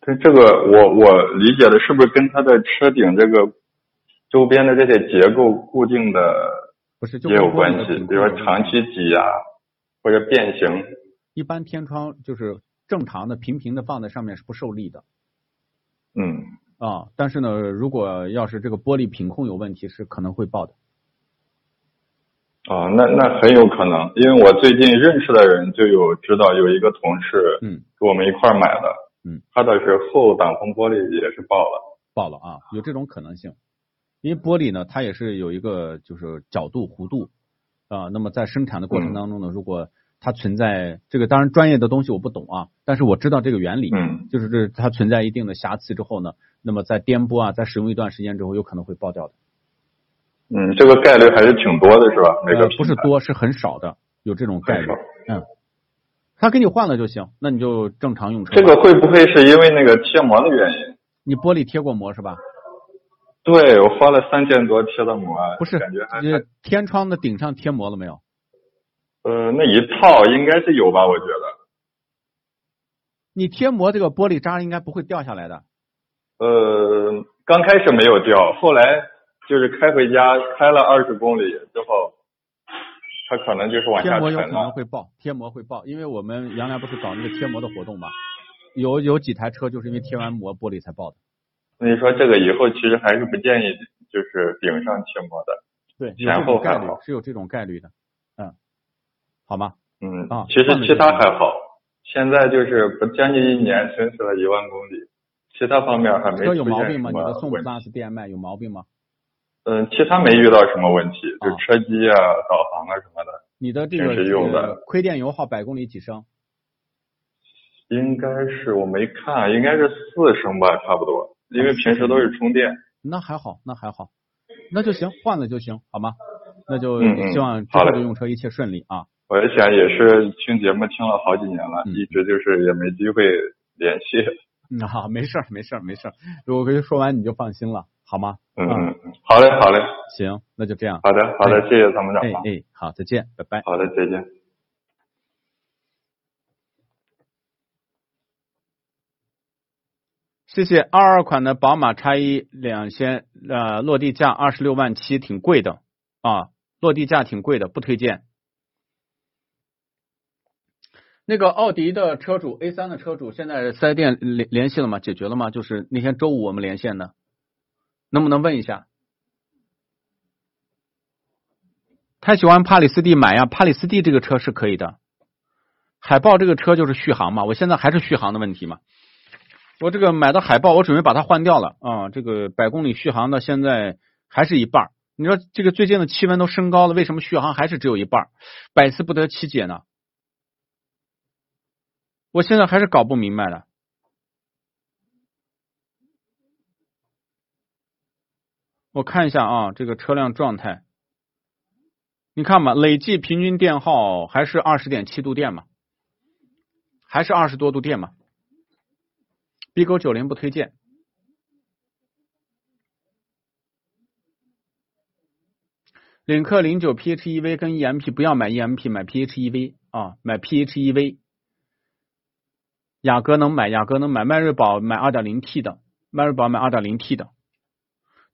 [SPEAKER 13] 它这个，我我理解的是不是跟它的车顶这个周边的这些结构固定的
[SPEAKER 2] 不是
[SPEAKER 13] 也有关系？比如说长期挤压或者变形。
[SPEAKER 2] 一般天窗就是正常的平平的放在上面是不受力的。
[SPEAKER 13] 嗯。
[SPEAKER 2] 啊，但是呢，如果要是这个玻璃品控有问题，是可能会爆的。
[SPEAKER 13] 啊，那那很有可能，因为我最近认识的人就有知道有一个同事，
[SPEAKER 2] 嗯，
[SPEAKER 13] 跟我们一块买的，
[SPEAKER 2] 嗯，
[SPEAKER 13] 他的是后挡风玻璃也是爆了，
[SPEAKER 2] 爆了啊，有这种可能性，因为玻璃呢，它也是有一个就是角度弧度啊，那么在生产的过程当中呢，如果它存在这个，当然专业的东西我不懂啊，但是我知道这个原理，
[SPEAKER 13] 嗯，
[SPEAKER 2] 就是这它存在一定的瑕疵之后呢。那么在颠簸啊，在使用一段时间之后，有可能会爆掉的。
[SPEAKER 13] 嗯，这个概率还是挺多的，是吧？那个
[SPEAKER 2] 不是多，是很少的，有这种概率。嗯，他给你换了就行，那你就正常用车。
[SPEAKER 13] 这个会不会是因为那个贴膜的原因？
[SPEAKER 2] 你玻璃贴过膜是吧？
[SPEAKER 13] 对，我花了三千多贴的膜。
[SPEAKER 2] 不是，
[SPEAKER 13] 感觉还
[SPEAKER 2] 天窗的顶上贴膜了没有？
[SPEAKER 13] 呃，那一套应该是有吧？我觉得。
[SPEAKER 2] 你贴膜，这个玻璃渣应该不会掉下来的。
[SPEAKER 13] 呃，刚开始没有掉，后来就是开回家开了二十公里之后，它可能就是往下
[SPEAKER 2] 沉了。贴膜有可能会爆，贴膜会爆，因为我们原来不是搞那个贴膜的活动嘛，有有几台车就是因为贴完膜玻璃才爆的。
[SPEAKER 13] 所以说这个以后其实还是不建议就是顶上贴膜的，
[SPEAKER 2] 对，
[SPEAKER 13] 前后还好，
[SPEAKER 2] 是有这种概率的，嗯，好吗？
[SPEAKER 13] 嗯
[SPEAKER 2] 啊，
[SPEAKER 13] 其实其他还好，现在就是不将近一年行驶了一万公里。其他方面还没
[SPEAKER 2] 车有毛病吗？你的宋 PLUS DM-i 有毛病吗？
[SPEAKER 13] 嗯，其他没遇到什么问题，就车机啊、导航啊什么的。
[SPEAKER 2] 你的这个
[SPEAKER 13] 用的
[SPEAKER 2] 亏电油耗百公里几升？
[SPEAKER 13] 应该是我没看，应该是四升吧，差不多，因为平时都是充电。
[SPEAKER 2] 那还好，那还好，那就行，换了就行，好吗？那就
[SPEAKER 13] 嗯
[SPEAKER 2] 希望之后的用车一切顺利啊。
[SPEAKER 13] 我也想也是听节目听了好几年了，一直就是也没机会联系。[LAUGHS]
[SPEAKER 2] 嗯，好，没事儿，没事儿，没事儿。我跟你说完你就放心了，好吗？
[SPEAKER 13] 嗯嗯嗯，好嘞，好嘞。
[SPEAKER 2] 行，那就这样。
[SPEAKER 13] 好的，好的，谢谢参谋长。
[SPEAKER 2] 哎哎，好，再见，拜拜。
[SPEAKER 13] 好的，再见。
[SPEAKER 2] 谢谢二二款的宝马叉一两千呃落地价二十六万七，挺贵的啊，落地价挺贵的，不推荐。那个奥迪的车主 A 三的车主，现在四 S 店联联系了吗？解决了吗？就是那天周五我们连线的，能不能问一下？他喜欢帕里斯蒂买呀，帕里斯蒂这个车是可以的。海豹这个车就是续航嘛，我现在还是续航的问题嘛。我这个买的海豹，我准备把它换掉了啊。这个百公里续航的现在还是一半。你说这个最近的气温都升高了，为什么续航还是只有一半？百思不得其解呢？我现在还是搞不明白的。我看一下啊，这个车辆状态，你看嘛，累计平均电耗还是二十点七度电嘛，还是二十多度电嘛。B 勾九零不推荐。领克零九 PHEV 跟 EMP 不要买 EMP，买 PHEV 啊，买 PHEV。雅阁能买，雅阁能买，迈锐宝买二点零 T 的，迈锐宝买二点零 T 的。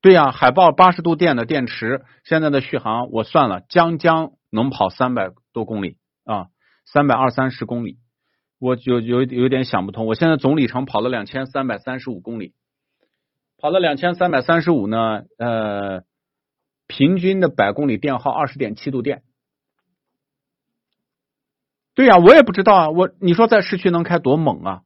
[SPEAKER 2] 对呀、海豹八十度电的电池，现在的续航我算了，将将能跑三百多公里啊，三百二三十公里。我有有有点想不通，我现在总里程跑了两千三百三十五公里，跑了两千三百三十五呢，呃，平均的百公里电耗二十点七度电。对呀、我也不知道啊，我你说在市区能开多猛啊？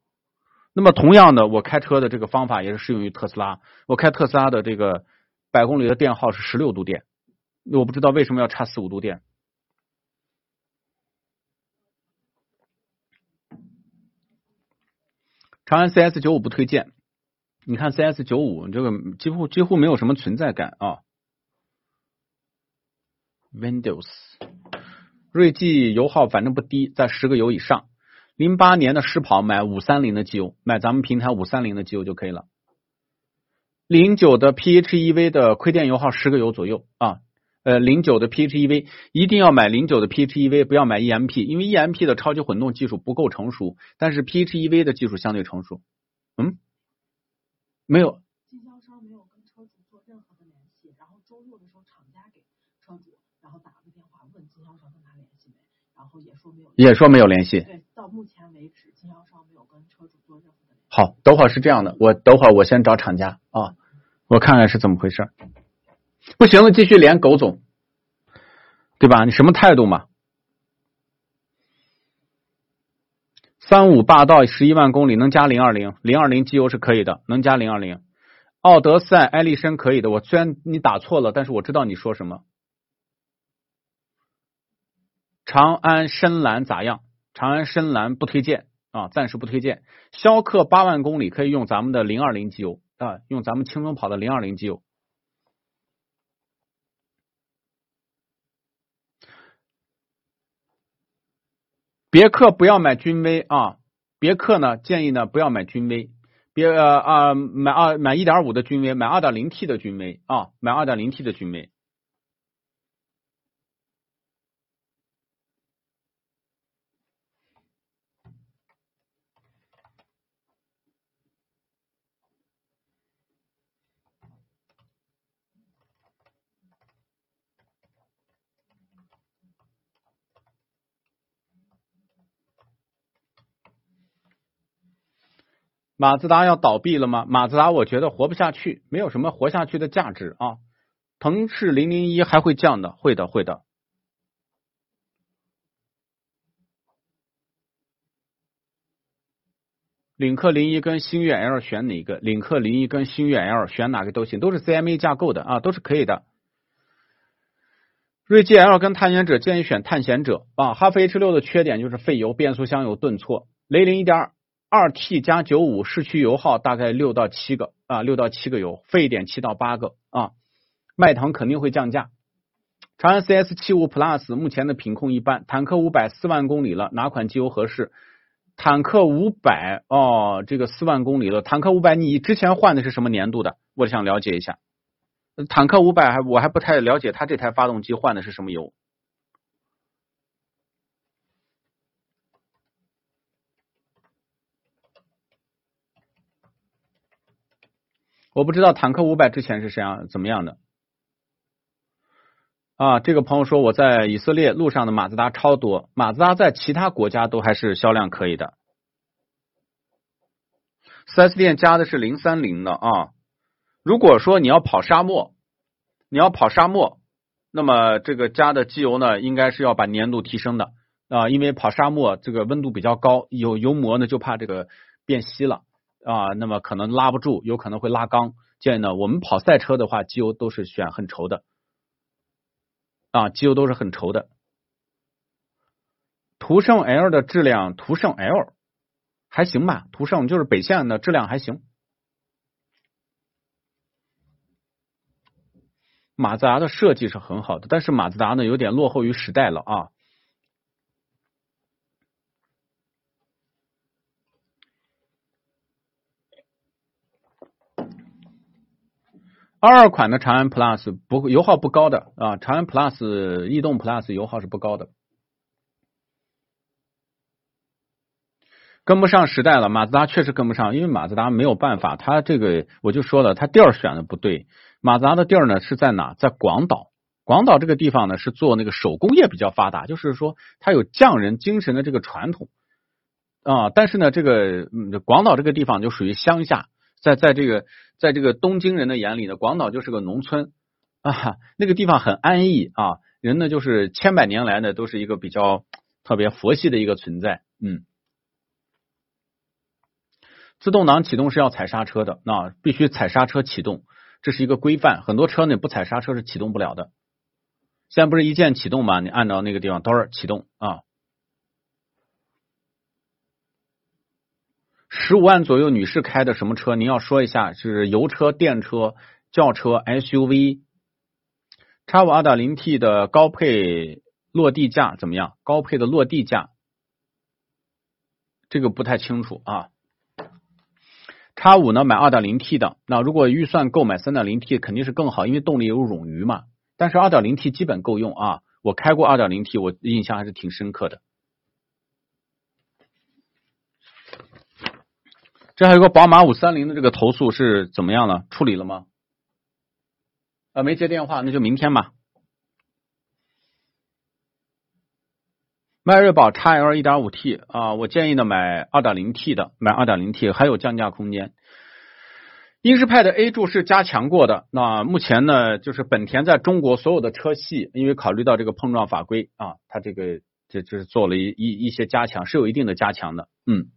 [SPEAKER 2] 那么同样的，我开车的这个方法也是适用于特斯拉，我开特斯拉的这个百公里的电耗是十六度电，我不知道为什么要差四五度电。长安 CS 九五不推荐，你看 CS 九五这个几乎几乎没有什么存在感啊。Windows，锐际油耗反正不低，在十个油以上。零八年的试跑买五三零的机油，买咱们平台五三零的机油就可以了。零九的 PHEV 的亏电油耗十个油左右啊。呃，零九的 PHEV 一定要买零九的 PHEV，不要买 EMP，因为 EMP 的超级混动技术不够成熟，但是 PHEV 的技术相对成熟。嗯，没有。
[SPEAKER 14] 经销商没有跟车主做任何的联系，然后周六的时候厂家给车主，然后打了个电话问经销商跟他联系没，然后也说没有。
[SPEAKER 2] 也说没有联系。
[SPEAKER 14] 对，到目前为止，经销商没有跟车主做任何的。
[SPEAKER 2] 好，等会儿是这样的，我等会儿我先找厂家啊，我看看是怎么回事。不行了，继续连狗总，对吧？你什么态度嘛？三五霸道十一万公里能加零二零，零二零机油是可以的，能加零二零。奥德赛、艾力绅可以的，我虽然你打错了，但是我知道你说什么。长安深蓝咋样？长安深蓝不推荐啊，暂时不推荐。逍客八万公里可以用咱们的零二零机油啊，用咱们轻松跑的零二零机油。别克不要买君威啊，别克呢建议呢不要买君威，别呃啊买二买一点五的君威，买二点零 T 的君威啊，买二点零 T 的君威。马自达要倒闭了吗？马自达我觉得活不下去，没有什么活下去的价值啊。腾势零零一还会降的，会的，会的。领克零一跟星越 L 选哪个？领克零一跟星越 L 选哪个都行，都是 CMA 架构的啊，都是可以的。锐际 L 跟探险者建议选探险者啊。哈弗 H 六的缺点就是费油，变速箱有顿挫。雷凌一点二二 T 加九五市区油耗大概六到七个啊，六到七个油，费点七到八个啊。迈腾肯定会降价。长安 CS 七五 Plus 目前的品控一般，坦克五百四万公里了，哪款机油合适？坦克五百哦，这个四万公里了。坦克五百，你之前换的是什么年度的？我想了解一下。坦克五百还我还不太了解，它这台发动机换的是什么油？我不知道坦克五百之前是谁样怎么样的。啊，这个朋友说我在以色列路上的马自达超多，马自达在其他国家都还是销量可以的。四 S 店加的是零三零的啊。如果说你要跑沙漠，你要跑沙漠，那么这个加的机油呢，应该是要把粘度提升的啊，因为跑沙漠这个温度比较高，有油膜呢就怕这个变稀了啊，那么可能拉不住，有可能会拉缸。建议呢，我们跑赛车的话，机油都是选很稠的。啊，机油都是很稠的。途胜 L 的质量，途胜 L 还行吧，途胜就是北线的质量还行。马自达的设计是很好的，但是马自达呢有点落后于时代了啊。二二款的长安 Plus 不油耗不高的啊，长安 Plus、逸动 Plus 油耗是不高的，跟不上时代了。马自达确实跟不上，因为马自达没有办法，它这个我就说了，它地儿选的不对。马自达的地儿呢是在哪？在广岛。广岛这个地方呢是做那个手工业比较发达，就是说它有匠人精神的这个传统啊。但是呢，这个嗯广岛这个地方就属于乡下。在在这个在这个东京人的眼里呢，广岛就是个农村啊，那个地方很安逸啊，人呢就是千百年来呢都是一个比较特别佛系的一个存在，嗯。自动挡启动是要踩刹车的，那必须踩刹车启动，这是一个规范，很多车呢不踩刹车是启动不了的。现在不是一键启动吗？你按照那个地方都是启动啊。十五万左右，女士开的什么车？您要说一下，是油车、电车、轿车、SUV。叉五二点零 T 的高配落地价怎么样？高配的落地价，这个不太清楚啊。叉五呢，买二点零 T 的，那如果预算购买三点零 T 肯定是更好，因为动力有冗余嘛。但是二点零 T 基本够用啊，我开过二点零 T，我印象还是挺深刻的。这还有个宝马五三零的这个投诉是怎么样了？处理了吗？啊，没接电话，那就明天吧。迈锐宝 x L 一点五 T 啊，我建议呢买二点零 T 的，买二点零 T 还有降价空间。英仕派的 A 柱是加强过的，那目前呢就是本田在中国所有的车系，因为考虑到这个碰撞法规啊，它这个这这是做了一一一些加强，是有一定的加强的，嗯。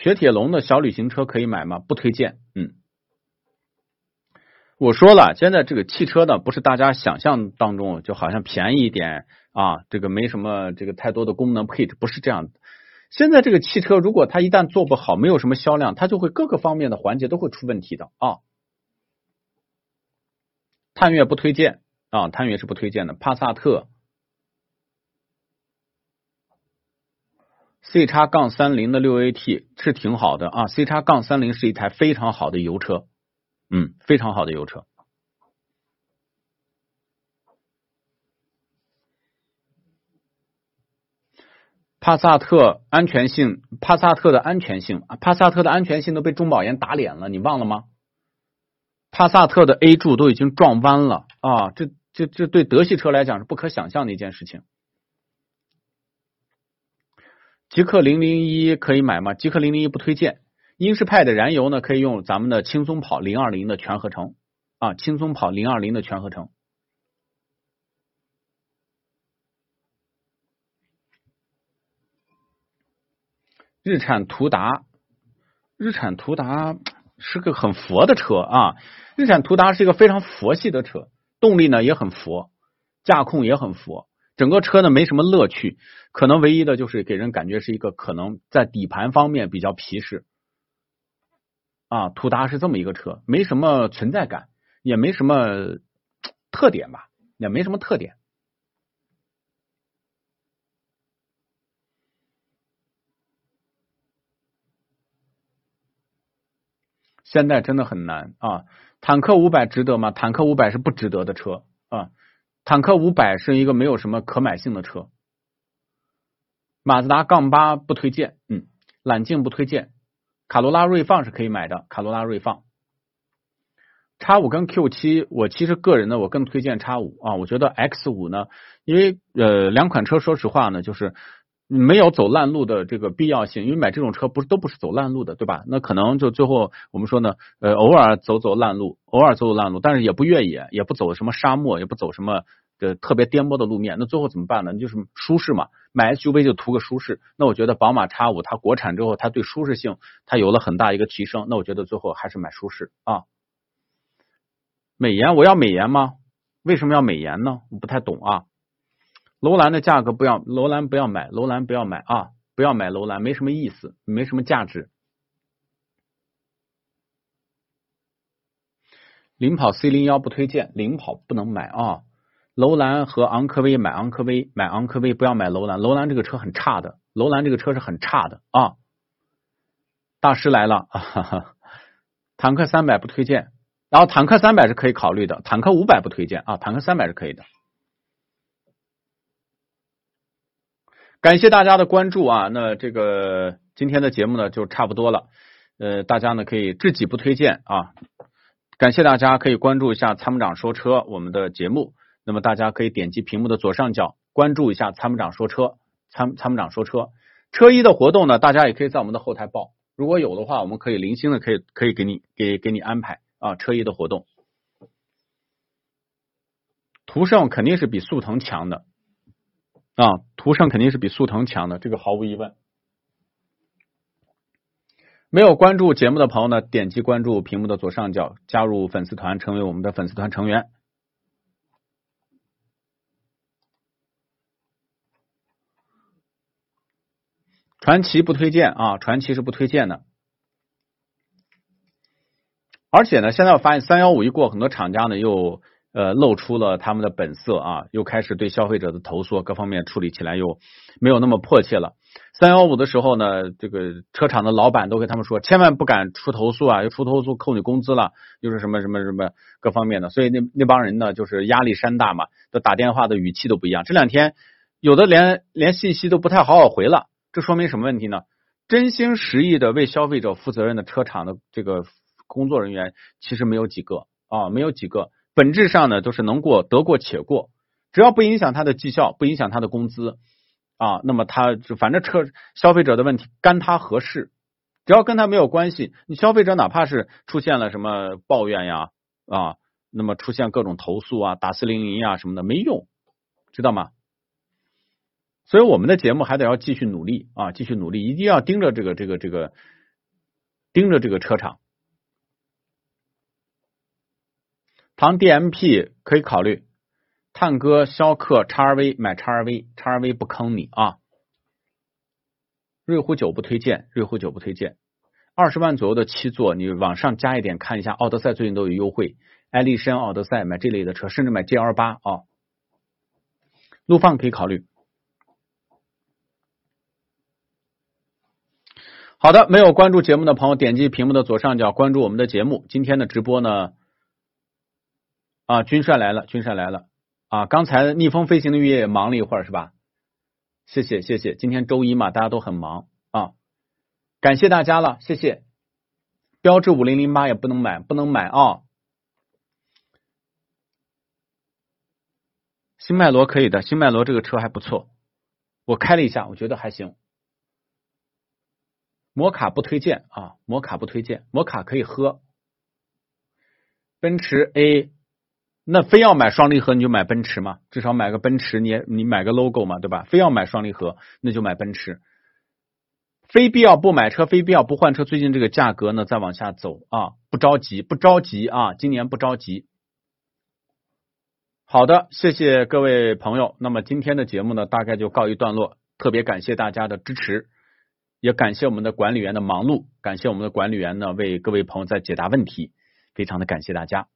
[SPEAKER 2] 雪铁龙的小旅行车可以买吗？不推荐。嗯，我说了，现在这个汽车呢，不是大家想象当中就好像便宜一点啊，这个没什么这个太多的功能配置，不是这样的。现在这个汽车，如果它一旦做不好，没有什么销量，它就会各个方面的环节都会出问题的啊。探岳不推荐啊，探岳是不推荐的。帕萨特。C 叉杠三零的六 AT 是挺好的啊，C 叉杠三零是一台非常好的油车，嗯，非常好的油车。帕萨特安全性，帕萨特的安全性，帕萨特的安全性都被中保研打脸了，你忘了吗？帕萨特的 A 柱都已经撞弯了啊，这这这对德系车来讲是不可想象的一件事情。极氪零零一可以买吗？极氪零零一不推荐。英仕派的燃油呢，可以用咱们的轻松跑零二零的全合成啊，轻松跑零二零的全合成。日产途达，日产途达是个很佛的车啊，日产途达是一个非常佛系的车，动力呢也很佛，驾控也很佛。整个车呢没什么乐趣，可能唯一的就是给人感觉是一个可能在底盘方面比较皮实。啊，途达是这么一个车，没什么存在感，也没什么特点吧，也没什么特点。现在真的很难啊！坦克五百值得吗？坦克五百是不值得的车啊！坦克五百是一个没有什么可买性的车。马自达杠八不推荐，嗯，揽境不推荐。卡罗拉锐放是可以买的，卡罗拉锐放。叉五跟 Q 七，我其实个人呢，我更推荐叉五啊。我觉得 X 五呢，因为呃两款车，说实话呢，就是。没有走烂路的这个必要性，因为买这种车不是都不是走烂路的，对吧？那可能就最后我们说呢，呃，偶尔走走烂路，偶尔走走烂路，但是也不越野，也不走什么沙漠，也不走什么的特别颠簸的路面。那最后怎么办呢？就是舒适嘛，买 SUV 就图个舒适。那我觉得宝马 X 五它国产之后，它对舒适性它有了很大一个提升。那我觉得最后还是买舒适啊。美颜，我要美颜吗？为什么要美颜呢？我不太懂啊。楼兰的价格不要，楼兰不要买，楼兰不要买啊！不要买楼兰，没什么意思，没什么价值。领跑 C 零幺不推荐，领跑不能买啊！楼兰和昂科威买昂科威，买昂科威不要买楼兰，楼兰这个车很差的，楼兰这个车是很差的啊！大师来了，哈哈，坦克三百不推荐，然后坦克三百是可以考虑的，坦克五百不推荐啊，坦克三百是可以的。感谢大家的关注啊！那这个今天的节目呢就差不多了，呃，大家呢可以知己不推荐啊。感谢大家可以关注一下参谋长说车我们的节目，那么大家可以点击屏幕的左上角关注一下参谋长说车参参谋长说车车衣的活动呢，大家也可以在我们的后台报，如果有的话，我们可以零星的可以可以给你给给你安排啊车衣的活动。途胜肯定是比速腾强的。啊，途胜肯定是比速腾强的，这个毫无疑问。没有关注节目的朋友呢，点击关注屏幕的左上角，加入粉丝团，成为我们的粉丝团成员。传奇不推荐啊，传奇是不推荐的。而且呢，现在我发现三幺五一过，很多厂家呢又。呃，露出了他们的本色啊，又开始对消费者的投诉各方面处理起来又没有那么迫切了。三幺五的时候呢，这个车厂的老板都跟他们说，千万不敢出投诉啊，又出投诉扣你工资了，又是什么什么什么各方面的，所以那那帮人呢，就是压力山大嘛，都打电话的语气都不一样。这两天有的连连信息都不太好好回了，这说明什么问题呢？真心实意的为消费者负责任的车厂的这个工作人员其实没有几个啊，没有几个。本质上呢，都是能过得过且过，只要不影响他的绩效，不影响他的工资啊，那么他就反正车消费者的问题干他何事？只要跟他没有关系，你消费者哪怕是出现了什么抱怨呀啊，那么出现各种投诉啊，打四零零啊什么的没用，知道吗？所以我们的节目还得要继续努力啊，继续努力，一定要盯着这个这个这个盯着这个车厂。唐 DMP 可以考虑，探歌、逍客、叉 R V 买叉 R V，叉 R V 不坑你啊。瑞虎九不推荐，瑞虎九不推荐。二十万左右的七座，你往上加一点，看一下奥德赛最近都有优惠，艾力绅、奥德赛买这类的车，甚至买 GL 八啊。陆放可以考虑。好的，没有关注节目的朋友，点击屏幕的左上角关注我们的节目。今天的直播呢？啊，军帅来了，军帅来了啊！刚才逆风飞行的月也忙了一会儿，是吧？谢谢，谢谢。今天周一嘛，大家都很忙啊，感谢大家了，谢谢。标致五零零八也不能买，不能买啊。新迈罗可以的，新迈罗这个车还不错，我开了一下，我觉得还行。摩卡不推荐啊，摩卡不推荐，摩卡可以喝。奔驰 A。那非要买双离合，你就买奔驰嘛，至少买个奔驰，你你买个 logo 嘛，对吧？非要买双离合，那就买奔驰。非必要不买车，非必要不换车。最近这个价格呢，再往下走啊，不着急，不着急啊，今年不着急。好的，谢谢各位朋友。那么今天的节目呢，大概就告一段落。特别感谢大家的支持，也感谢我们的管理员的忙碌，感谢我们的管理员呢为各位朋友在解答问题，非常的感谢大家。